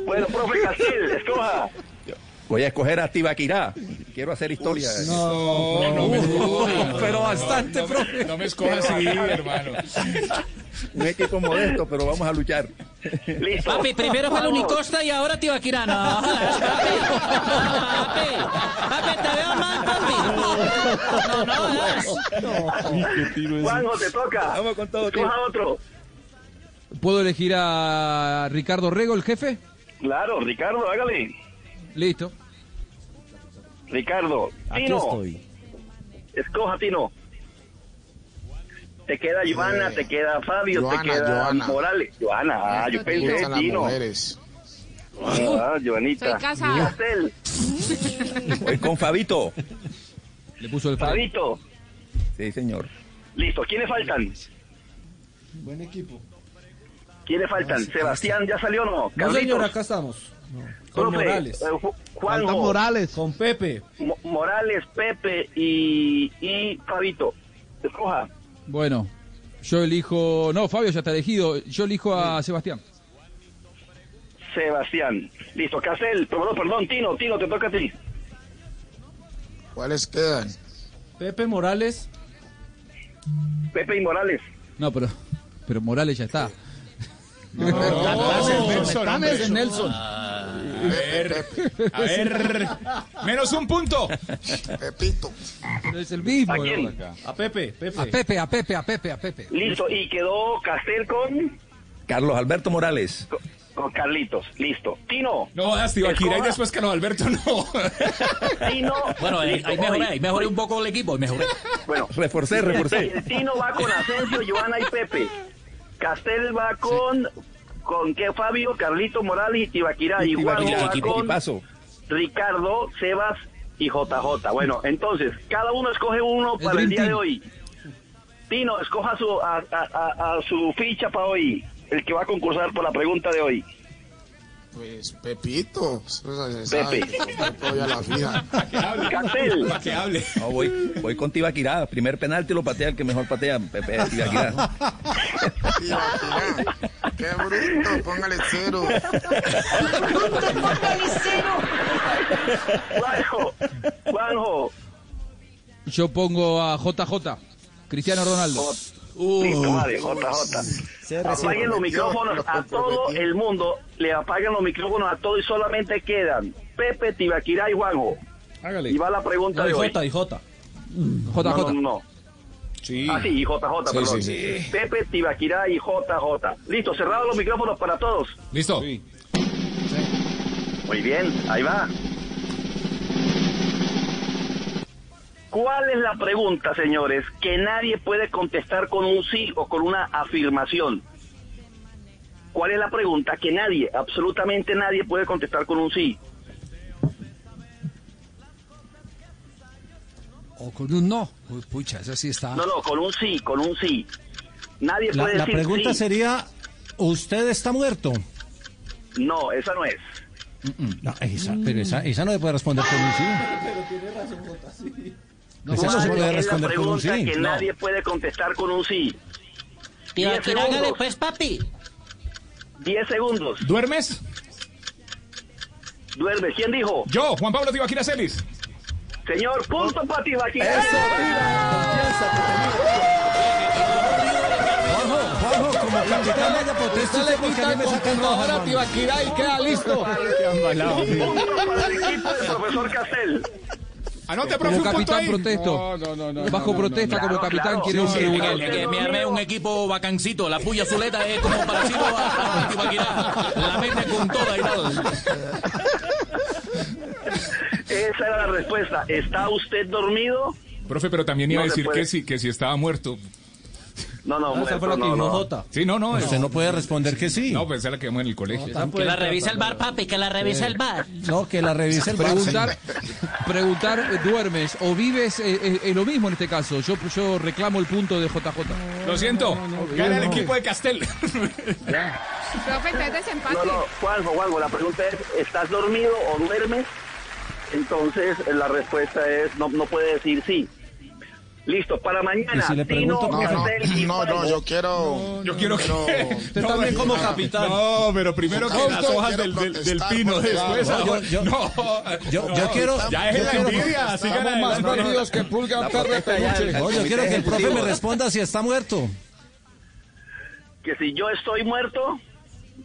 Speaker 2: bueno, profe Castel, escoja.
Speaker 91: Voy a escoger a Tibaquirá. Quiero hacer historia.
Speaker 30: No, no me (laughs) escoja.
Speaker 91: pero bastante,
Speaker 30: No,
Speaker 91: profe.
Speaker 30: No me escojas así, hermano.
Speaker 91: Un equipo modesto, pero vamos a luchar.
Speaker 2: Listo.
Speaker 79: Papi, primero fue el. Unicosta y ahora Tibaquirá. No, jodas, (laughs) papi. Papi, papi, te veo mal, papi. No, no, jodas.
Speaker 2: Juanjo, te toca.
Speaker 91: Vamos con todo,
Speaker 2: Escoja otro.
Speaker 30: ¿Puedo elegir a Ricardo Rego, el jefe?
Speaker 2: Claro, Ricardo, hágale.
Speaker 30: Listo.
Speaker 2: Ricardo.
Speaker 77: Aquí
Speaker 2: Tino.
Speaker 77: estoy.
Speaker 2: Escoja, Tino. Te queda Joana,
Speaker 89: Eh,
Speaker 2: te queda Fabio,
Speaker 89: Joana,
Speaker 2: te queda
Speaker 89: Joana.
Speaker 2: Morales. Joana, ah, yo pensé en Tino. Ah, Joanita.
Speaker 63: Soy casada.
Speaker 92: Voy con Fabito.
Speaker 30: Le puso el
Speaker 2: Fabito.
Speaker 92: Sí, señor.
Speaker 2: Listo, ¿quiénes faltan?
Speaker 93: Buen equipo.
Speaker 2: ¿Quiénes faltan? ¿Sebastián ya salió o no?
Speaker 11: No, señor, acá estamos. Con
Speaker 2: Profe,
Speaker 11: Morales.
Speaker 2: eh, Ju- Juanjo.
Speaker 11: Falta Morales. Con Pepe.
Speaker 2: Mo- Morales, Pepe y, y Fabito. Escoja.
Speaker 30: Bueno, yo elijo. No, Fabio ya está elegido. Yo elijo a Sebastián.
Speaker 2: Sebastián. Listo, Castel. Perdón, perdón, Tino, Tino, te toca a ti.
Speaker 1: ¿Cuáles quedan?
Speaker 11: Pepe Morales.
Speaker 2: Pepe y Morales.
Speaker 30: No, pero. Pero Morales ya está.
Speaker 13: No, (laughs)
Speaker 11: Nelson, Nelson.
Speaker 13: A ver, a ver. Menos un punto.
Speaker 1: Pepito.
Speaker 30: No es el mismo.
Speaker 2: ¿A
Speaker 30: ¿no?
Speaker 2: quién?
Speaker 30: Acá.
Speaker 11: A Pepe, Pepe.
Speaker 10: A Pepe, a Pepe, a Pepe, a Pepe.
Speaker 2: Listo, y quedó Castel con,
Speaker 92: Carlos Alberto Morales.
Speaker 2: con Carlitos. Listo. Tino.
Speaker 13: No, Asti Akira y después Carlos Alberto no.
Speaker 2: Tino.
Speaker 84: Bueno, ahí,
Speaker 2: listo,
Speaker 84: ahí mejoré, ahí mejoré un poco el equipo, ahí mejoré.
Speaker 2: Bueno,
Speaker 92: Reforcé, reforcé.
Speaker 2: el Tino va con Asensio, Joana y Pepe. Castel va con, con qué Fabio, Carlito Morales y Tibaquirá. Y Juan. Ricardo, Sebas y JJ. Bueno, entonces, cada uno escoge uno
Speaker 30: El
Speaker 2: para el día
Speaker 30: Team.
Speaker 2: de hoy. Tino, escoja su, a, a- a- a su ficha para hoy, el que va a concursar por la pregunta de hoy.
Speaker 1: Pues Pepito.
Speaker 2: Pepe.
Speaker 1: La fija.
Speaker 2: Castel,
Speaker 13: Para que hable.
Speaker 92: No, voy, voy con Tibaquirá. Primer penalti lo patea el que mejor patea. Pepe Tibaquirá. (laughs)
Speaker 1: Tibaquirá. Qué bruto. Póngale cero.
Speaker 2: Juanjo, Juanjo.
Speaker 30: Yo pongo a JJ. Cristiano Ronaldo.
Speaker 2: Listo, JJ. Apaguen los micrófonos a todo el mundo, le apagan los micrófonos a todo y solamente quedan Pepe, Tibaquirá y Juanjo.
Speaker 13: Hágale.
Speaker 2: Y va la pregunta
Speaker 11: No,
Speaker 2: de hoy.
Speaker 11: J, y J.
Speaker 2: No, no,
Speaker 30: JJ.
Speaker 2: no.
Speaker 13: Sí.
Speaker 2: Ah, sí, y JJ,
Speaker 13: Sí,
Speaker 2: perdón.
Speaker 13: sí, sí.
Speaker 2: Pepe, Tibaquirá y JJ. Listo, cerrados los micrófonos para todos.
Speaker 13: Listo.
Speaker 2: Muy bien, ahí va. ¿Cuál es la pregunta, señores, que nadie puede contestar con un sí o con una afirmación? ¿Cuál es la pregunta que nadie, absolutamente nadie puede contestar con un sí?
Speaker 10: O con un no. Uy, pucha, esa sí está.
Speaker 2: No, no, con un sí, con un sí. Nadie
Speaker 34: La,
Speaker 2: puede
Speaker 34: la
Speaker 2: decir
Speaker 34: pregunta
Speaker 2: sí.
Speaker 34: sería, ¿usted está muerto?
Speaker 2: No, esa no es.
Speaker 34: No, esa, pero esa, esa no se puede responder con un sí. (laughs)
Speaker 11: Pero tiene razón, J, sí.
Speaker 34: No se
Speaker 2: ¿Cuál
Speaker 34: puede
Speaker 2: es la
Speaker 34: responder con un
Speaker 2: pregunta
Speaker 34: sí.
Speaker 2: que
Speaker 34: No.
Speaker 2: nadie puede contestar con un sí?
Speaker 84: Tío, que hágale pues, papi.
Speaker 2: 10 segundos.
Speaker 13: ¿Duermes?
Speaker 2: Duerme. ¿Quién dijo?
Speaker 13: Yo, Juan Pablo Tibaquira Celis.
Speaker 2: Señor, punto para
Speaker 34: Juanjo, como capitán de la protesta, ¿usted por qué a mí me sacan roja, hermano?
Speaker 10: Tibaquirá y queda listo.
Speaker 2: Un punto para el equipo del profesor Castel.
Speaker 13: Anote, profe,
Speaker 30: Como
Speaker 13: un punto
Speaker 30: capitán
Speaker 13: ahí.
Speaker 30: protesto.
Speaker 10: No, no, no.
Speaker 30: Bajo protesta como capitán
Speaker 2: claro.
Speaker 30: quiere un
Speaker 2: Sí.
Speaker 84: Que, que me armé un equipo bacancito. La puya Zuleta es como parecido a, a. La mete con toda y todo.
Speaker 2: Esa era la respuesta. ¿Está usted dormido?
Speaker 13: Profe, pero también iba
Speaker 2: No
Speaker 13: a decir que sí, que si estaba muerto.
Speaker 2: No, no,
Speaker 11: Ah, esa fue la que
Speaker 2: no,
Speaker 11: dijo
Speaker 2: no.
Speaker 11: J.
Speaker 13: Sí, no, no.
Speaker 34: Usted no puede responder que sí.
Speaker 13: No, pensé la que vemos en el colegio.
Speaker 84: Que la revisa el bar, papi, que la revisa el bar.
Speaker 34: No, que la revise el bar,
Speaker 30: Preguntar, preguntar, eh, ¿duermes o vives? eh, eh, es lo mismo en este caso. Yo, yo reclamo el punto de JJ.
Speaker 13: Lo siento. Gana el equipo de Castel.
Speaker 63: Profe, entonces desempate.
Speaker 2: No, no, Juanjo, Juanjo, la pregunta es, ¿estás dormido o duermes? Entonces, la respuesta es, no, no puede decir sí. Listo, para mañana,
Speaker 34: Y si le pregunto,
Speaker 1: No, no, no, no, yo quiero.
Speaker 13: Yo quiero que.
Speaker 11: Usted también como capitán.
Speaker 13: No, pero primero que las hojas del, del, del
Speaker 1: protestar
Speaker 13: pino después.
Speaker 34: No, yo- yo-
Speaker 13: no,
Speaker 34: yo-
Speaker 13: no,
Speaker 34: quiero-
Speaker 13: Ya es la envidia. Sigan
Speaker 10: más perdidos que pulga perro de peluche.
Speaker 34: No, yo quiero que el profe me responda si está muerto.
Speaker 2: Que si yo estoy muerto,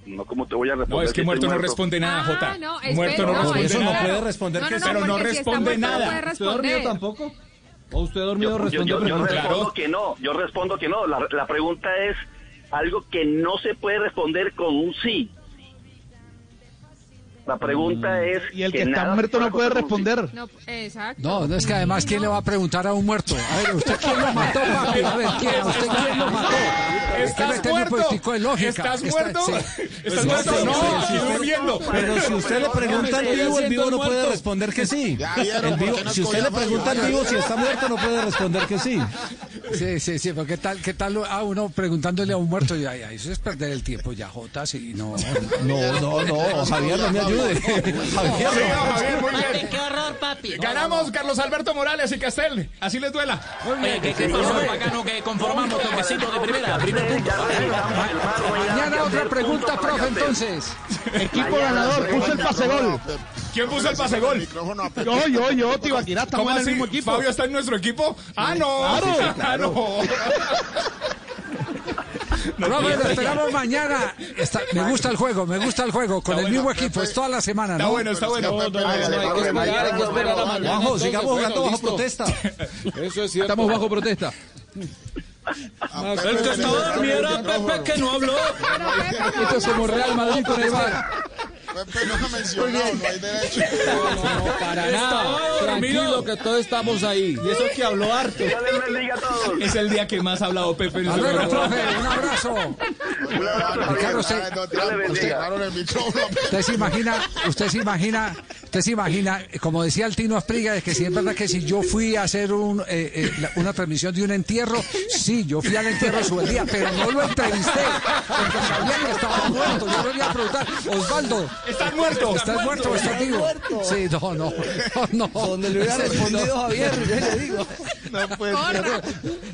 Speaker 2: no, ¿cómo te voy a responder?
Speaker 13: No, es que
Speaker 2: estoy
Speaker 13: muerto no responde nada,
Speaker 63: Ah,
Speaker 13: Jota.
Speaker 63: no,
Speaker 13: muerto no
Speaker 63: no,
Speaker 13: responde
Speaker 34: eso no
Speaker 13: nada.
Speaker 34: puede responder
Speaker 63: No,
Speaker 34: que
Speaker 63: no, no,
Speaker 13: Pero no
Speaker 63: porque si
Speaker 13: responde
Speaker 63: muerto no
Speaker 13: nada.
Speaker 63: puede
Speaker 11: ¿Usted dormido
Speaker 63: responder.
Speaker 11: tampoco? ¿O usted dormido
Speaker 2: Yo, yo,
Speaker 11: respondió
Speaker 2: yo, yo
Speaker 11: preguntas?
Speaker 2: respondo
Speaker 13: Claro.
Speaker 2: que no, yo respondo que no. La, la pregunta es algo que no se puede responder con un sí.
Speaker 94: La pregunta es
Speaker 33: Y el que,
Speaker 94: que
Speaker 33: está muerto no puede responder.
Speaker 63: No, exacto.
Speaker 10: No, no es que además, ¿quién le va a preguntar a un muerto? A ver, ¿usted quién lo mató, papi? A ver, ¿quién? ¿A usted quién lo mató?
Speaker 13: ¿Estás muerto?
Speaker 10: poquitico de lógica.
Speaker 13: ¿Estás
Speaker 10: Está-
Speaker 13: muerto?
Speaker 10: sí.
Speaker 13: ¿Estás
Speaker 34: No,
Speaker 13: muerto? No, durmiendo.
Speaker 34: Pero si usted le pregunta al vivo, el vivo no puede responder que sí.
Speaker 1: Ya vieron,
Speaker 34: El
Speaker 1: ¿por
Speaker 34: vivo-
Speaker 1: qué no
Speaker 34: si usted le pregunta al vivo si está muerto, no puede responder que sí.
Speaker 10: Sí, sí, sí, pero ¿qué tal, qué tal a uno preguntándole a un muerto? Y ay, ay, eso es perder el tiempo ya, Jota, sí, no.
Speaker 34: No, no, no, Javier, no me ayude. Javier,
Speaker 13: muy bien.
Speaker 2: qué horror, papi.
Speaker 13: Ganamos Carlos Alberto Morales y Castel. Así les duela.
Speaker 2: Oye, ¿qué, qué pasó, bacano? Que conformamos toquecito de primera, primer punto.
Speaker 10: Mañana otra pregunta, profe, entonces.
Speaker 33: Equipo ganador, puso el pase gol.
Speaker 13: ¿Quién puso el pase gol?
Speaker 33: Yo, yo, yo, Tibaquirá, estamos
Speaker 13: ¿Cómo
Speaker 33: en el mismo equipo.
Speaker 13: ¿Fabio está en nuestro equipo? ¡Ah, no!
Speaker 33: Claro.
Speaker 13: ¡Ah, no!
Speaker 10: Profe, lo esperamos mañana. Está- me gusta el juego, me gusta el juego. Con el mismo equipo, es toda la semana,
Speaker 13: Está
Speaker 10: ¿no?
Speaker 13: bueno, está bueno.
Speaker 1: Pepe,
Speaker 34: hay que esperar, hay que esperar a mañana. Juanjo, sigamos jugando bajo protesta.
Speaker 95: Eso es cierto.
Speaker 30: Estamos bajo protesta.
Speaker 1: a Pepe
Speaker 11: El que estaba dormido era. Pepe que no habló.
Speaker 30: Esto es como Real Madrid con el bar.
Speaker 1: Pepe no ha mencionado, no hay derecho. (laughs)
Speaker 95: No, no, para nada. Tranquilo que todos estamos ahí.
Speaker 11: Y eso que habló harto.
Speaker 94: Dios les bendiga a todos.
Speaker 11: Es el día que más ha hablado Pepe en
Speaker 10: Hasta
Speaker 11: su
Speaker 10: luego,
Speaker 11: programa.
Speaker 10: profe, un abrazo. (laughs)
Speaker 1: Un abrazo,
Speaker 10: Ricardo,
Speaker 1: Javier.
Speaker 10: usted-
Speaker 1: Ah.
Speaker 10: Usted se imagina, usted se imagina, usted se imagina, como decía el Tino Aspriga, es que si es verdad que si yo fui a hacer un, eh, eh, la- una transmisión de un entierro, sí, yo fui al entierro su día, pero no lo entrevisté, porque sabía que estaba muerto. Yo le iba a preguntar, Osvaldo,
Speaker 13: ¿Estás muerto?
Speaker 10: ¿estás muerto o estás vivo? Sí, no, no, no, no.
Speaker 34: Donde le hubiera respondido Javier, yo le digo.
Speaker 33: No puede
Speaker 63: Corra.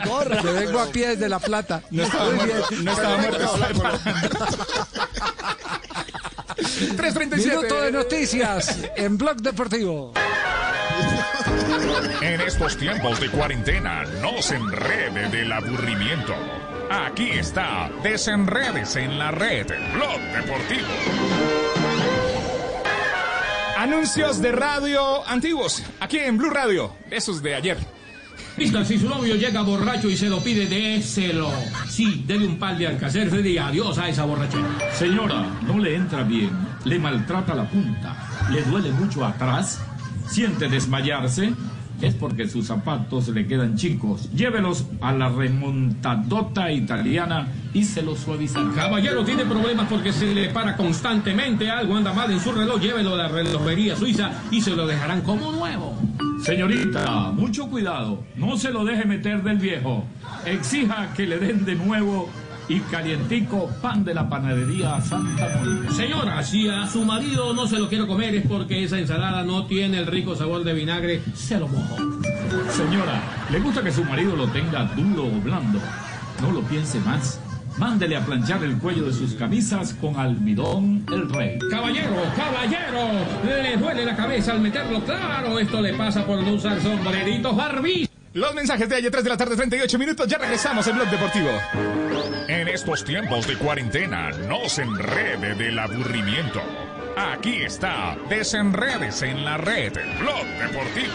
Speaker 10: Corra. Me vengo a pie desde La Plata.
Speaker 13: No estaba
Speaker 10: Muy
Speaker 13: muerto.
Speaker 10: bien.
Speaker 13: No estaba muerto. 337.
Speaker 10: Minuto de noticias en Blog Deportivo.
Speaker 5: En estos tiempos de cuarentena, no se enrede del aburrimiento. Aquí está, desenredes en la red, Blog Deportivo.
Speaker 13: Anuncios de radio antiguos. Aquí en Blue Radio. Esos de ayer.
Speaker 96: Vista, si su novio llega borracho y se lo pide, déselo. Sí, dele un par de alcacerse y adiós a esa borrachera.
Speaker 84: Señora, no le entra bien, le maltrata la punta, le duele mucho atrás, siente desmayarse, es porque sus zapatos le quedan chicos. Llévelos a la remontadota italiana y se los suavizará.
Speaker 96: Caballero tiene problemas porque se le para constantemente, algo anda mal en su reloj, llévelo a la relojería suiza y se lo dejarán como nuevo.
Speaker 84: Señorita, mucho cuidado, no se lo deje meter del viejo. Exija que le den de nuevo y calientico pan de la panadería Santa Mónica.
Speaker 96: Señora, si a su marido no se lo quiero comer es porque esa ensalada no tiene el rico sabor de vinagre, se lo mojo.
Speaker 84: Señora, ¿le gusta que su marido lo tenga duro o blando? No lo piense más. Mándele a planchar el cuello de sus camisas con almidón el rey.
Speaker 96: Caballero, caballero, le duele la cabeza al meterlo claro. Esto le pasa por no usar sombreritos Barbie.
Speaker 13: Los mensajes de ayer 3 de la tarde, 38 minutos. Ya regresamos en Blog Deportivo.
Speaker 5: En estos tiempos de cuarentena, no se enrede del aburrimiento. Aquí está, desenredes en la red, Blog Deportivo.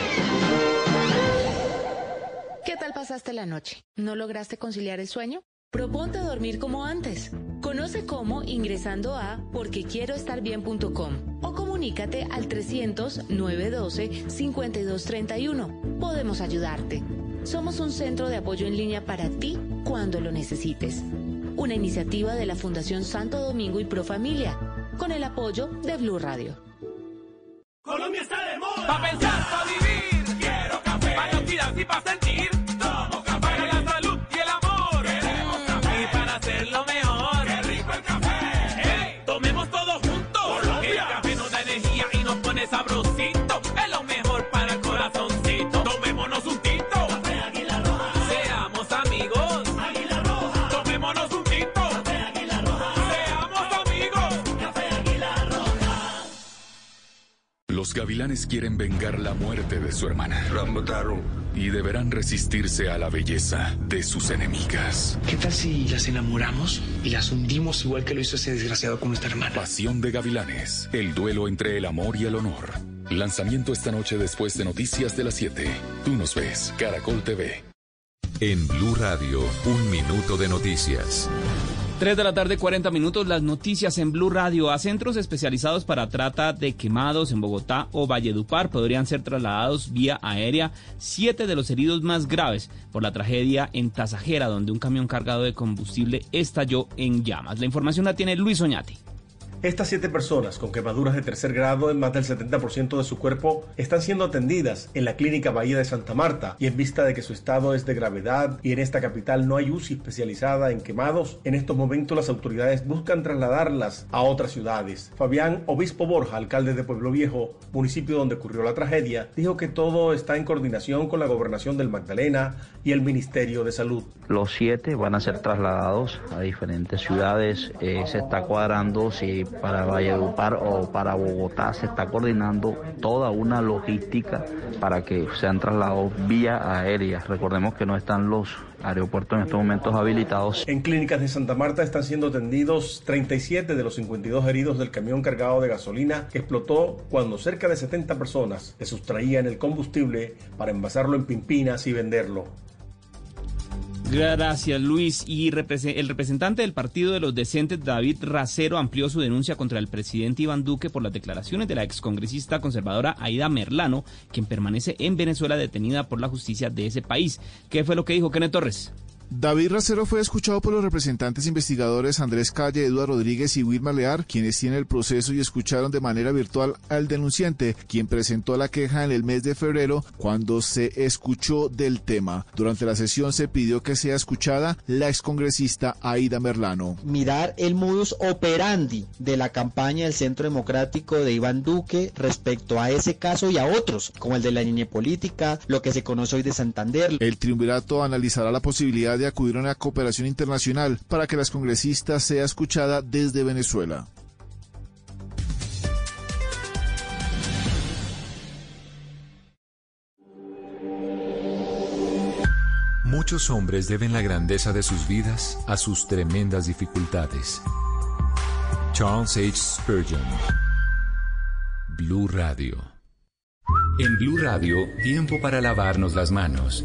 Speaker 97: ¿Qué tal pasaste la noche? ¿No lograste conciliar el sueño? Proponte dormir como antes. Conoce cómo ingresando a porquequieroestarbien.com o comunícate al 300-912-5231. Podemos ayudarte. Somos un centro de apoyo en línea para ti cuando lo necesites. Una iniciativa de la Fundación Santo Domingo y Pro Familia, con el apoyo de Blue Radio.
Speaker 98: Colombia está de moda. Pa' pensar, pa' vivir. Quiero café. Cuidarse y pa' sentir.
Speaker 3: Los gavilanes quieren vengar la muerte de su hermana. Y deberán resistirse a la belleza de sus enemigas.
Speaker 99: ¿Qué tal si las enamoramos y las hundimos igual que lo hizo ese desgraciado con nuestra hermana?
Speaker 3: Pasión de gavilanes. El duelo entre el amor y el honor. Lanzamiento esta noche después de Noticias de las 7. Tú nos ves, Caracol TV.
Speaker 5: En Blue Radio, un minuto de noticias.
Speaker 41: 3 de la tarde, 40 minutos, las noticias en Blue Radio. A centros especializados para trata de quemados en Bogotá o Valledupar podrían ser trasladados vía aérea siete de los heridos más graves por la tragedia en Tasajera, donde un camión cargado de combustible estalló en llamas. La información la tiene Luis Oñate.
Speaker 100: Estas siete personas con quemaduras de tercer grado en más del 70% de su cuerpo están siendo atendidas en la clínica Bahía de Santa Marta y en vista de que su estado es de gravedad y en esta capital no hay UCI especializada en quemados, en estos momentos las autoridades buscan trasladarlas a otras ciudades. Fabián Obispo Borja, alcalde de Pueblo Viejo, municipio donde ocurrió la tragedia, dijo que todo está en coordinación con la gobernación del Magdalena y el Ministerio de Salud.
Speaker 101: Los siete van a ser trasladados a diferentes ciudades. Eh, se está cuadrando si para Valledupar o para Bogotá se está coordinando toda una logística para que sean trasladados vía aérea. Recordemos que no están los aeropuertos en estos momentos habilitados.
Speaker 100: En clínicas de Santa Marta están siendo atendidos 37 de los 52 heridos del camión cargado de gasolina que explotó cuando cerca de 70 personas le sustraían el combustible para envasarlo en pimpinas y venderlo.
Speaker 41: Gracias, Luis. Y el representante del Partido de los Decentes, David Racero, amplió su denuncia contra el presidente Iván Duque por las declaraciones de la excongresista conservadora Aida Merlano, quien permanece en Venezuela detenida por la justicia de ese país. ¿Qué fue lo que dijo Kenneth Torres?
Speaker 102: David Racero fue escuchado por los representantes investigadores Andrés Calle, Eduardo Rodríguez y Wilma Lear, quienes tienen el proceso y escucharon de manera virtual al denunciante, quien presentó la queja en el mes de febrero cuando se escuchó del tema. Durante la sesión se pidió que sea escuchada la excongresista Aida Merlano.
Speaker 103: Mirar el modus operandi de la campaña del Centro Democrático de Iván Duque respecto a ese caso y a otros, como el de la niña política, lo que se conoce hoy de Santander.
Speaker 102: El triunvirato analizará la posibilidad de acudir a una cooperación internacional para que las congresistas sea escuchada desde Venezuela.
Speaker 5: Muchos hombres deben la grandeza de sus vidas a sus tremendas dificultades. Charles H. Spurgeon. Blue Radio. En Blue Radio, tiempo para lavarnos las manos.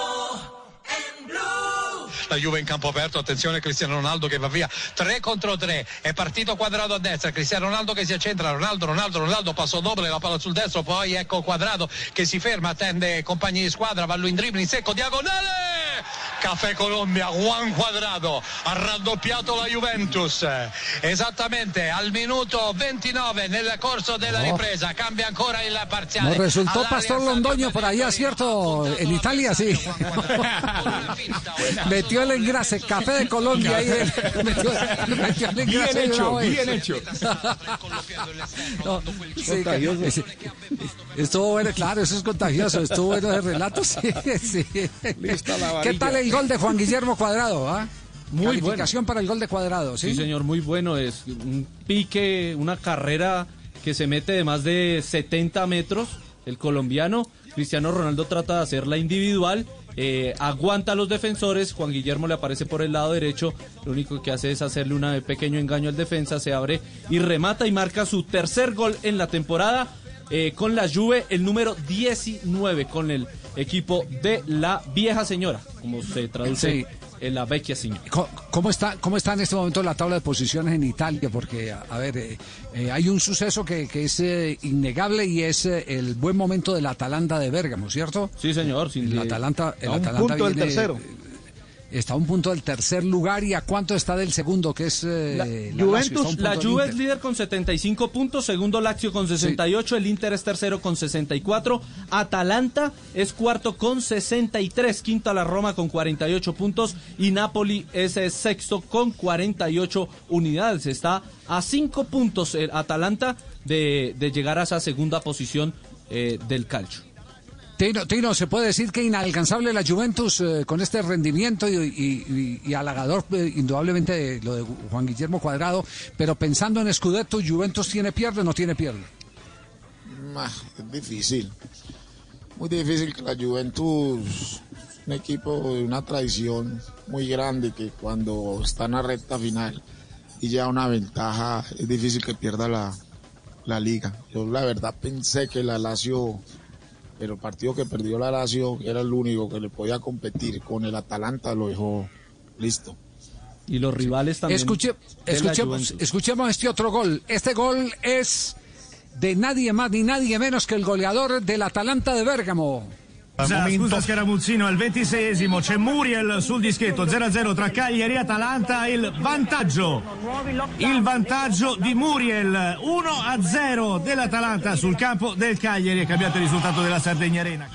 Speaker 6: La Juve in campo aperto, attenzione Cristiano Ronaldo che va via 3 contro 3, è partito quadrato a destra, Cristiano Ronaldo che si accentra, Ronaldo, Ronaldo, Ronaldo, passo doble, la palla sul destro, poi ecco quadrato che si ferma, attende compagni di squadra, va lui in dribbling secco, diagonale! Caffè Colombia, Juan Quadrado ha raddoppiato la Juventus, esattamente al minuto 29 nel corso della
Speaker 10: No.
Speaker 6: ripresa, cambia ancora il parziale.
Speaker 10: Nos resultó Pastor Londoño por allá, ¿cierto? En Italia, sí. (laughs) metió el engrase, café de Colombia ahí. él. (laughs) Metió, metió el
Speaker 13: Bien hecho, bien hecho. (laughs)
Speaker 10: No, sí,
Speaker 104: Contagioso.
Speaker 10: sí. Estuvo bueno, claro, eso es contagioso. Estuvo bueno el relato, (laughs) sí. sí.
Speaker 11: Lista la
Speaker 10: ¿Qué tal el gol de Juan Guillermo Cuadrado? ah?
Speaker 11: Muy
Speaker 10: Calificación para el gol de Cuadrado, ¿sí?
Speaker 11: Sí, señor, muy bueno. Es un pique, una carrera que se mete de más de 70 metros. El colombiano Cristiano Ronaldo trata de hacerla individual. Eh, aguanta a los defensores. Juan Guillermo le aparece por el lado derecho. Lo único que hace es hacerle un pequeño engaño al defensa. Se abre y remata y marca su tercer gol en la temporada. eh, con la Juve, el número 19 con el equipo de la vieja señora, como se traduce. En la vecchia.
Speaker 10: Co- ¿Cómo está, ¿Cómo está en este momento la tabla de posiciones en Italia? Porque, a, a ver, eh, eh, hay un suceso que, que es eh, innegable y es eh, el buen momento del Atalanta de Bérgamo, ¿cierto?
Speaker 11: Sí, señor.
Speaker 10: El Atalanta, el
Speaker 33: A un
Speaker 10: Atalanta
Speaker 33: punto del
Speaker 10: viene-
Speaker 33: tercero.
Speaker 10: Está a un punto del tercer lugar y a cuánto está del segundo, que es eh,
Speaker 11: La,
Speaker 10: punto
Speaker 11: la
Speaker 10: del
Speaker 11: Juve es líder con 75 puntos, segundo Lazio con 68, el Inter es tercero con 64, Atalanta es cuarto con 63, quinta la Roma con 48 puntos y Napoli es eh, sexto con 48 unidades. Está a 5 puntos el Atalanta de, de llegar a esa segunda posición eh, del calcio.
Speaker 10: Tino, Tino, ¿se puede decir que inalcanzable la Juventus eh, con este rendimiento y, y- halagador, eh, indudablemente, de lo de Juan Guillermo Cuadrado? Pero pensando en Scudetto, ¿Juventus tiene pierde o no tiene pierde?
Speaker 1: Es difícil. Muy difícil que la Juventus, un equipo de una tradición muy grande, que cuando está en la recta final y lleva una ventaja, es difícil que pierda la, la liga. Yo la verdad pensé que la Lazio, pero el partido que perdió la Lazio, que era el único que le podía competir con el Atalanta, lo dejó listo.
Speaker 11: Y los rivales también.
Speaker 10: Escuche- escuchemos, escuchemos este otro gol. Este gol es de nadie más ni nadie menos que el goleador del Atalanta de Bérgamo.
Speaker 84: Scusa Scaramuzzino, al 26esimo c'è Muriel sul dischetto 0-0 tra Cagliari e Atalanta, il vantaggio, il vantaggio di Muriel 1-0 dell'Atalanta sul campo del Cagliari, è cambiato il risultato della Sardegna Arena.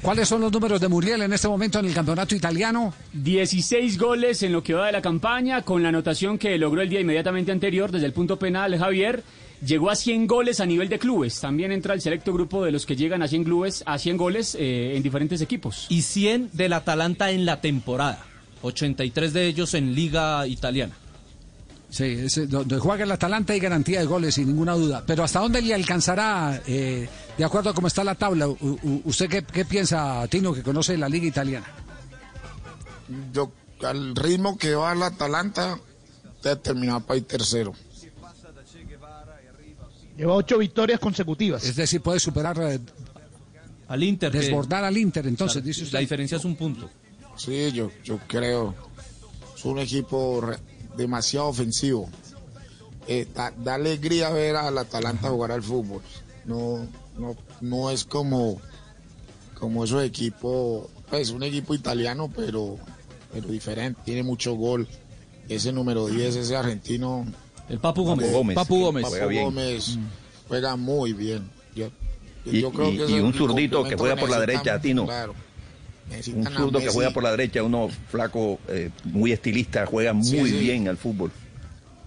Speaker 10: ¿Cuáles son los números de Muriel en este momento en el campeonato italiano?
Speaker 50: 16 goles en lo que va de la campaña, con la anotación que logró el día inmediatamente anterior desde el punto penal Javier. Llegó a 100 goles a nivel de clubes. También entra el selecto grupo de los que llegan a 100 clubes, a 100 goles eh, en diferentes equipos.
Speaker 11: Y 100 del Atalanta en la temporada. 83 de ellos en Liga Italiana.
Speaker 10: Sí, es, donde juega el Atalanta hay garantía de goles, sin ninguna duda. Pero ¿hasta dónde le alcanzará, eh, de acuerdo a cómo está la tabla? U- u- ¿Usted qué, qué piensa, Tino, que conoce la liga italiana?
Speaker 1: Yo, al ritmo que va el Atalanta, debe terminar para ir tercero.
Speaker 33: Lleva ocho victorias consecutivas.
Speaker 10: Es decir, puede superar, eh,
Speaker 11: Al Inter. que-
Speaker 10: desbordar al Inter, entonces,
Speaker 11: Claro,
Speaker 10: dice usted.
Speaker 11: La diferencia es un punto.
Speaker 1: Sí, yo, yo creo. Es un equipo re- demasiado ofensivo. Eh, da, da alegría ver al Atalanta jugar al fútbol. No, no, no es como, como esos equipos, pues un equipo italiano, pero, pero diferente. Tiene mucho gol. Ese número 10, ese argentino.
Speaker 11: El Papu Gómez.
Speaker 1: Gómez.
Speaker 11: Papu Gómez.
Speaker 1: Papu
Speaker 11: Juega bien.
Speaker 1: Gómez juega muy bien. Yo,
Speaker 92: Y,
Speaker 1: yo creo
Speaker 92: y-
Speaker 1: que
Speaker 92: y un
Speaker 1: el
Speaker 92: zurdito que juega por la derecha, Tino.
Speaker 1: claro.
Speaker 92: Un zurdo que juega por la derecha, uno flaco, eh, muy estilista, juega muy
Speaker 1: Sí, sí.
Speaker 92: bien al fútbol.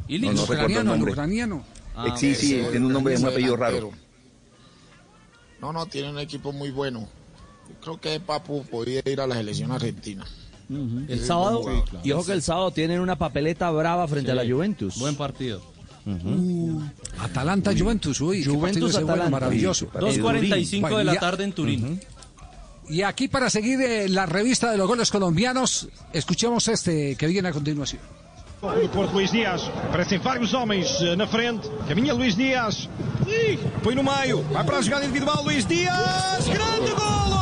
Speaker 10: Y
Speaker 92: No, no el
Speaker 10: ucraniano, el
Speaker 92: nombre.
Speaker 10: ucraniano.
Speaker 92: Eh, sí, sí,
Speaker 1: Ese
Speaker 92: tiene un nombre, un apellido raro.
Speaker 1: delantero. No, no, tiene un equipo muy bueno. Yo creo que Papu podía ir a la selección argentina.
Speaker 25: El
Speaker 1: Sí,
Speaker 25: sábado,
Speaker 1: buen jugador.
Speaker 25: y ojo que el sábado tienen una papeleta brava frente a la
Speaker 11: Sí,
Speaker 25: Juventus.
Speaker 11: Buen partido.
Speaker 10: Atalanta Juventus, uy, qué partido
Speaker 25: Juventus
Speaker 10: ese bueno,
Speaker 25: Atalanta.
Speaker 10: maravilloso.
Speaker 25: Sí, partido
Speaker 11: 2.45 de la tarde en Turín.
Speaker 10: Y aquí para seguir eh, la revista de los goles colombianos, escuchemos este que viene a continuación.
Speaker 33: Porto Luís Dias, aparecem vários homens eh, na frente, caminha Luís Dias, põe no meio, vai para a jogada individual Luís Dias, grande golo!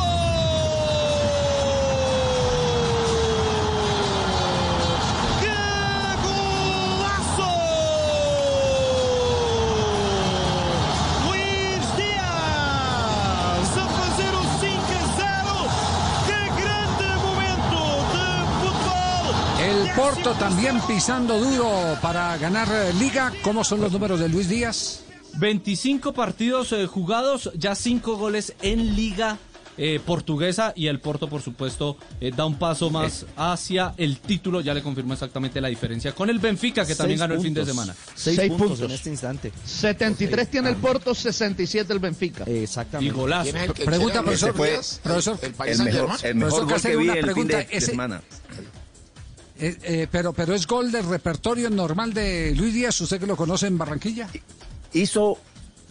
Speaker 10: Porto también pisando duro para ganar eh, liga. ¿Cómo son los números de Luis Díaz?
Speaker 11: 25 partidos eh, jugados, ya 5 goles en Liga eh, Portuguesa y el Porto, por supuesto, eh, da un paso más hacia el título. Ya le confirmó exactamente la diferencia con el Benfica, que también
Speaker 25: Seis
Speaker 11: ganó el fin de semana.
Speaker 25: Seis,
Speaker 33: Seis
Speaker 25: puntos,
Speaker 33: puntos.
Speaker 25: en este instante.
Speaker 33: 73 tiene el Porto, 67 el Benfica.
Speaker 25: Exactamente.
Speaker 11: Y golazo.
Speaker 1: ¿Quién es el que
Speaker 10: Pregunta, profesor,
Speaker 1: el, el
Speaker 92: mejor, el mejor
Speaker 10: Profesor
Speaker 92: gol que
Speaker 10: Casero,
Speaker 92: vi el fin de
Speaker 10: ese-
Speaker 92: semana.
Speaker 10: Eh, eh, pero, pero es gol del repertorio normal de Luis Díaz, usted que lo conoce en Barranquilla.
Speaker 92: Hizo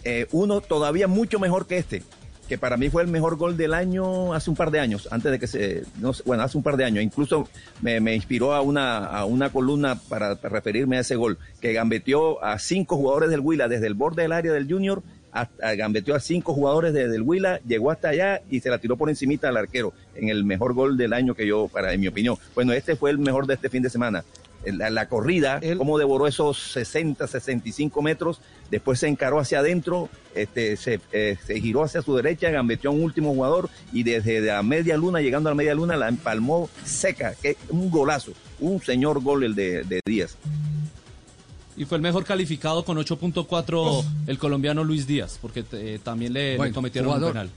Speaker 92: eh, uno todavía mucho mejor que este, que para mí fue el mejor gol del año hace un par de años, antes de que se, bueno, hace un par de años, incluso me, me inspiró a una, a una columna para, para referirme a ese gol, que gambeteó a cinco jugadores del Huila desde el borde del área del Junior, hasta, gambeteó a cinco jugadores de- del Huila, llegó hasta allá y se la tiró por encimita al arquero, en el mejor gol del año que yo, para, en mi opinión. Bueno, este fue el mejor de este fin de semana. La, la corrida, cómo devoró esos 60, 65 metros, después se encaró hacia adentro, este, se, eh, se giró hacia su derecha, gambeteó a un último jugador y desde la media luna, llegando a la media luna, la empalmó seca, que un golazo, un señor gol el de, de Díaz.
Speaker 11: Y fue el mejor calificado con 8.4 el colombiano Luis Díaz, porque eh, también le, cometieron
Speaker 33: jugador.
Speaker 11: un penal.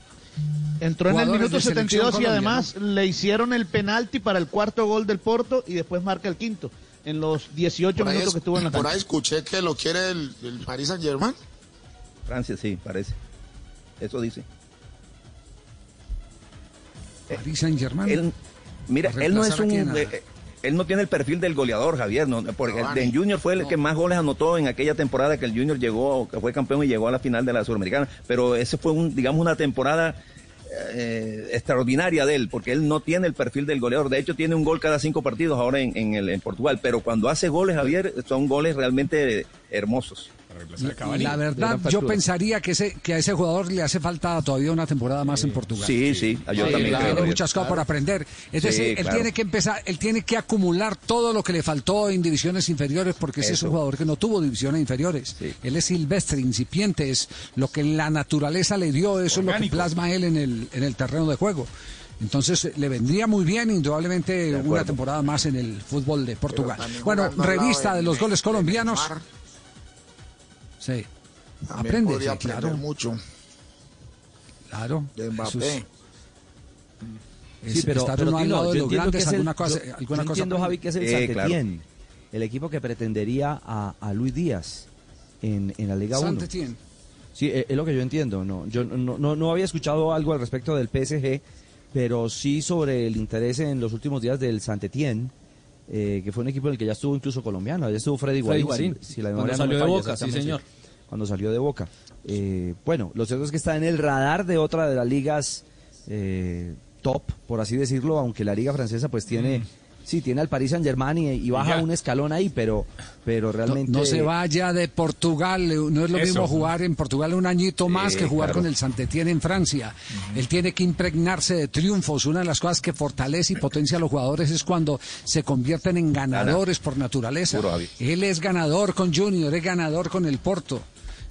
Speaker 33: Entró en el minuto
Speaker 10: de selección
Speaker 33: 72 y
Speaker 10: Colombia,
Speaker 33: además le hicieron el penalti para el cuarto gol del Porto y después marca el quinto en los 18
Speaker 1: Por ahí,
Speaker 33: minutos
Speaker 1: es-
Speaker 33: que estuvo en la
Speaker 1: por
Speaker 33: cancha.
Speaker 1: ahí escuché que lo quiere el, el Paris Saint Germain.
Speaker 92: Francia, sí, parece. Eso dice.
Speaker 10: Paris Saint Germain.
Speaker 92: Él, mira,
Speaker 10: ¿A
Speaker 92: él no es un. eh, él no tiene el perfil del goleador, Javier. No, porque el de Junior fue el que más goles anotó en aquella temporada que el Junior llegó, que fue campeón y llegó a la final de la Sudamericana. Pero ese fue un, digamos, una temporada eh, extraordinaria de él, porque él no tiene el perfil del goleador. De hecho, tiene un gol cada cinco partidos ahora en, en, el, en Portugal. Pero cuando hace goles, Javier, son goles realmente hermosos.
Speaker 10: La verdad, yo pensaría que, ese, que a ese jugador le hace falta todavía una temporada más en Portugal.
Speaker 92: Sí, sí, yo
Speaker 10: Sí,
Speaker 92: también
Speaker 10: claro,
Speaker 92: creo.
Speaker 10: muchas cosas por aprender. Es
Speaker 92: Sí,
Speaker 10: decir, él
Speaker 92: claro.
Speaker 10: tiene que empezar, él tiene que acumular todo lo que le faltó en divisiones inferiores, porque ese es un jugador que no tuvo divisiones inferiores. Él es silvestre, incipiente, es lo que la naturaleza le dio, eso es lo que plasma él en el, en el terreno de juego. Entonces le vendría muy bien, indudablemente, una temporada más en el fútbol de Portugal. Bueno, revista
Speaker 1: de
Speaker 10: los goles
Speaker 1: de
Speaker 10: colombianos. Sí.
Speaker 1: También
Speaker 10: Aprende,
Speaker 1: podría
Speaker 10: sí,
Speaker 1: aprender
Speaker 10: claro.
Speaker 1: mucho.
Speaker 10: Claro.
Speaker 1: De Mbappé.
Speaker 10: es-
Speaker 25: Sí, pero,
Speaker 10: estar
Speaker 25: pero
Speaker 10: uno al lado de
Speaker 25: yo
Speaker 10: los grandes,
Speaker 25: es el-
Speaker 10: alguna cosa,
Speaker 25: yo-
Speaker 10: alguna
Speaker 25: yo
Speaker 10: cosa
Speaker 25: entiendo. Javi, que es el
Speaker 92: claro.
Speaker 25: Saint-Étienne, el equipo que pretendería a, a Luis Díaz en, en la Liga 1.
Speaker 10: Saint-Étienne.
Speaker 25: Sí, eh, es lo que yo entiendo. No, yo no, no, no había escuchado algo al respecto del PSG, pero sí sobre el interés en los últimos días del Saint-Étienne, eh, que fue un equipo en el que ya estuvo incluso colombiano. Ya estuvo Freddy
Speaker 11: Freddy
Speaker 25: Guarín. Si- si la
Speaker 11: cuando
Speaker 25: no
Speaker 11: salió de Boca, sí, señor.
Speaker 25: Cuando salió de Boca. Eh, bueno, lo cierto es que está en el radar de otra de las ligas eh, top, por así decirlo, aunque la liga francesa pues tiene... Sí, tiene al Paris Saint Germain y, y baja
Speaker 10: Ya.
Speaker 25: un escalón ahí, pero, pero realmente...
Speaker 10: No se vaya de Portugal, eh, no es lo
Speaker 25: Eso.
Speaker 10: mismo jugar en Portugal un añito más
Speaker 25: Sí,
Speaker 10: que jugar
Speaker 25: claro.
Speaker 10: con el Santetien en Francia. Él tiene que impregnarse de triunfos. Una de las cosas que fortalece y potencia a los jugadores es cuando se convierten en ganadores por naturaleza.
Speaker 92: Puro.
Speaker 10: Él es ganador con Junior, es ganador con el Porto.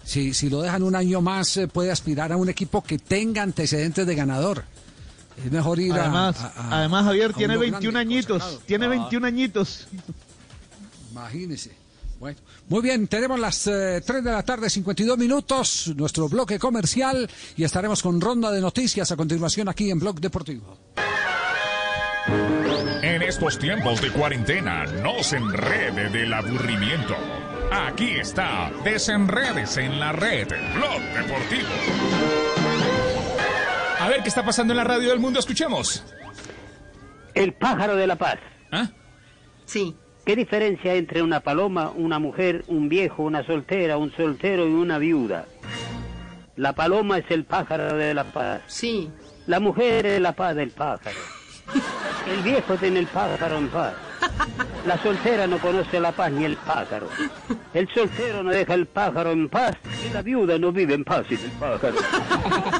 Speaker 10: Si, si lo dejan un año más, eh, puede aspirar a un equipo que tenga antecedentes de ganador. Es mejor ir a-
Speaker 33: Además,
Speaker 10: a, a-
Speaker 33: además Javier
Speaker 10: a
Speaker 33: tiene
Speaker 10: uno
Speaker 33: 21
Speaker 10: grande,
Speaker 33: añitos.
Speaker 10: consagrado.
Speaker 33: Tiene
Speaker 10: Ah.
Speaker 33: 21 añitos.
Speaker 10: Imagínese. Bueno, muy bien, tenemos las eh, 3 de la tarde, 52 minutos, nuestro bloque comercial y estaremos con ronda de noticias a continuación aquí en Blog Deportivo.
Speaker 13: En estos tiempos de cuarentena, no se enrede del aburrimiento. Aquí está, desenredes en la red, Blog Deportivo.
Speaker 105: A ver qué está pasando en la radio del mundo, escuchemos.
Speaker 101: El pájaro de la paz.
Speaker 105: ¿Ah?
Speaker 101: Sí. ¿Qué diferencia hay entre una paloma, una mujer, un viejo, una soltera, un soltero y una viuda? La paloma es el pájaro de la paz.
Speaker 106: Sí.
Speaker 101: La mujer es la paz del pájaro. El viejo tiene el pájaro en paz. La soltera no conoce la paz ni el pájaro. El soltero no deja el pájaro en paz y la viuda no vive en paz sin el pájaro.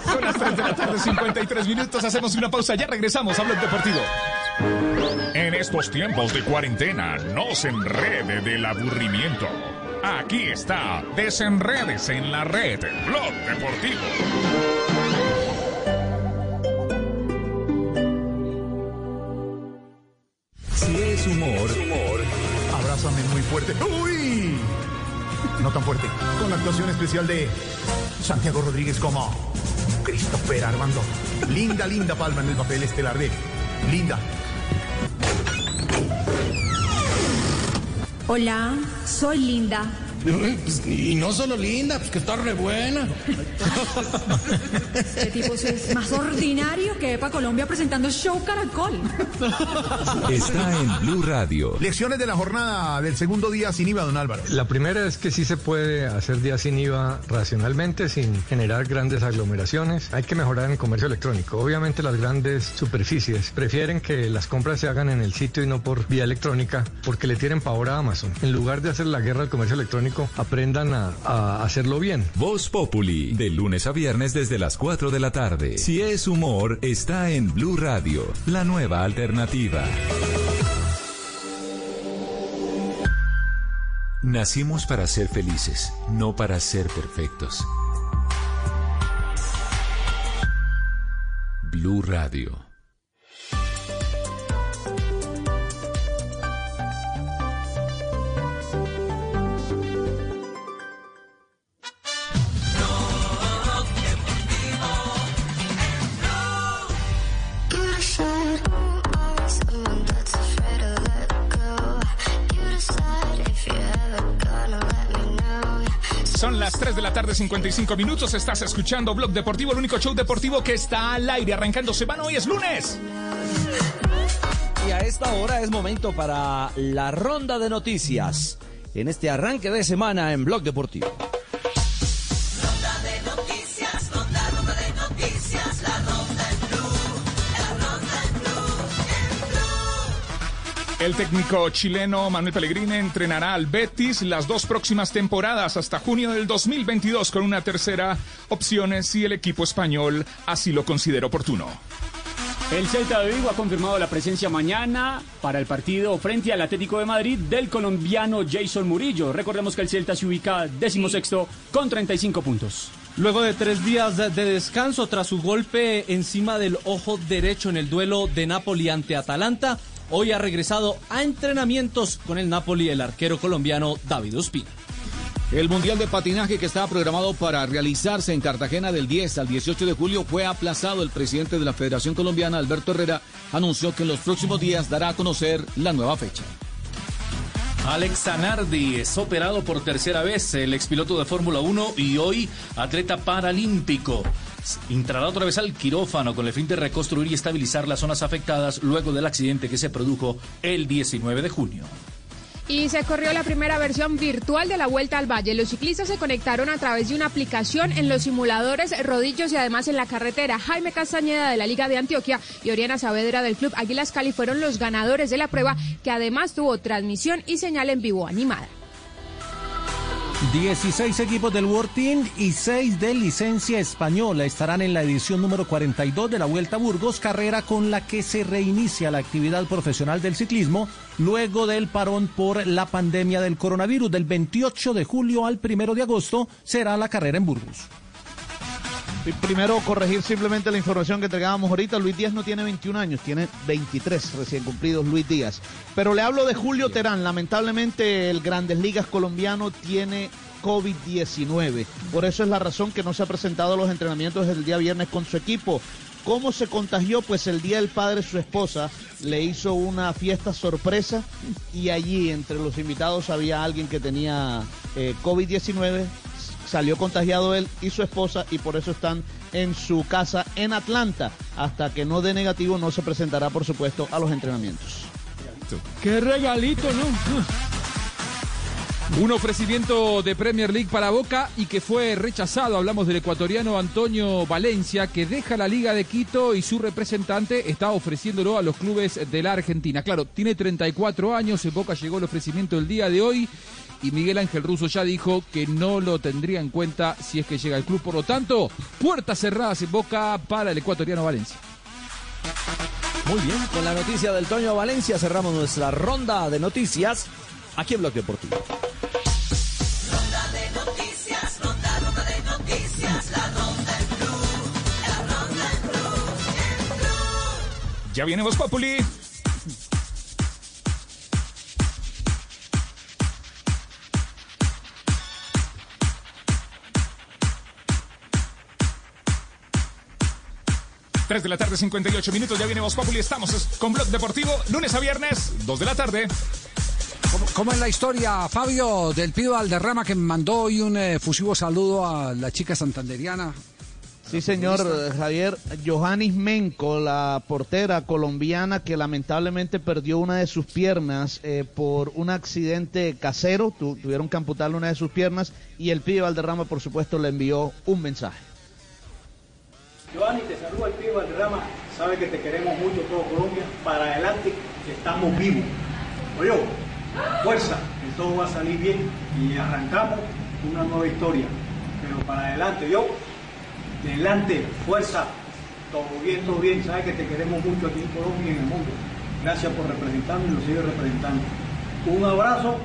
Speaker 105: Son las 3 de la tarde, 53 minutos. Hacemos una pausa. Ya regresamos a Blog Deportivo.
Speaker 13: En estos tiempos de cuarentena, no se enrede del aburrimiento. Aquí está, desenredes en la red, Blog Deportivo.
Speaker 5: Si es humor,
Speaker 65: Abrázame muy fuerte. ¡Uy! No tan fuerte. Con la actuación especial de Santiago Rodríguez como Christopher Armando. Linda, linda palma en el papel estelar de Linda.
Speaker 37: Hola, soy Linda.
Speaker 107: Y no solo linda, pues que está re buena.
Speaker 37: Este tipo es más ordinario que Epa Colombia presentando Show Caracol.
Speaker 5: está en Blue Radio.
Speaker 65: Lecciones de la jornada del segundo día sin IVA, don Álvaro.
Speaker 108: La primera es que sí se puede hacer día sin IVA racionalmente, sin generar grandes aglomeraciones. Hay que mejorar el comercio electrónico. Obviamente las grandes superficies prefieren que las compras se hagan en el sitio y no por vía electrónica, porque le tienen pavor a Amazon. En lugar de hacer la guerra al comercio electrónico, aprendan a, a hacerlo bien.
Speaker 5: Voz Populi, de lunes a viernes desde las 4 de la tarde. Si es humor, está en Blue Radio, la nueva alternativa. Nacimos para ser felices, no para ser perfectos. Blue Radio.
Speaker 105: Tarde, 55 minutos. Estás escuchando Blog Deportivo, el único show deportivo que está al aire arrancando semana. Hoy es lunes.
Speaker 25: Y a esta hora es momento para la ronda de noticias en este arranque de semana en Blog Deportivo.
Speaker 13: El técnico chileno Manuel Pellegrini entrenará al Betis las dos próximas temporadas hasta junio del 2022 con una tercera opción si el equipo español así lo considera oportuno.
Speaker 50: El Celta de Vigo ha confirmado la presencia mañana para el partido frente al Atlético de Madrid del colombiano Jason Murillo. Recordemos que el Celta se ubica decimosexto con 35 puntos.
Speaker 11: Luego de tres días de de descanso tras su golpe encima del ojo derecho en el duelo de Napoli ante Atalanta, hoy ha regresado a entrenamientos con el Napoli el arquero colombiano David Ospina.
Speaker 109: El Mundial de Patinaje que estaba programado para realizarse en Cartagena del 10 al 18 de julio fue aplazado. El presidente de la Federación Colombiana, Alberto Herrera, anunció que en los próximos días dará a conocer la nueva fecha.
Speaker 110: Alex Zanardi es operado por tercera vez, el expiloto de Fórmula 1 y hoy atleta paralímpico. Entrará otra vez al quirófano con el fin de reconstruir y estabilizar las zonas afectadas luego del accidente que se produjo el 19 de junio.
Speaker 63: Y se corrió la primera versión virtual de la Vuelta al Valle. Los ciclistas se conectaron a través de una aplicación en los simuladores rodillos y además en la carretera. Jaime Castañeda de la Liga de Antioquia y Oriana Saavedra del Club Águilas Cali fueron los ganadores de la prueba que además tuvo transmisión y señal en vivo animada.
Speaker 34: 16 equipos del World Team y 6 de licencia española estarán en la edición número 42 de la Vuelta a Burgos, carrera con la que se reinicia la actividad profesional del ciclismo luego del parón por la pandemia del coronavirus. Del 28 de julio al 1 de agosto será la carrera en Burgos.
Speaker 33: Primero, corregir simplemente la información que entregábamos ahorita. Luis Díaz no tiene 21 años, tiene 23 recién cumplidos Luis Díaz. Pero le hablo de Julio Terán. Lamentablemente, el Grandes Ligas colombiano tiene COVID-19. Por eso es la razón que no se ha presentado a los entrenamientos del día viernes con su equipo. ¿Cómo se contagió? Pues el día del padre, su esposa le hizo una fiesta sorpresa y allí entre los invitados había alguien que tenía eh, COVID-19 salió contagiado él y su esposa y por eso están en su casa en Atlanta. Hasta que no dé negativo no se presentará, por supuesto, a los entrenamientos.
Speaker 30: ¡Qué regalito, no! Un ofrecimiento de Premier League para Boca y que fue rechazado. Hablamos del ecuatoriano Antonio Valencia, que deja la Liga de Quito y su representante está ofreciéndolo a los clubes de la Argentina. Claro, tiene 34 años, en Boca llegó el ofrecimiento el día de hoy y Miguel Ángel Russo ya dijo que no lo tendría en cuenta si es que llega al club. Por lo tanto, puertas cerradas en Boca para el ecuatoriano Valencia.
Speaker 25: Muy bien, con la noticia del Toño Valencia cerramos nuestra ronda de noticias aquí en Blog Deportivo.
Speaker 111: ronda de noticias, ronda, ronda de noticias, la ronda en blue, la ronda en blue, en blue.
Speaker 13: Ya viene Voz Populi. Tres de la tarde, 58 minutos, ya viene Voz Populi, estamos con Blog Deportivo, lunes a viernes, 2 de la tarde.
Speaker 10: ¿Cómo, cómo es la historia, Fabio, del Pido Alderrama que me mandó hoy un eh, fusivo saludo a la chica santanderiana?
Speaker 33: Sí, señor eh, Javier. Johannis Menco, la portera colombiana que lamentablemente perdió una de sus piernas eh, por un accidente casero. Tu- tuvieron que amputarle una de sus piernas y el pibe Valderrama, por supuesto, le envió un mensaje.
Speaker 112: Giovanni, te saluda el pibe Valderrama. Sabe que te queremos mucho todo Colombia. Para adelante, que estamos vivos. Oye, fuerza, que todo va a salir bien y arrancamos una nueva historia. Pero para adelante, yo, adelante, fuerza, todo bien, todo bien. Sabes que te queremos mucho aquí en Colombia y en el mundo. Gracias por representarnos y lo sigue representando. Un abrazo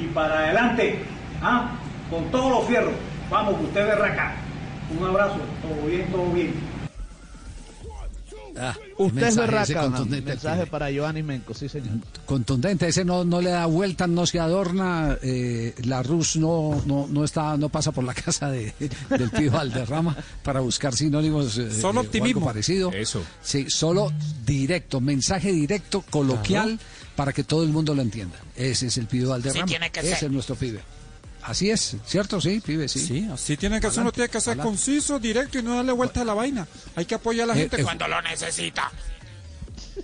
Speaker 112: y para adelante, ¿ah? con todos los fierros. Vamos, usted verá acá. Un abrazo, todo bien, todo bien.
Speaker 10: Ah,
Speaker 33: Usted es berraca. Mensaje
Speaker 10: pibe.
Speaker 33: para Johannis Menco, sí, señor.
Speaker 10: Contundente, ese no, no le da vuelta, no se adorna. eh, la Rus no, no, no, está, no pasa por la (laughs) casa de, del Pido Valderrama para buscar sinónimos. eh,
Speaker 4: Solo
Speaker 10: eh, o algo
Speaker 4: optimismo.
Speaker 10: parecido.
Speaker 13: Eso.
Speaker 10: Sí, solo directo, mensaje directo, coloquial, para que todo el mundo lo entienda. Ese es el Pido Valderrama.
Speaker 4: Sí, tiene que
Speaker 10: Ese
Speaker 4: ser.
Speaker 10: es nuestro pibe. Así es, ¿cierto? Sí, pibe, sí.
Speaker 4: Sí, así tiene que ser, uno tiene que ser
Speaker 10: adelante.
Speaker 4: conciso, directo y no darle vuelta a la vaina. Hay que apoyar a la
Speaker 10: Eh,
Speaker 4: gente
Speaker 10: eh,
Speaker 4: cuando lo necesita.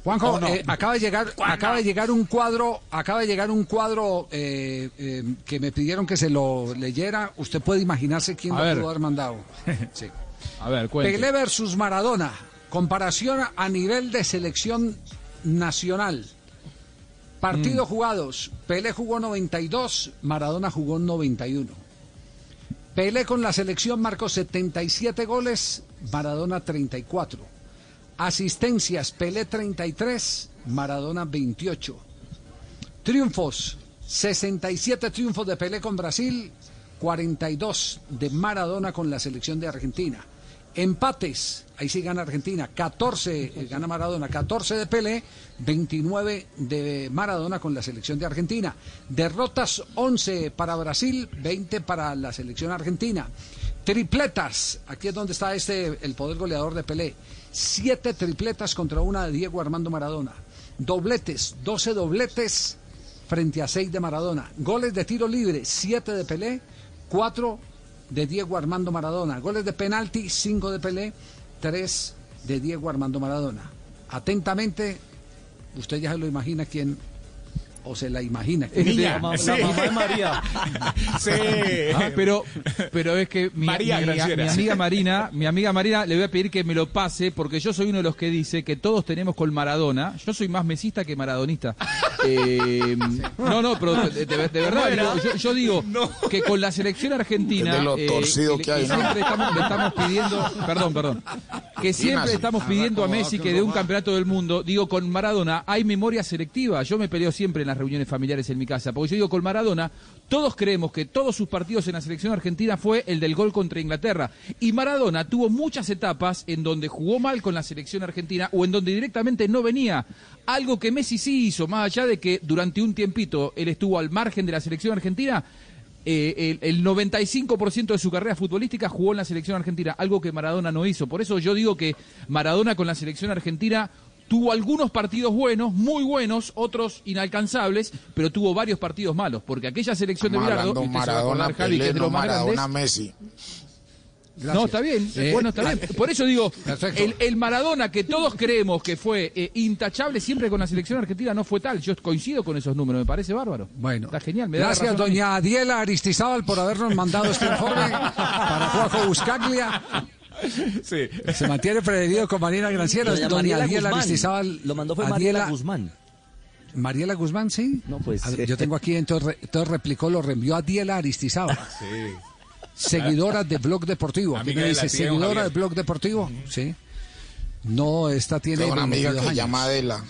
Speaker 10: Juanjo, eh, acaba de llegar, acaba de llegar un cuadro, acaba de llegar un cuadro que me pidieron que se lo leyera. Usted puede imaginarse quién
Speaker 30: A
Speaker 10: lo
Speaker 30: ver.
Speaker 10: pudo haber mandado. (laughs) Sí.
Speaker 30: A ver, cuente.
Speaker 10: Pelé versus Maradona. Comparación a nivel de selección nacional. Partidos jugados. Pelé jugó 92, Maradona jugó 91. Pelé con la selección marcó 77 goles, Maradona 34. Asistencias, Pelé 33, Maradona 28. Triunfos, 67 triunfos de Pelé con Brasil, 42 de Maradona con la selección de Argentina. Empates, ahí sí gana Argentina, 14 eh, gana Maradona, 14 de Pelé, 29 de Maradona con la selección de Argentina. Derrotas 11 para Brasil, 20 para la selección argentina. Tripletas, aquí es donde está este el poder goleador de Pelé. Siete tripletas contra una de Diego Armando Maradona. Dobletes, 12 dobletes frente a 6 de Maradona. Goles de tiro libre, 7 de Pelé, 4 de Diego Armando Maradona. Goles de penalti, 5 de Pelé, 3 de Diego Armando Maradona. Atentamente, usted ya se lo imagina quién, o se la imagina. es.
Speaker 30: La mamá- la mamá de María. (laughs)
Speaker 13: Sí.
Speaker 30: Ah, pero, pero es que mi,
Speaker 13: María
Speaker 30: mi-
Speaker 13: Graciela.
Speaker 30: mi amiga Marina, mi amiga Marina, le voy a pedir que me lo pase porque yo soy uno de los que dice que todos tenemos con Maradona. Yo soy más mesista que maradonista. (laughs) Eh, no, no, pero de, de- de verdad, yo, yo digo que con la selección argentina
Speaker 1: de lo
Speaker 30: eh,
Speaker 1: torcido que hay, ¿no?
Speaker 30: siempre estamos, le estamos pidiendo, perdón, perdón, que siempre estamos pidiendo a Messi que dé un campeonato del mundo. Digo, con Maradona hay memoria selectiva. Yo me peleo siempre en reuniones familiares en mi casa, porque yo digo, con Maradona todos creemos que todos sus partidos en la selección argentina fue el del gol contra Inglaterra. Y Maradona tuvo muchas etapas en donde jugó mal con la selección argentina o en donde directamente no venía. Algo que Messi sí hizo, más allá de que durante un tiempito él estuvo al margen de la selección argentina. eh, el, el 95% de su carrera futbolística jugó en la selección argentina, algo que Maradona no hizo. Por eso yo digo que Maradona con la selección argentina tuvo algunos partidos buenos, muy buenos, otros inalcanzables, pero tuvo varios partidos malos, porque aquella selección de Bilardo,
Speaker 1: Maradona,
Speaker 30: acordar, Javi, que
Speaker 1: Pelé,
Speaker 30: es de
Speaker 1: no
Speaker 30: los más
Speaker 1: Maradona,
Speaker 30: grandes.
Speaker 1: Messi.
Speaker 30: No, está bien,
Speaker 1: Eh,
Speaker 30: bueno, está bien. Por eso digo, el, el Maradona que todos creemos que fue eh, intachable siempre con la selección argentina no fue tal. Yo coincido con esos números, me parece bárbaro.
Speaker 10: Bueno,
Speaker 30: está genial. Me
Speaker 10: Gracias, doña Adiela Aristizábal, por habernos mandado este informe para Juanjo Buscaglia.
Speaker 13: Sí.
Speaker 10: Se mantiene prevenido con Marina Granciera.
Speaker 25: Doña
Speaker 10: Doña
Speaker 25: Mariela
Speaker 10: Adiela
Speaker 25: Guzmán.
Speaker 10: Aristizábal.
Speaker 25: Lo mandó fue
Speaker 10: Adiela-
Speaker 25: Mariela Guzmán.
Speaker 10: Mariela Guzmán, sí.
Speaker 25: No, pues.
Speaker 10: A ver, yo tengo aquí, entonces, entonces replicó, lo reenvió a Adiela Aristizábal. Seguidora de Blog Deportivo. Aquí me dice, seguidora de. Blog Deportivo. Sí. No, esta tiene.
Speaker 1: Tengo una amiga
Speaker 10: 22
Speaker 1: que
Speaker 10: años.
Speaker 1: llama Adela.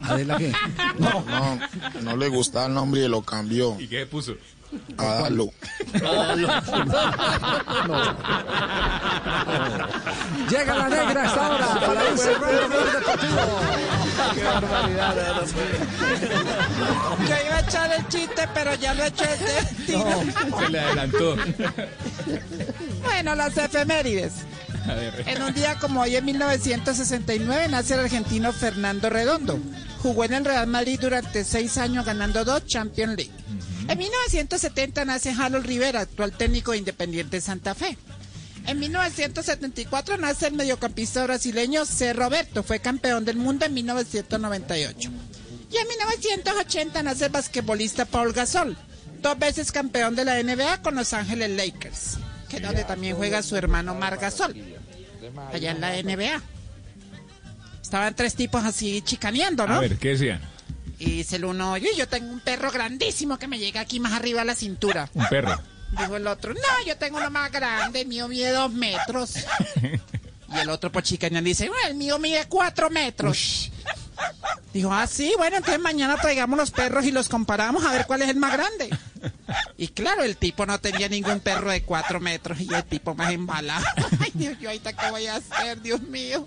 Speaker 10: ¿Adela qué?
Speaker 1: No, no, no le gustaba el nombre y lo cambió.
Speaker 13: ¿Y qué puso?
Speaker 1: Adalo. (laughs)
Speaker 10: Llega la negra a esta hora para ir cerrando Blog Deportivo.
Speaker 4: Qué barbaridad, Yo iba a echar el chiste, pero ya lo he hecho desde
Speaker 13: Se le adelantó.
Speaker 4: Bueno, las efemérides. En un día como hoy, en 1969, nace el argentino Fernando Redondo. Jugó en el Real Madrid durante seis años, ganando dos Champions League. En 1970 nace Harold Rivera, actual técnico de Independiente Santa Fe. En 1974 nace el mediocampista brasileño C. Roberto, fue campeón del mundo en 1998. Y en 1980 nace el basquetbolista Paul Gasol, dos veces campeón de la NBA con Los Ángeles Lakers, que es donde también juega su hermano Mar Gasol, allá en la NBA. Estaban tres tipos así chicaneando, ¿no?
Speaker 13: A ver, ¿qué decían?
Speaker 4: Y dice el uno, oye, yo tengo un perro grandísimo que me llega aquí más arriba a la cintura.
Speaker 13: Un perro.
Speaker 4: Dijo el otro, no, yo tengo uno más grande, el mío mide dos metros. (laughs) Y el otro por chicaneando dice, bueno, el mío mide cuatro metros. Dijo, ah, sí, bueno, entonces mañana traigamos los perros y los comparamos a ver cuál es el más grande. Y claro, el tipo no tenía ningún perro de cuatro metros y el tipo más embalado. (laughs) Ay, Dios, yo ahorita qué voy a hacer, Dios mío.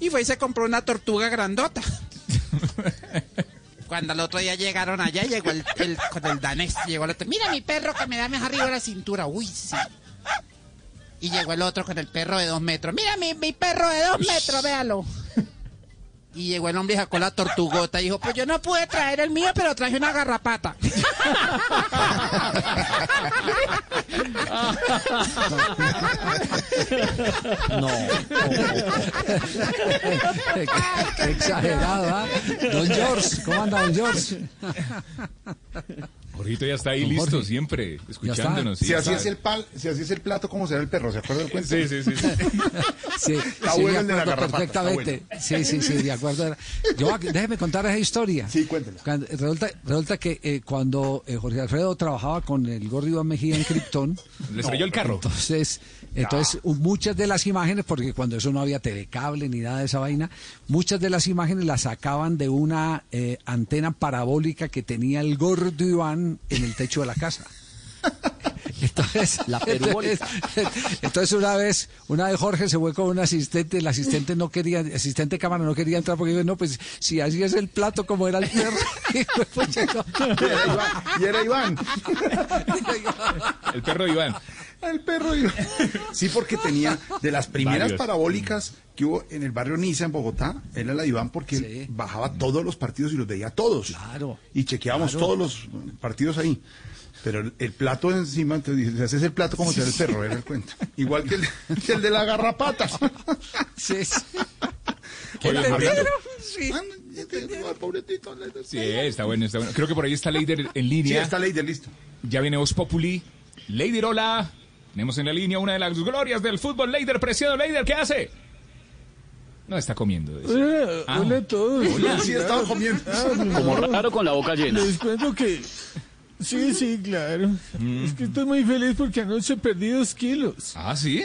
Speaker 4: Y fue y se compró una tortuga grandota. (laughs) Cuando al otro día llegaron allá, llegó el, el- con el danés, llegó el otro, mira mi perro que me da más arriba la cintura, uy, sí. Y llegó el otro con el perro de dos metros, mira mi, mi perro de dos metros, véalo. Y llegó el hombre y sacó la tortugota y dijo, pues yo no pude traer el mío, pero traje una garrapata.
Speaker 10: No. Exagerado, ¿ah? Don George, ¿cómo anda, don George?
Speaker 13: Jorgito ya está ahí listo,
Speaker 10: Jorge.
Speaker 13: siempre, escuchándonos.
Speaker 65: Si así, es el pal, si así es el plato, ¿cómo será el perro? ¿Se acuerda del cuento?
Speaker 13: Sí, sí, sí. sí. (laughs)
Speaker 10: Sí,
Speaker 65: Está
Speaker 10: sí,
Speaker 65: bueno
Speaker 10: de
Speaker 65: el de la
Speaker 10: acuerdo
Speaker 65: garrapata, está
Speaker 10: perfectamente. Sí, sí, sí, de acuerdo. Yo, déjeme contar esa historia.
Speaker 65: Sí, cuéntela.
Speaker 10: Cuando- resulta, resulta que eh, cuando eh, Jorge Alfredo trabajaba con el gordo Iván Mejía en Krypton...
Speaker 13: Le estrelló el carro.
Speaker 10: Entonces, entonces muchas de las imágenes, porque cuando eso no había telecable ni nada de esa vaina, muchas de las imágenes las sacaban de una eh, antena parabólica que tenía el gordo Iván en el techo de la casa. (laughs) Entonces,
Speaker 25: La
Speaker 10: entonces, entonces una vez, una vez Jorge se fue con un asistente, el asistente no quería, el asistente de cámara no quería entrar porque dijo, no, pues si así es el plato como era el perro. (laughs) Y pues, llegó.
Speaker 65: Y era Iván. (laughs)
Speaker 13: El perro de Iván.
Speaker 65: El perro Iván. (laughs) Sí, porque tenía de las primeras
Speaker 13: Varios.
Speaker 65: parabólicas que hubo en el barrio Niza, en Bogotá, era la de Iván porque él bajaba todos los partidos y los veía todos.
Speaker 10: Claro.
Speaker 65: Y chequeábamos
Speaker 10: Claro.
Speaker 65: todos los partidos ahí. Pero el, el plato encima, entonces dice, ese es el plato como será el perro, era el cuento. Igual que el, que el de la garrapata.
Speaker 10: Sí, sí.
Speaker 13: Oye,
Speaker 10: ¿Entendieron?
Speaker 13: Jorgito.
Speaker 10: Sí.
Speaker 13: Sí, está bueno, está bueno. Creo que por ahí está Leider en
Speaker 65: Sí,
Speaker 13: línea.
Speaker 65: está Leider, listo.
Speaker 13: Ya viene Voz Populi. Leider, hola. Tenemos en la línea una de las glorias del fútbol. Leider, preciado Leider, ¿qué hace? No está comiendo. dice.
Speaker 113: Hola,
Speaker 13: Ah.
Speaker 113: hola a todos.
Speaker 13: Hola.
Speaker 65: Sí, estaba comiendo.
Speaker 67: Como raro con la boca llena.
Speaker 113: Les cuento que... Sí, sí, claro. Es que estoy muy feliz porque anoche perdí dos kilos.
Speaker 13: Ah, ¿sí?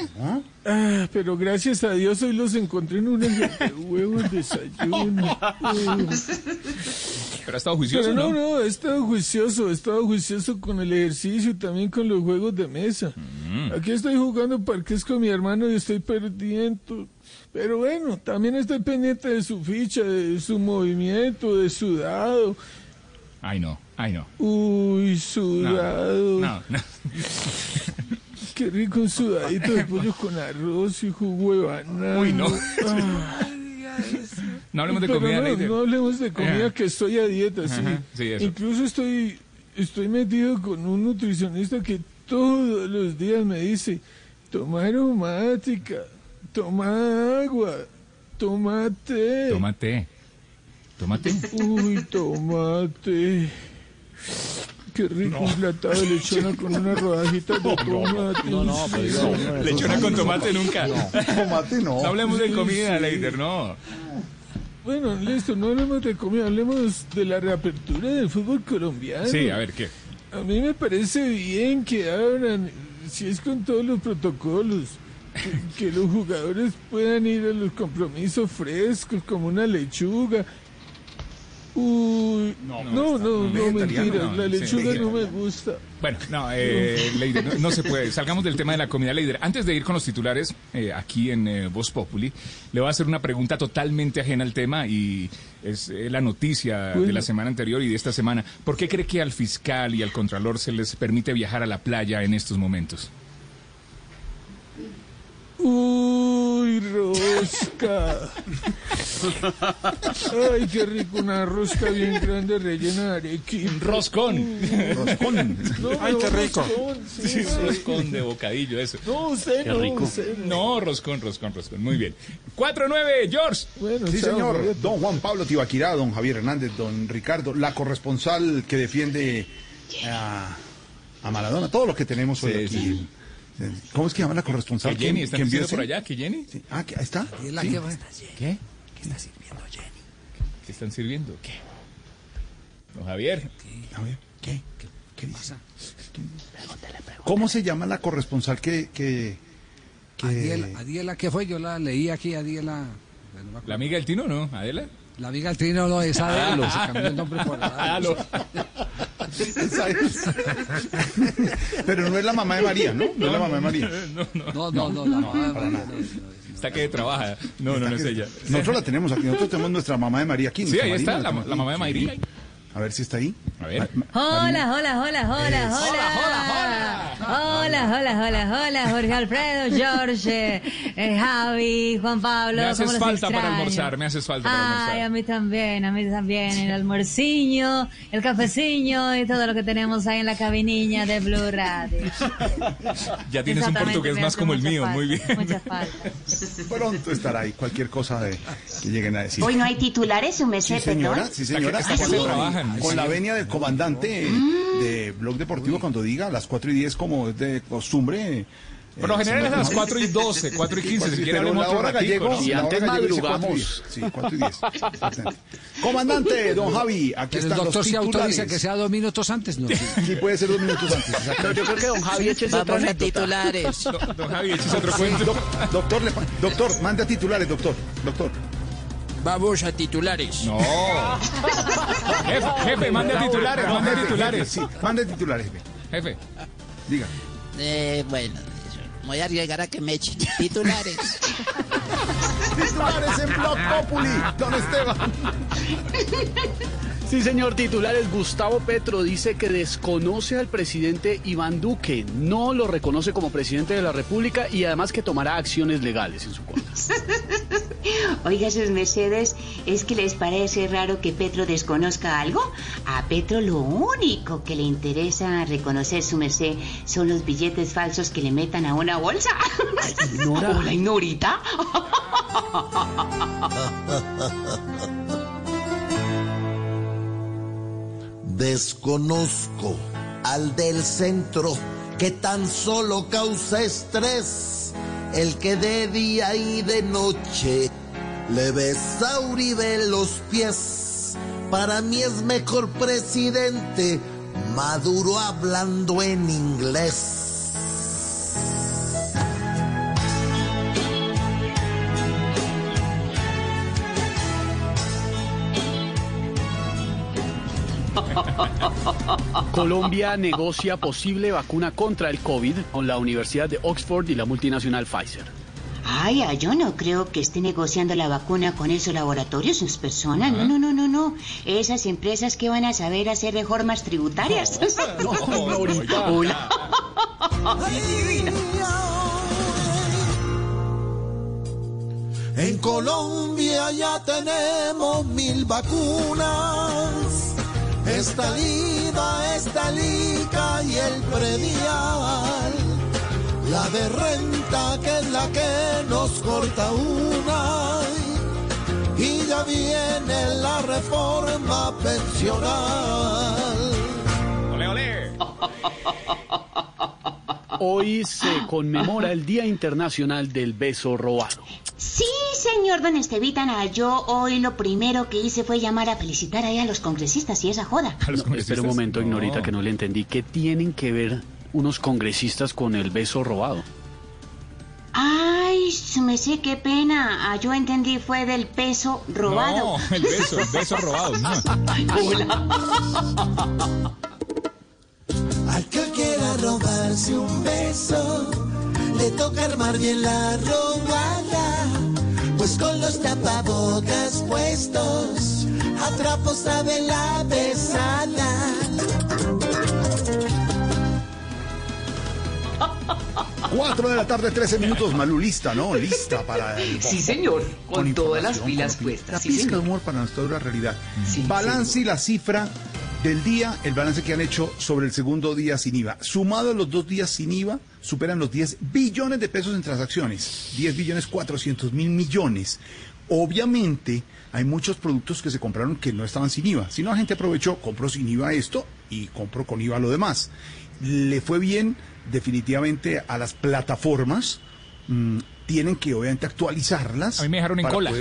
Speaker 113: Ah, pero gracias a Dios hoy los encontré en una de huevos desayuno.
Speaker 13: Pero ha estado juicioso,
Speaker 113: Pero no,
Speaker 13: ¿no?
Speaker 113: no, he estado juicioso, he estado juicioso con el ejercicio y también con los juegos de mesa.
Speaker 13: Mm.
Speaker 113: Aquí estoy jugando parques con mi hermano y estoy perdiendo. Pero bueno, también estoy pendiente de su ficha, de su movimiento, de su dado.
Speaker 13: Ay, no, ay, no.
Speaker 113: Uy, sudado.
Speaker 13: No, no. (laughs)
Speaker 113: Qué rico un sudadito de pollo con arroz y jugo de banana.
Speaker 13: Uy, no.
Speaker 113: Ah.
Speaker 13: No hablemos de
Speaker 113: Pero
Speaker 13: comida,
Speaker 113: no, no hablemos de comida,
Speaker 13: Ajá.
Speaker 113: que estoy a dieta, sí.
Speaker 13: Ajá, sí, eso.
Speaker 113: Incluso estoy, estoy metido con un nutricionista que todos los días me dice, toma aromática, toma agua, toma té.
Speaker 13: Tómate. Tómate.
Speaker 113: Uy, tomate. Qué rico un platado de lechona con unas rodajitas de tomate.
Speaker 25: No, no, pero no,
Speaker 13: Lechona con tomate nunca.
Speaker 65: Tomate no.
Speaker 13: No (laughs) hablemos de comida,
Speaker 113: sí.
Speaker 13: Leider, no.
Speaker 113: Bueno, listo, no hablemos de comida, hablemos de la reapertura del fútbol colombiano.
Speaker 13: Sí, a ver, ¿qué?
Speaker 113: A mí me parece bien que abran, si es con todos los protocolos, que, que los jugadores puedan ir a los compromisos frescos como una lechuga. Uy, no, no, no, mentira, la lechuga no me gusta.
Speaker 13: Bueno, no, eh, Leider, no, no se puede. Salgamos del tema de la comida, Leider. Antes de ir con los titulares eh, aquí en eh, Voz Populi, le voy a hacer una pregunta totalmente ajena al tema y es eh, la noticia de la semana anterior y de esta semana. ¿Por qué cree que al fiscal y al contralor se les permite viajar a la playa en estos momentos?
Speaker 113: Uy, rosca. Ay, qué rico, una rosca bien grande rellena de arequipe.
Speaker 13: Roscón.
Speaker 113: Roscón. No,
Speaker 13: Ay, qué rico.
Speaker 113: roscón, sí,
Speaker 13: Sí,
Speaker 113: sí.
Speaker 13: roscón de bocadillo, eso.
Speaker 113: No, usted
Speaker 13: Qué
Speaker 113: no,
Speaker 13: rico.
Speaker 113: usted no.
Speaker 13: No, roscón, roscón, roscón. Muy bien. 4-9, George.
Speaker 113: Bueno,
Speaker 65: Sí,
Speaker 113: chao,
Speaker 65: señor. Don Juan Pablo Tibaquirá, don Javier Hernández, don Ricardo, la corresponsal que defiende a, a Maradona, todo lo que tenemos hoy
Speaker 13: Sí,
Speaker 65: aquí. ¿Cómo es que llama la corresponsal?
Speaker 13: Que Jenny,
Speaker 65: ¿Quién-
Speaker 13: ¿están
Speaker 65: quién
Speaker 13: diciendo
Speaker 65: vio
Speaker 13: por allá? ¿Que Jenny?
Speaker 65: Ah, que- ahí está.
Speaker 10: Y la
Speaker 65: Sí.
Speaker 10: que va-
Speaker 13: ¿Qué?
Speaker 10: ¿Qué está sirviendo Jenny?
Speaker 13: ¿Qué están sirviendo? ¿Qué? Don Javier.
Speaker 65: Ver, ¿qué? ¿Qué, pasa? ¿Cómo se llama la corresponsal que... que, que-
Speaker 10: Adiela, Adiela, ¿qué fue? Yo la leí aquí, Adiela.
Speaker 13: ¿La amiga del Tino, no? ¿Adela?
Speaker 10: La amiga del Trino no es Adelo, se cambió el nombre por Adelo.
Speaker 65: Pero no es la mamá de María, ¿no? No es la mamá de María.
Speaker 13: No, no.
Speaker 10: No, no, no, la mamá de María.
Speaker 13: Está que trabaja. No, no, no es ella.
Speaker 65: Nosotros la tenemos aquí, nosotros tenemos nuestra mamá de María aquí.
Speaker 13: Sí, ahí
Speaker 65: Marina
Speaker 13: está, la, mamá de Mayri.
Speaker 65: A ver si está ahí.
Speaker 13: A ver.
Speaker 114: Hola, hola, hola, hola,
Speaker 13: Eso.
Speaker 114: hola. Hola, hola, hola, hola, Jorge Alfredo, George, eh, Javi, Juan Pablo.
Speaker 13: Me haces
Speaker 114: ¿cómo los
Speaker 13: falta para almorzar, me haces falta para
Speaker 114: Ay,
Speaker 13: almorzar.
Speaker 114: a mí también, a mí también. El almuerciño, el cafeciño y todo lo que tenemos ahí en la cabiniña de Blue Radio. (laughs)
Speaker 13: Ya tienes un portugués más como el mío,
Speaker 114: falta,
Speaker 13: muy bien.
Speaker 114: Mucha falta.
Speaker 65: Pronto estará ahí cualquier cosa de, que lleguen a decir.
Speaker 115: Hoy no hay titulares, un mes
Speaker 65: Sí, señora, sí, señora. Sí,
Speaker 115: gente
Speaker 65: con- la venia del comandante de Blog Deportivo cuando diga a las 4 y 10 como es de costumbre.
Speaker 13: Por lo
Speaker 65: eh,
Speaker 13: general es a las
Speaker 65: señor-
Speaker 13: 4 y 12, 4 y 15, si quiere
Speaker 65: pero
Speaker 13: hablemos
Speaker 65: la
Speaker 13: otro
Speaker 65: gallego,
Speaker 13: ¿no?
Speaker 65: la hora gallego dice 4 y 10. Sí, 4 y 10. Exactamente. Comandante, don Javi, aquí
Speaker 10: El
Speaker 65: están
Speaker 10: doctor
Speaker 65: los
Speaker 10: se autoriza que sea dos minutos antes, ¿no?
Speaker 65: Sí, puede ser dos minutos antes.
Speaker 10: yo creo que don Javi eche otra
Speaker 65: Vamos a titulares. (laughs)
Speaker 13: Don, Javi, échese otro cuento.
Speaker 65: doc- doctor, doctor, mande a titulares, doctor. Doctor.
Speaker 116: Vamos a titulares.
Speaker 13: No. (laughs) Jefe, jefe, mande a titulares,
Speaker 65: No,
Speaker 13: mande a titulares.
Speaker 65: jefe, Sí, mande titulares, jefe.
Speaker 13: Jefe.
Speaker 65: Diga.
Speaker 117: Eh, bueno, voy a llegar a que me echen titulares. (laughs)
Speaker 65: Titulares en Blog Populi, don Esteban. (laughs)
Speaker 67: Sí, señor titulares, Gustavo Petro dice que desconoce al presidente Iván Duque, no lo reconoce como presidente de la República y además que tomará acciones legales en su contra. (laughs)
Speaker 115: Oiga, sus mercedes, ¿es que les parece raro que Petro desconozca algo? A Petro lo único que le interesa reconocer su merced son los billetes falsos que le metan a una bolsa. (laughs) Hola. (laughs)
Speaker 118: Desconozco al del centro que tan solo causa estrés, el que de día y de noche le besa a Uribe los pies. Para mí es mejor presidente Maduro hablando en inglés.
Speaker 67: Colombia negocia posible vacuna contra el COVID con la Universidad de Oxford y la multinacional Pfizer.
Speaker 115: Ay, ay, yo no creo que esté negociando la vacuna con esos laboratorios, sus personas. No, no, no, no, no. Esas empresas que van a saber hacer reformas tributarias.
Speaker 67: No.
Speaker 115: Hola.
Speaker 118: En Colombia ya tenemos mil vacunas. Esta lida, esta lica y el predial. La de renta que es la que nos corta una. Y ya viene la reforma pensional.
Speaker 13: Ole, ole.
Speaker 67: Hoy se conmemora el Día Internacional del Beso Robado.
Speaker 115: Sí, señor Don Estevita, yo hoy lo primero que hice fue llamar a felicitar ahí a los congresistas y esa joda.
Speaker 67: No, espera un momento, Ignorita, que no le entendí. ¿Qué tienen que ver unos congresistas con el beso robado?
Speaker 115: Ay, su merced, qué pena. Ah, yo entendí fue del peso robado.
Speaker 13: No, el beso, el beso robado. no.
Speaker 118: Al que quiera robarse un beso, le toca armar bien la robada. Pues con los tapabocas puestos, a trapo sabe la besada.
Speaker 65: Cuatro de la tarde, 13 minutos. Malú, lista, ¿no? Lista para el...
Speaker 119: Sí, señor, con todas las pilas
Speaker 65: con
Speaker 119: puestas,
Speaker 65: La
Speaker 119: sí,
Speaker 65: pizca de
Speaker 119: señor.
Speaker 65: humor para nuestra dura realidad.
Speaker 119: Sí,
Speaker 65: balance y la cifra del día, el balance que han hecho sobre el segundo día sin IVA. Sumado a los dos días sin IVA, superan los 10 billones de pesos en transacciones. 10 billones 400 mil millones. Obviamente, hay muchos productos que se compraron que no estaban sin IVA. Si no, la gente aprovechó, compró sin IVA esto y compró con IVA lo demás. Le fue bien definitivamente a las plataformas. mm, tienen que obviamente actualizarlas.
Speaker 13: A mí me dejaron en cola.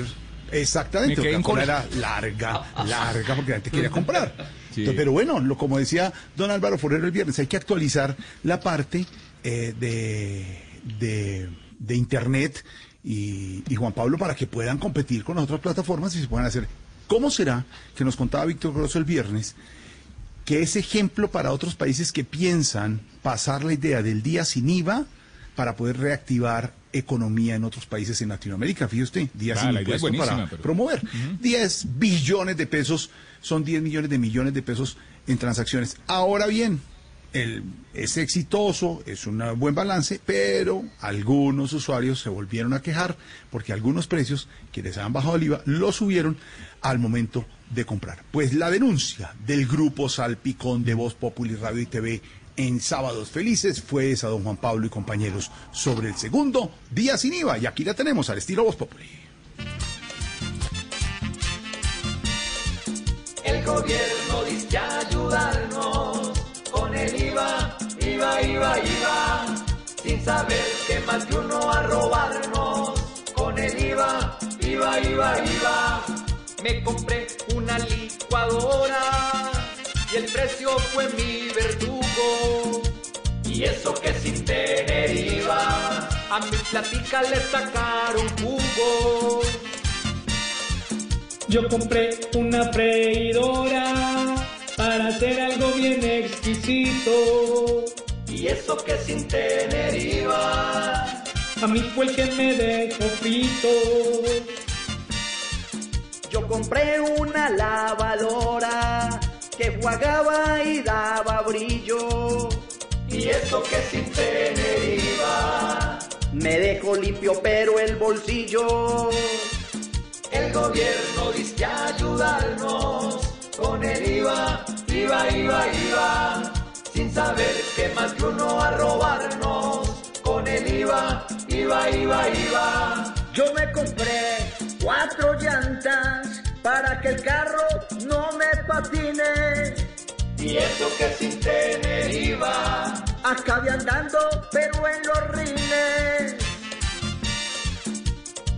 Speaker 65: Exactamente, porque
Speaker 13: en
Speaker 65: la cola
Speaker 13: cola.
Speaker 65: era larga, larga, porque la gente quería comprar. (laughs)
Speaker 13: Sí.
Speaker 65: Entonces, pero bueno, lo, como decía don Álvaro Forero el viernes, hay que actualizar la parte eh, de, de, de Internet y, y Juan Pablo para que puedan competir con las otras plataformas y se puedan hacer. ¿Cómo será que nos contaba Víctor Grosso el viernes? que es ejemplo para otros países que piensan pasar la idea del día sin IVA para poder reactivar economía en otros países en Latinoamérica. Fíjese usted, día
Speaker 13: Ah,
Speaker 65: sin
Speaker 13: la idea es
Speaker 65: impuesto para
Speaker 13: buenísima, pero-
Speaker 65: promover. 10 billones de pesos, son 10 millones de millones de pesos en transacciones. Ahora bien, es exitoso, es un buen balance, pero algunos usuarios se volvieron a quejar porque algunos precios que les han bajado el IVA lo subieron al momento de comprar. Pues la denuncia del grupo Salpicón de Voz Populi Radio y TV en Sábados Felices fue esa, don Juan Pablo y compañeros, sobre el segundo día sin IVA. Y aquí la tenemos al estilo Voz Populi.
Speaker 120: El gobierno dice ayudarnos con el IVA, IVA, IVA, IVA, sin saber que más de uno a robarnos con el IVA, IVA, IVA, IVA. Me compré una licuadora y el precio fue mi verdugo. Y eso que sin tener IVA, a mi platica le sacaron jugo. Yo compré una freidora para hacer algo bien exquisito. Y eso que sin tener IVA, a mí fue el que me dejó frito. Yo compré una lavadora que jugaba y daba brillo. Y eso que sin tener IVA, me dejó limpio pero el bolsillo. El gobierno dice ayudarnos con el IVA, IVA, IVA, IVA, sin saber que más de uno a robarnos con el IVA, IVA, IVA, IVA. Yo me compré cuatro llantas para que el carro no me patine. Y eso que sin tener IVA, acabe andando pero en los rines.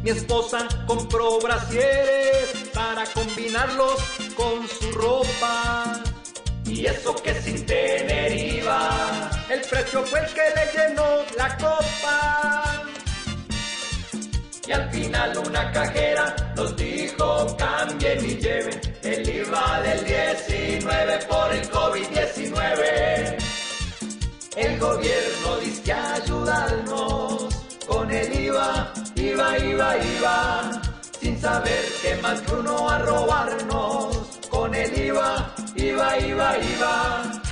Speaker 120: Mi esposa compró brasieres para combinarlos con su ropa. Y eso que sin tener IVA, el precio fue el que le llenó la copa. Y al final una cajera nos dijo cambien y lleven el IVA del 19 por el COVID-19. El gobierno dice ayudarnos con el IVA, IVA, IVA, IVA, sin saber que más que uno a robarnos con el IVA, IVA, IVA, IVA.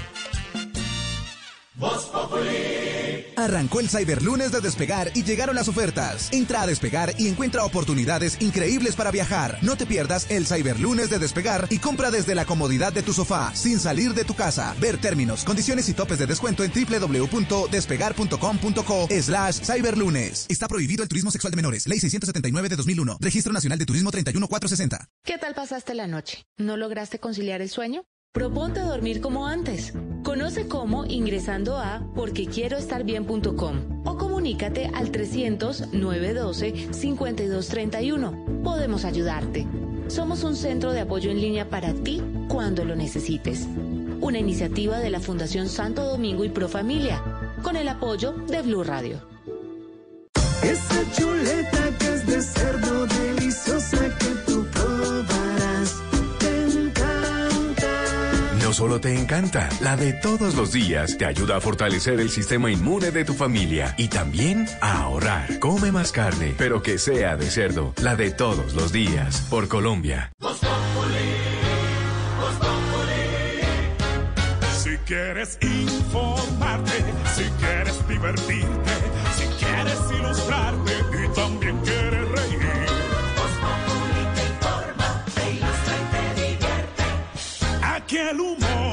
Speaker 121: Arrancó el Cyberlunes de Despegar y llegaron las ofertas. Entra a Despegar y encuentra oportunidades increíbles para viajar. No te pierdas el Cyberlunes de Despegar y compra desde la comodidad de tu sofá, sin salir de tu casa. Ver términos, condiciones y topes de descuento en www.despegar.com.co slash cyberlunes. Está prohibido el turismo sexual de menores. Ley 679 de 2001. Registro Nacional de Turismo 31460.
Speaker 113: ¿Qué tal pasaste la noche? ¿No lograste conciliar el sueño? Proponte dormir como antes. Conoce cómo ingresando a porquequieroestarbien.com o comunícate al 300-912-5231. Podemos ayudarte. Somos un centro de apoyo en línea para ti cuando lo necesites. Una iniciativa de la Fundación Santo Domingo y Profamilia, con el apoyo de Blue Radio.
Speaker 120: Esa chuleta que es de cerdo deliciosa que
Speaker 3: No solo te encanta, la de todos los días te ayuda a fortalecer el sistema inmune de tu familia y también a ahorrar. Come más carne, pero que sea de cerdo, la de todos los días, por Colombia.
Speaker 120: Si quieres informarte, si quieres divertirte, si quieres ilustrarte y también quieres reír. informa, te ilustra y te divierte. Aquí el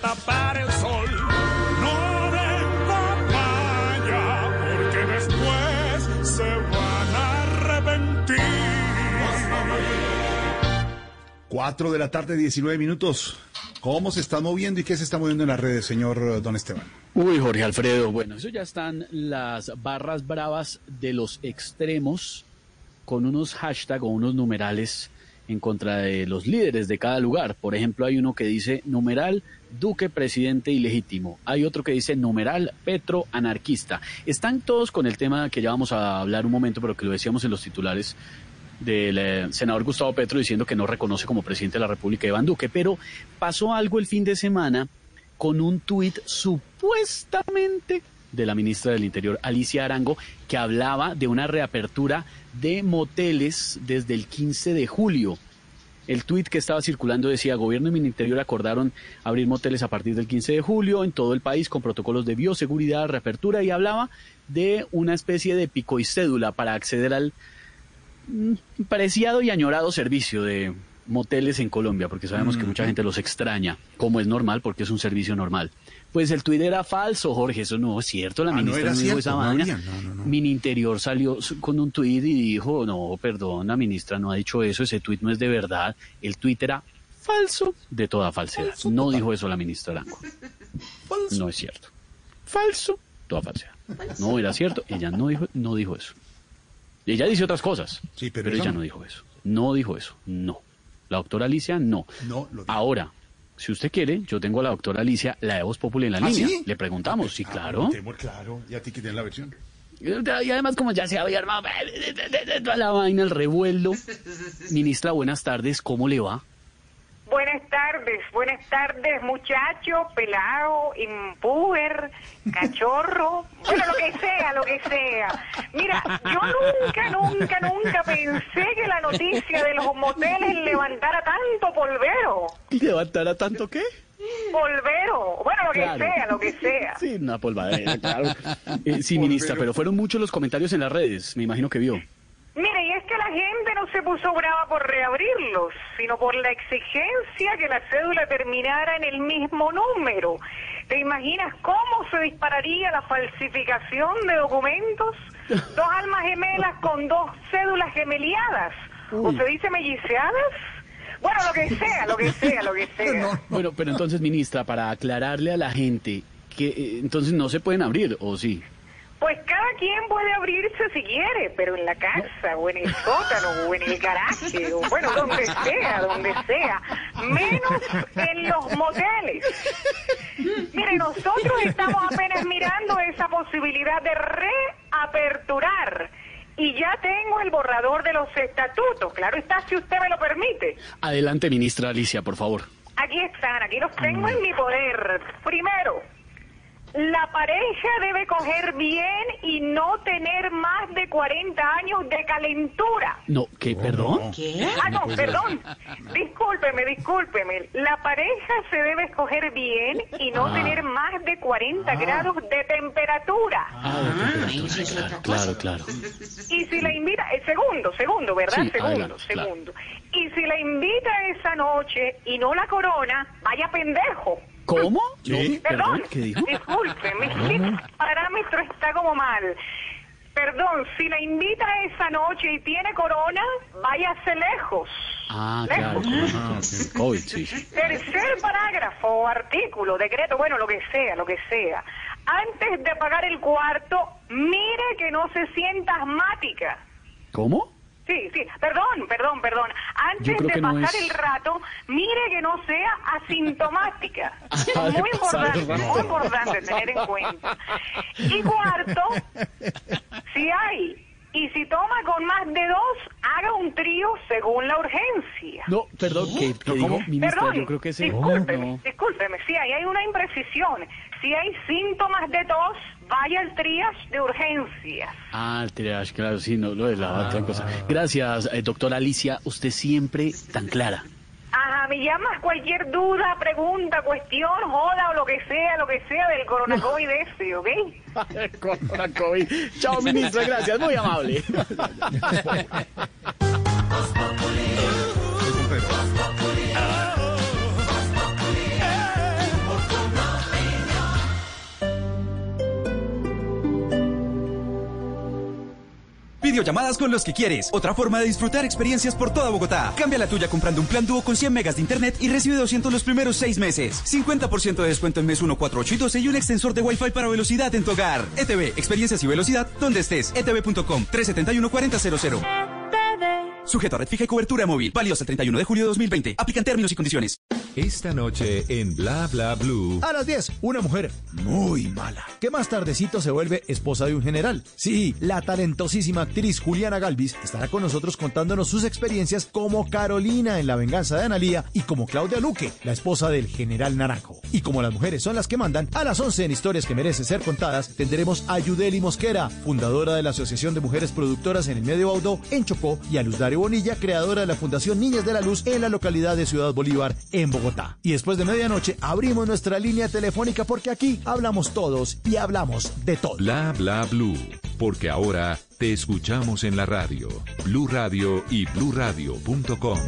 Speaker 120: Tapar el sol. No den papaya, porque después se van a arrepentir.
Speaker 65: 4 de la tarde, 19 minutos. ¿Cómo se está moviendo y qué se está moviendo en las redes, señor eh, Don Esteban?
Speaker 67: Uy, Jorge Alfredo, bueno, eso ya están las barras bravas de los extremos con unos hashtags o unos numerales en contra de los líderes de cada lugar. Por ejemplo, hay uno que dice numeral Duque presidente ilegítimo. Hay otro que dice numeral Petro anarquista. Están todos con el tema que ya vamos a hablar un momento, pero que lo decíamos en los titulares del eh, senador Gustavo Petro diciendo que no reconoce como presidente de la República Iván Duque. Pero pasó algo el fin de semana con un tuit supuestamente de la ministra del Interior, Alicia Arango, que hablaba de una reapertura de moteles desde el 15 de julio. El tuit que estaba circulando decía, Gobierno y Ministerio acordaron abrir moteles a partir del 15 de julio en todo el país con protocolos de bioseguridad, reapertura y hablaba de una especie de pico y cédula para acceder al mm, preciado y añorado servicio de moteles en Colombia, porque sabemos que mucha gente los extraña, como es normal, porque es un servicio normal. Pues el tuit era falso, Jorge, eso no es cierto, la
Speaker 65: Ah,
Speaker 67: ministra no dijo
Speaker 65: cierto,
Speaker 67: esa
Speaker 65: no
Speaker 67: vaina.
Speaker 65: no, no, no.
Speaker 67: Mininterior salió con un tuit y dijo, no, perdón, la ministra no ha dicho eso, ese tuit no es de verdad. El tuit era falso de toda falsedad. no dijo eso la ministra Arango. No es cierto. Falso, toda falsedad. No era cierto, ella no dijo, no dijo eso. Ella dice otras cosas,
Speaker 65: Sí, pero
Speaker 67: pero, ella
Speaker 65: no.
Speaker 67: no dijo eso. No dijo eso, no. La doctora Alicia, no.
Speaker 65: No lo dijo.
Speaker 67: Ahora, si usted quiere, yo tengo a la doctora Alicia, la de Voz Populi en la
Speaker 65: ¿Ah,
Speaker 67: línea.
Speaker 65: sí?
Speaker 67: Le preguntamos, sí, claro.
Speaker 65: Preguntemos, claro. Y a ti que tienes la versión.
Speaker 67: Y además, como ya se había armado (laughs) toda la vaina, el revuelo. (laughs) Ministra, buenas tardes, ¿cómo le va?
Speaker 122: Buenas tardes, buenas tardes, muchacho, pelado, impuber, (laughs) cachorro, bueno, lo que sea, lo que sea. Mira, yo nunca, nunca, nunca pensé que la noticia de los moteles levantara tanto polvero.
Speaker 67: ¿Levantara tanto qué?
Speaker 122: Polvero, bueno, lo que
Speaker 67: Claro.
Speaker 122: sea, lo que sea.
Speaker 67: Sí, una polvadera, claro. Eh, sí, ministra, pero fueron muchos los comentarios en las redes, me imagino que vio.
Speaker 122: Mire, y es que la gente no se puso brava por reabrirlos, sino por la exigencia que la cédula terminara en el mismo número. ¿Te imaginas cómo se dispararía la falsificación de documentos? (laughs) Dos almas gemelas con dos cédulas gemeliadas. ¿O se dice melliceadas? Bueno, lo que sea, lo que sea, lo que (laughs) sea.
Speaker 67: Bueno, pero entonces, ministra, para aclararle a la gente que eh, entonces no se pueden abrir, ¿o sí?
Speaker 122: Pues cada quien puede abrirse si quiere, pero en la casa, o en el sótano, o en el garaje, o bueno, donde sea, donde sea, menos en los moteles. Mire, nosotros estamos apenas mirando esa posibilidad de reaperturar. Y ya tengo el borrador de los estatutos, claro está, si usted me lo permite.
Speaker 67: Adelante, ministra Alicia, por favor.
Speaker 122: Aquí están, aquí los tengo en mi poder. Primero, la pareja debe coger bien y no tener más de 40 años de calentura.
Speaker 67: No, ¿qué, perdón?
Speaker 122: Ah, no, perdón. Discúlpeme, discúlpeme. La pareja se debe escoger bien y no
Speaker 67: Ah.
Speaker 122: tener más de 40 grados de temperatura.
Speaker 67: Ah, de temperatura, claro, claro. (laughs)
Speaker 122: Y si la invita, eh, segundo, segundo, ¿verdad?
Speaker 67: Sí,
Speaker 122: segundo,
Speaker 67: adelante, claro.
Speaker 122: segundo. Y si la invita esa noche y no la corona, vaya pendejo.
Speaker 67: ¿Cómo?
Speaker 122: Sí. Perdón,
Speaker 67: ¿qué dijo?
Speaker 122: discúlpeme, el parámetro está como mal. Perdón, si la invita esa noche y tiene corona, váyase lejos.
Speaker 67: Ah, claro.
Speaker 122: Lejos.
Speaker 67: Ah, ok. COVID, sí.
Speaker 122: Tercer parágrafo, artículo, decreto, bueno, lo que sea, lo que sea. Antes de pagar el cuarto, mire que no se sienta asmática.
Speaker 67: ¿Cómo?
Speaker 122: Sí, sí, perdón, perdón, perdón. Antes de
Speaker 67: no
Speaker 122: pasar
Speaker 67: es-
Speaker 122: el rato, mire que no sea asintomática. (laughs)
Speaker 67: Ah,
Speaker 122: muy importante, muy importante tener en cuenta. Y cuarto, si hay y si toma con más de dos, haga un trío según la urgencia.
Speaker 67: No, perdón, ¿qué, qué dijo, ministra?
Speaker 122: Perdón,
Speaker 67: Yo creo que sí.
Speaker 122: discúlpeme,
Speaker 67: No.
Speaker 122: discúlpeme, sí, ahí hay una imprecisión. Si hay síntomas de tos, vaya al triage de urgencias.
Speaker 67: Ah, el triage, claro, sí, no, lo es la otra cosa. Gracias, eh, doctora Alicia, usted siempre tan clara.
Speaker 122: Ajá, me llamas cualquier duda, pregunta, cuestión, joda o lo que sea, lo que sea del coronavirus ese, ¿ok? (laughs)
Speaker 67: Corona COVID. Chao, ministra, gracias, muy amable. (laughs)
Speaker 123: Videollamadas con los que quieres. Otra forma de disfrutar experiencias por toda Bogotá. Cambia la tuya comprando un plan dúo con 100 megas de internet y recibe 200 los primeros 6 meses. 50% de descuento en mes 1, 4, 8 y 12 y un extensor de Wi-Fi para velocidad en tu hogar. ETV, experiencias y velocidad donde estés. Etv.com 371 4000. Sujeto a red fija y cobertura móvil. Válidos el 31 de julio de 2020. Aplican términos y condiciones.
Speaker 124: Esta noche en Bla Bla Blue.
Speaker 125: A las 10, una mujer muy mala, que más tardecito se vuelve esposa de un general. Sí, la talentosísima actriz Juliana Galvis estará con nosotros contándonos sus experiencias como Carolina en La venganza de Analía y como Claudia Luque, la esposa del general Naranjo. Y como las mujeres son las que mandan, a las 11 en Historias que merecen ser contadas, tendremos a Yudeli Mosquera, fundadora de la Asociación de Mujeres Productoras en el Medio Baudó, en Chocó, y a Luz Dario Bonilla, creadora de la Fundación Niñas de la Luz en la localidad de Ciudad Bolívar, en Bogotá. Y después de medianoche abrimos nuestra línea telefónica porque aquí hablamos todos y hablamos de todo.
Speaker 124: Bla Bla Blue. Porque ahora te escuchamos en la radio. Blue Radio y bluradio.com.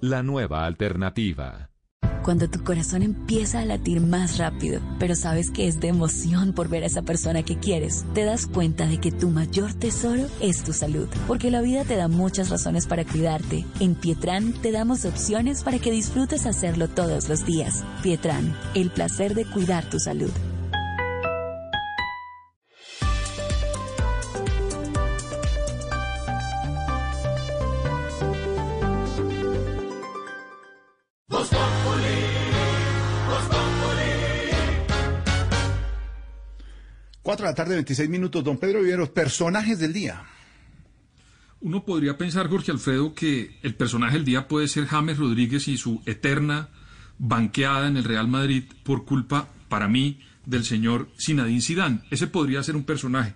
Speaker 124: La nueva alternativa.
Speaker 126: Cuando tu corazón empieza a latir más rápido, pero sabes que es de emoción por ver a esa persona que quieres, te das cuenta de que tu mayor tesoro es tu salud. Porque la vida te da muchas razones para cuidarte. En Pietran te damos opciones para que disfrutes hacerlo todos los días. Pietran, el placer de cuidar tu salud.
Speaker 65: De la tarde, 26 minutos. Don Pedro Viveros, personajes del día.
Speaker 127: Uno podría pensar, Jorge Alfredo, que el personaje del día puede ser James Rodríguez y su eterna banqueada en el Real Madrid por culpa, para mí, del señor Zinedine Zidane. Ese podría ser un personaje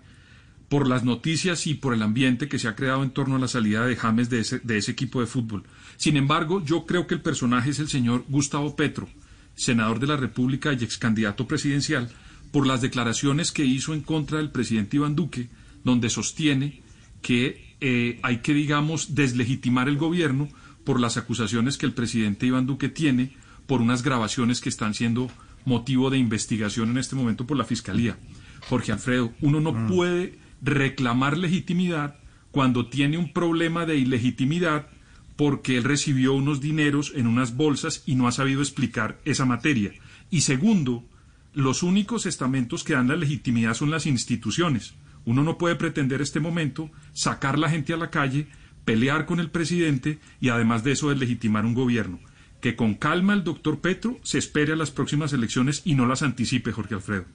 Speaker 127: por las noticias y por el ambiente que se ha creado en torno a la salida de James de ese, de ese equipo de fútbol. Sin embargo, yo creo que el personaje es el señor Gustavo Petro, senador de la República y ex candidato presidencial, por las declaraciones que hizo en contra del presidente Iván Duque, donde sostiene que eh, hay que, digamos, deslegitimar el gobierno por las acusaciones que el presidente Iván Duque tiene por unas grabaciones que están siendo motivo de investigación en este momento por la Fiscalía. Jorge Alfredo, uno no puede reclamar legitimidad cuando tiene un problema de ilegitimidad porque él recibió unos dineros en unas bolsas y no ha sabido explicar esa materia. Y segundo, los únicos estamentos que dan la legitimidad son las instituciones. Uno no puede pretender este momento sacar la gente a la calle, pelear con el presidente y además de eso deslegitimar un gobierno. Que con calma el doctor Petro se espere a las próximas elecciones y no las anticipe, Jorge Alfredo.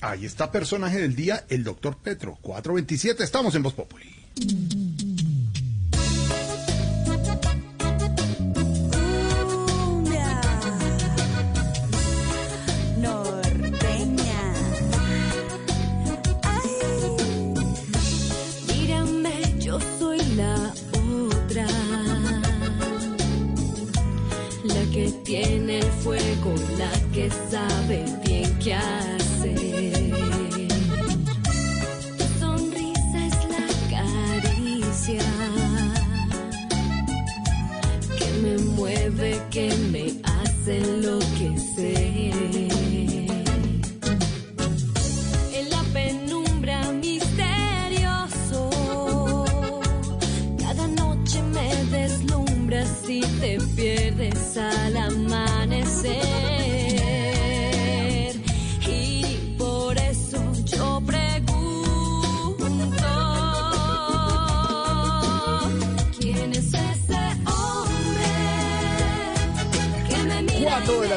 Speaker 65: Ahí está personaje del día, el doctor Petro. 427, estamos en Voz Populi.
Speaker 128: Tiene el fuego, la que sabe bien qué hacer.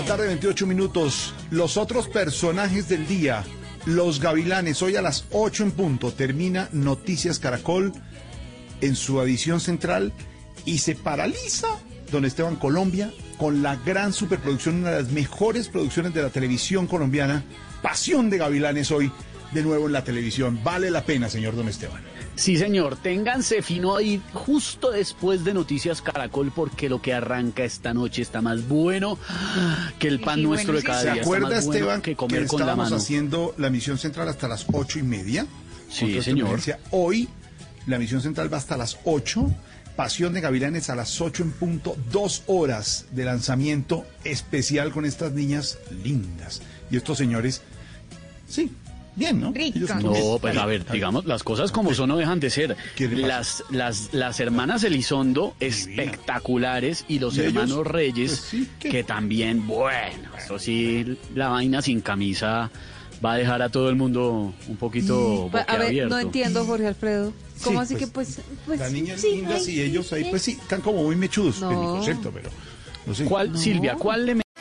Speaker 65: Tarde, 28 minutos. Los otros personajes del día. Los Gavilanes. Hoy a las 8 en punto termina Noticias Caracol en su edición central y se paraliza Don Esteban Colombia con la gran superproducción, una de las mejores producciones de la televisión colombiana. Pasión de Gavilanes hoy de nuevo en la televisión. Vale la pena, señor Don Esteban.
Speaker 67: Sí, señor, ténganse fino ahí justo después de Noticias Caracol porque lo que arranca esta noche está más bueno que el pan nuestro de cada
Speaker 65: ¿Se
Speaker 67: día. está
Speaker 65: acuerda,
Speaker 67: más bueno
Speaker 65: Esteban,
Speaker 67: que
Speaker 65: que,
Speaker 67: comer con la
Speaker 65: estábamos
Speaker 67: mano.
Speaker 65: haciendo la misión central hasta las ocho y media?
Speaker 67: Sí, señor.
Speaker 65: Hoy la misión central va hasta las 8. Pasión de Gavilanes a las 8 en punto. Dos horas de lanzamiento especial con estas niñas lindas. Y estos señores, sí, bien, ¿no? Ellos.
Speaker 67: No, pues a ver, digamos, las cosas como son no dejan de ser. Las, las, las hermanas Elizondo, espectaculares, y los
Speaker 65: ¿Y ellos?
Speaker 67: hermanos Reyes,
Speaker 65: Pues
Speaker 67: que también, bueno, eso sí, la vaina sin camisa va a dejar a todo el mundo un poquito
Speaker 129: Pa- A ver, no entiendo, Jorge Alfredo. ¿Cómo
Speaker 65: Sí,
Speaker 129: así que
Speaker 65: pues,
Speaker 129: pues, pues
Speaker 65: Las niñas
Speaker 129: sí,
Speaker 65: lindas
Speaker 129: ay,
Speaker 65: y ellos ahí, pues sí, están como muy mechudos en mi
Speaker 129: No.
Speaker 65: concepto, pero no sé.
Speaker 67: ¿Cuál, Silvia, cuál le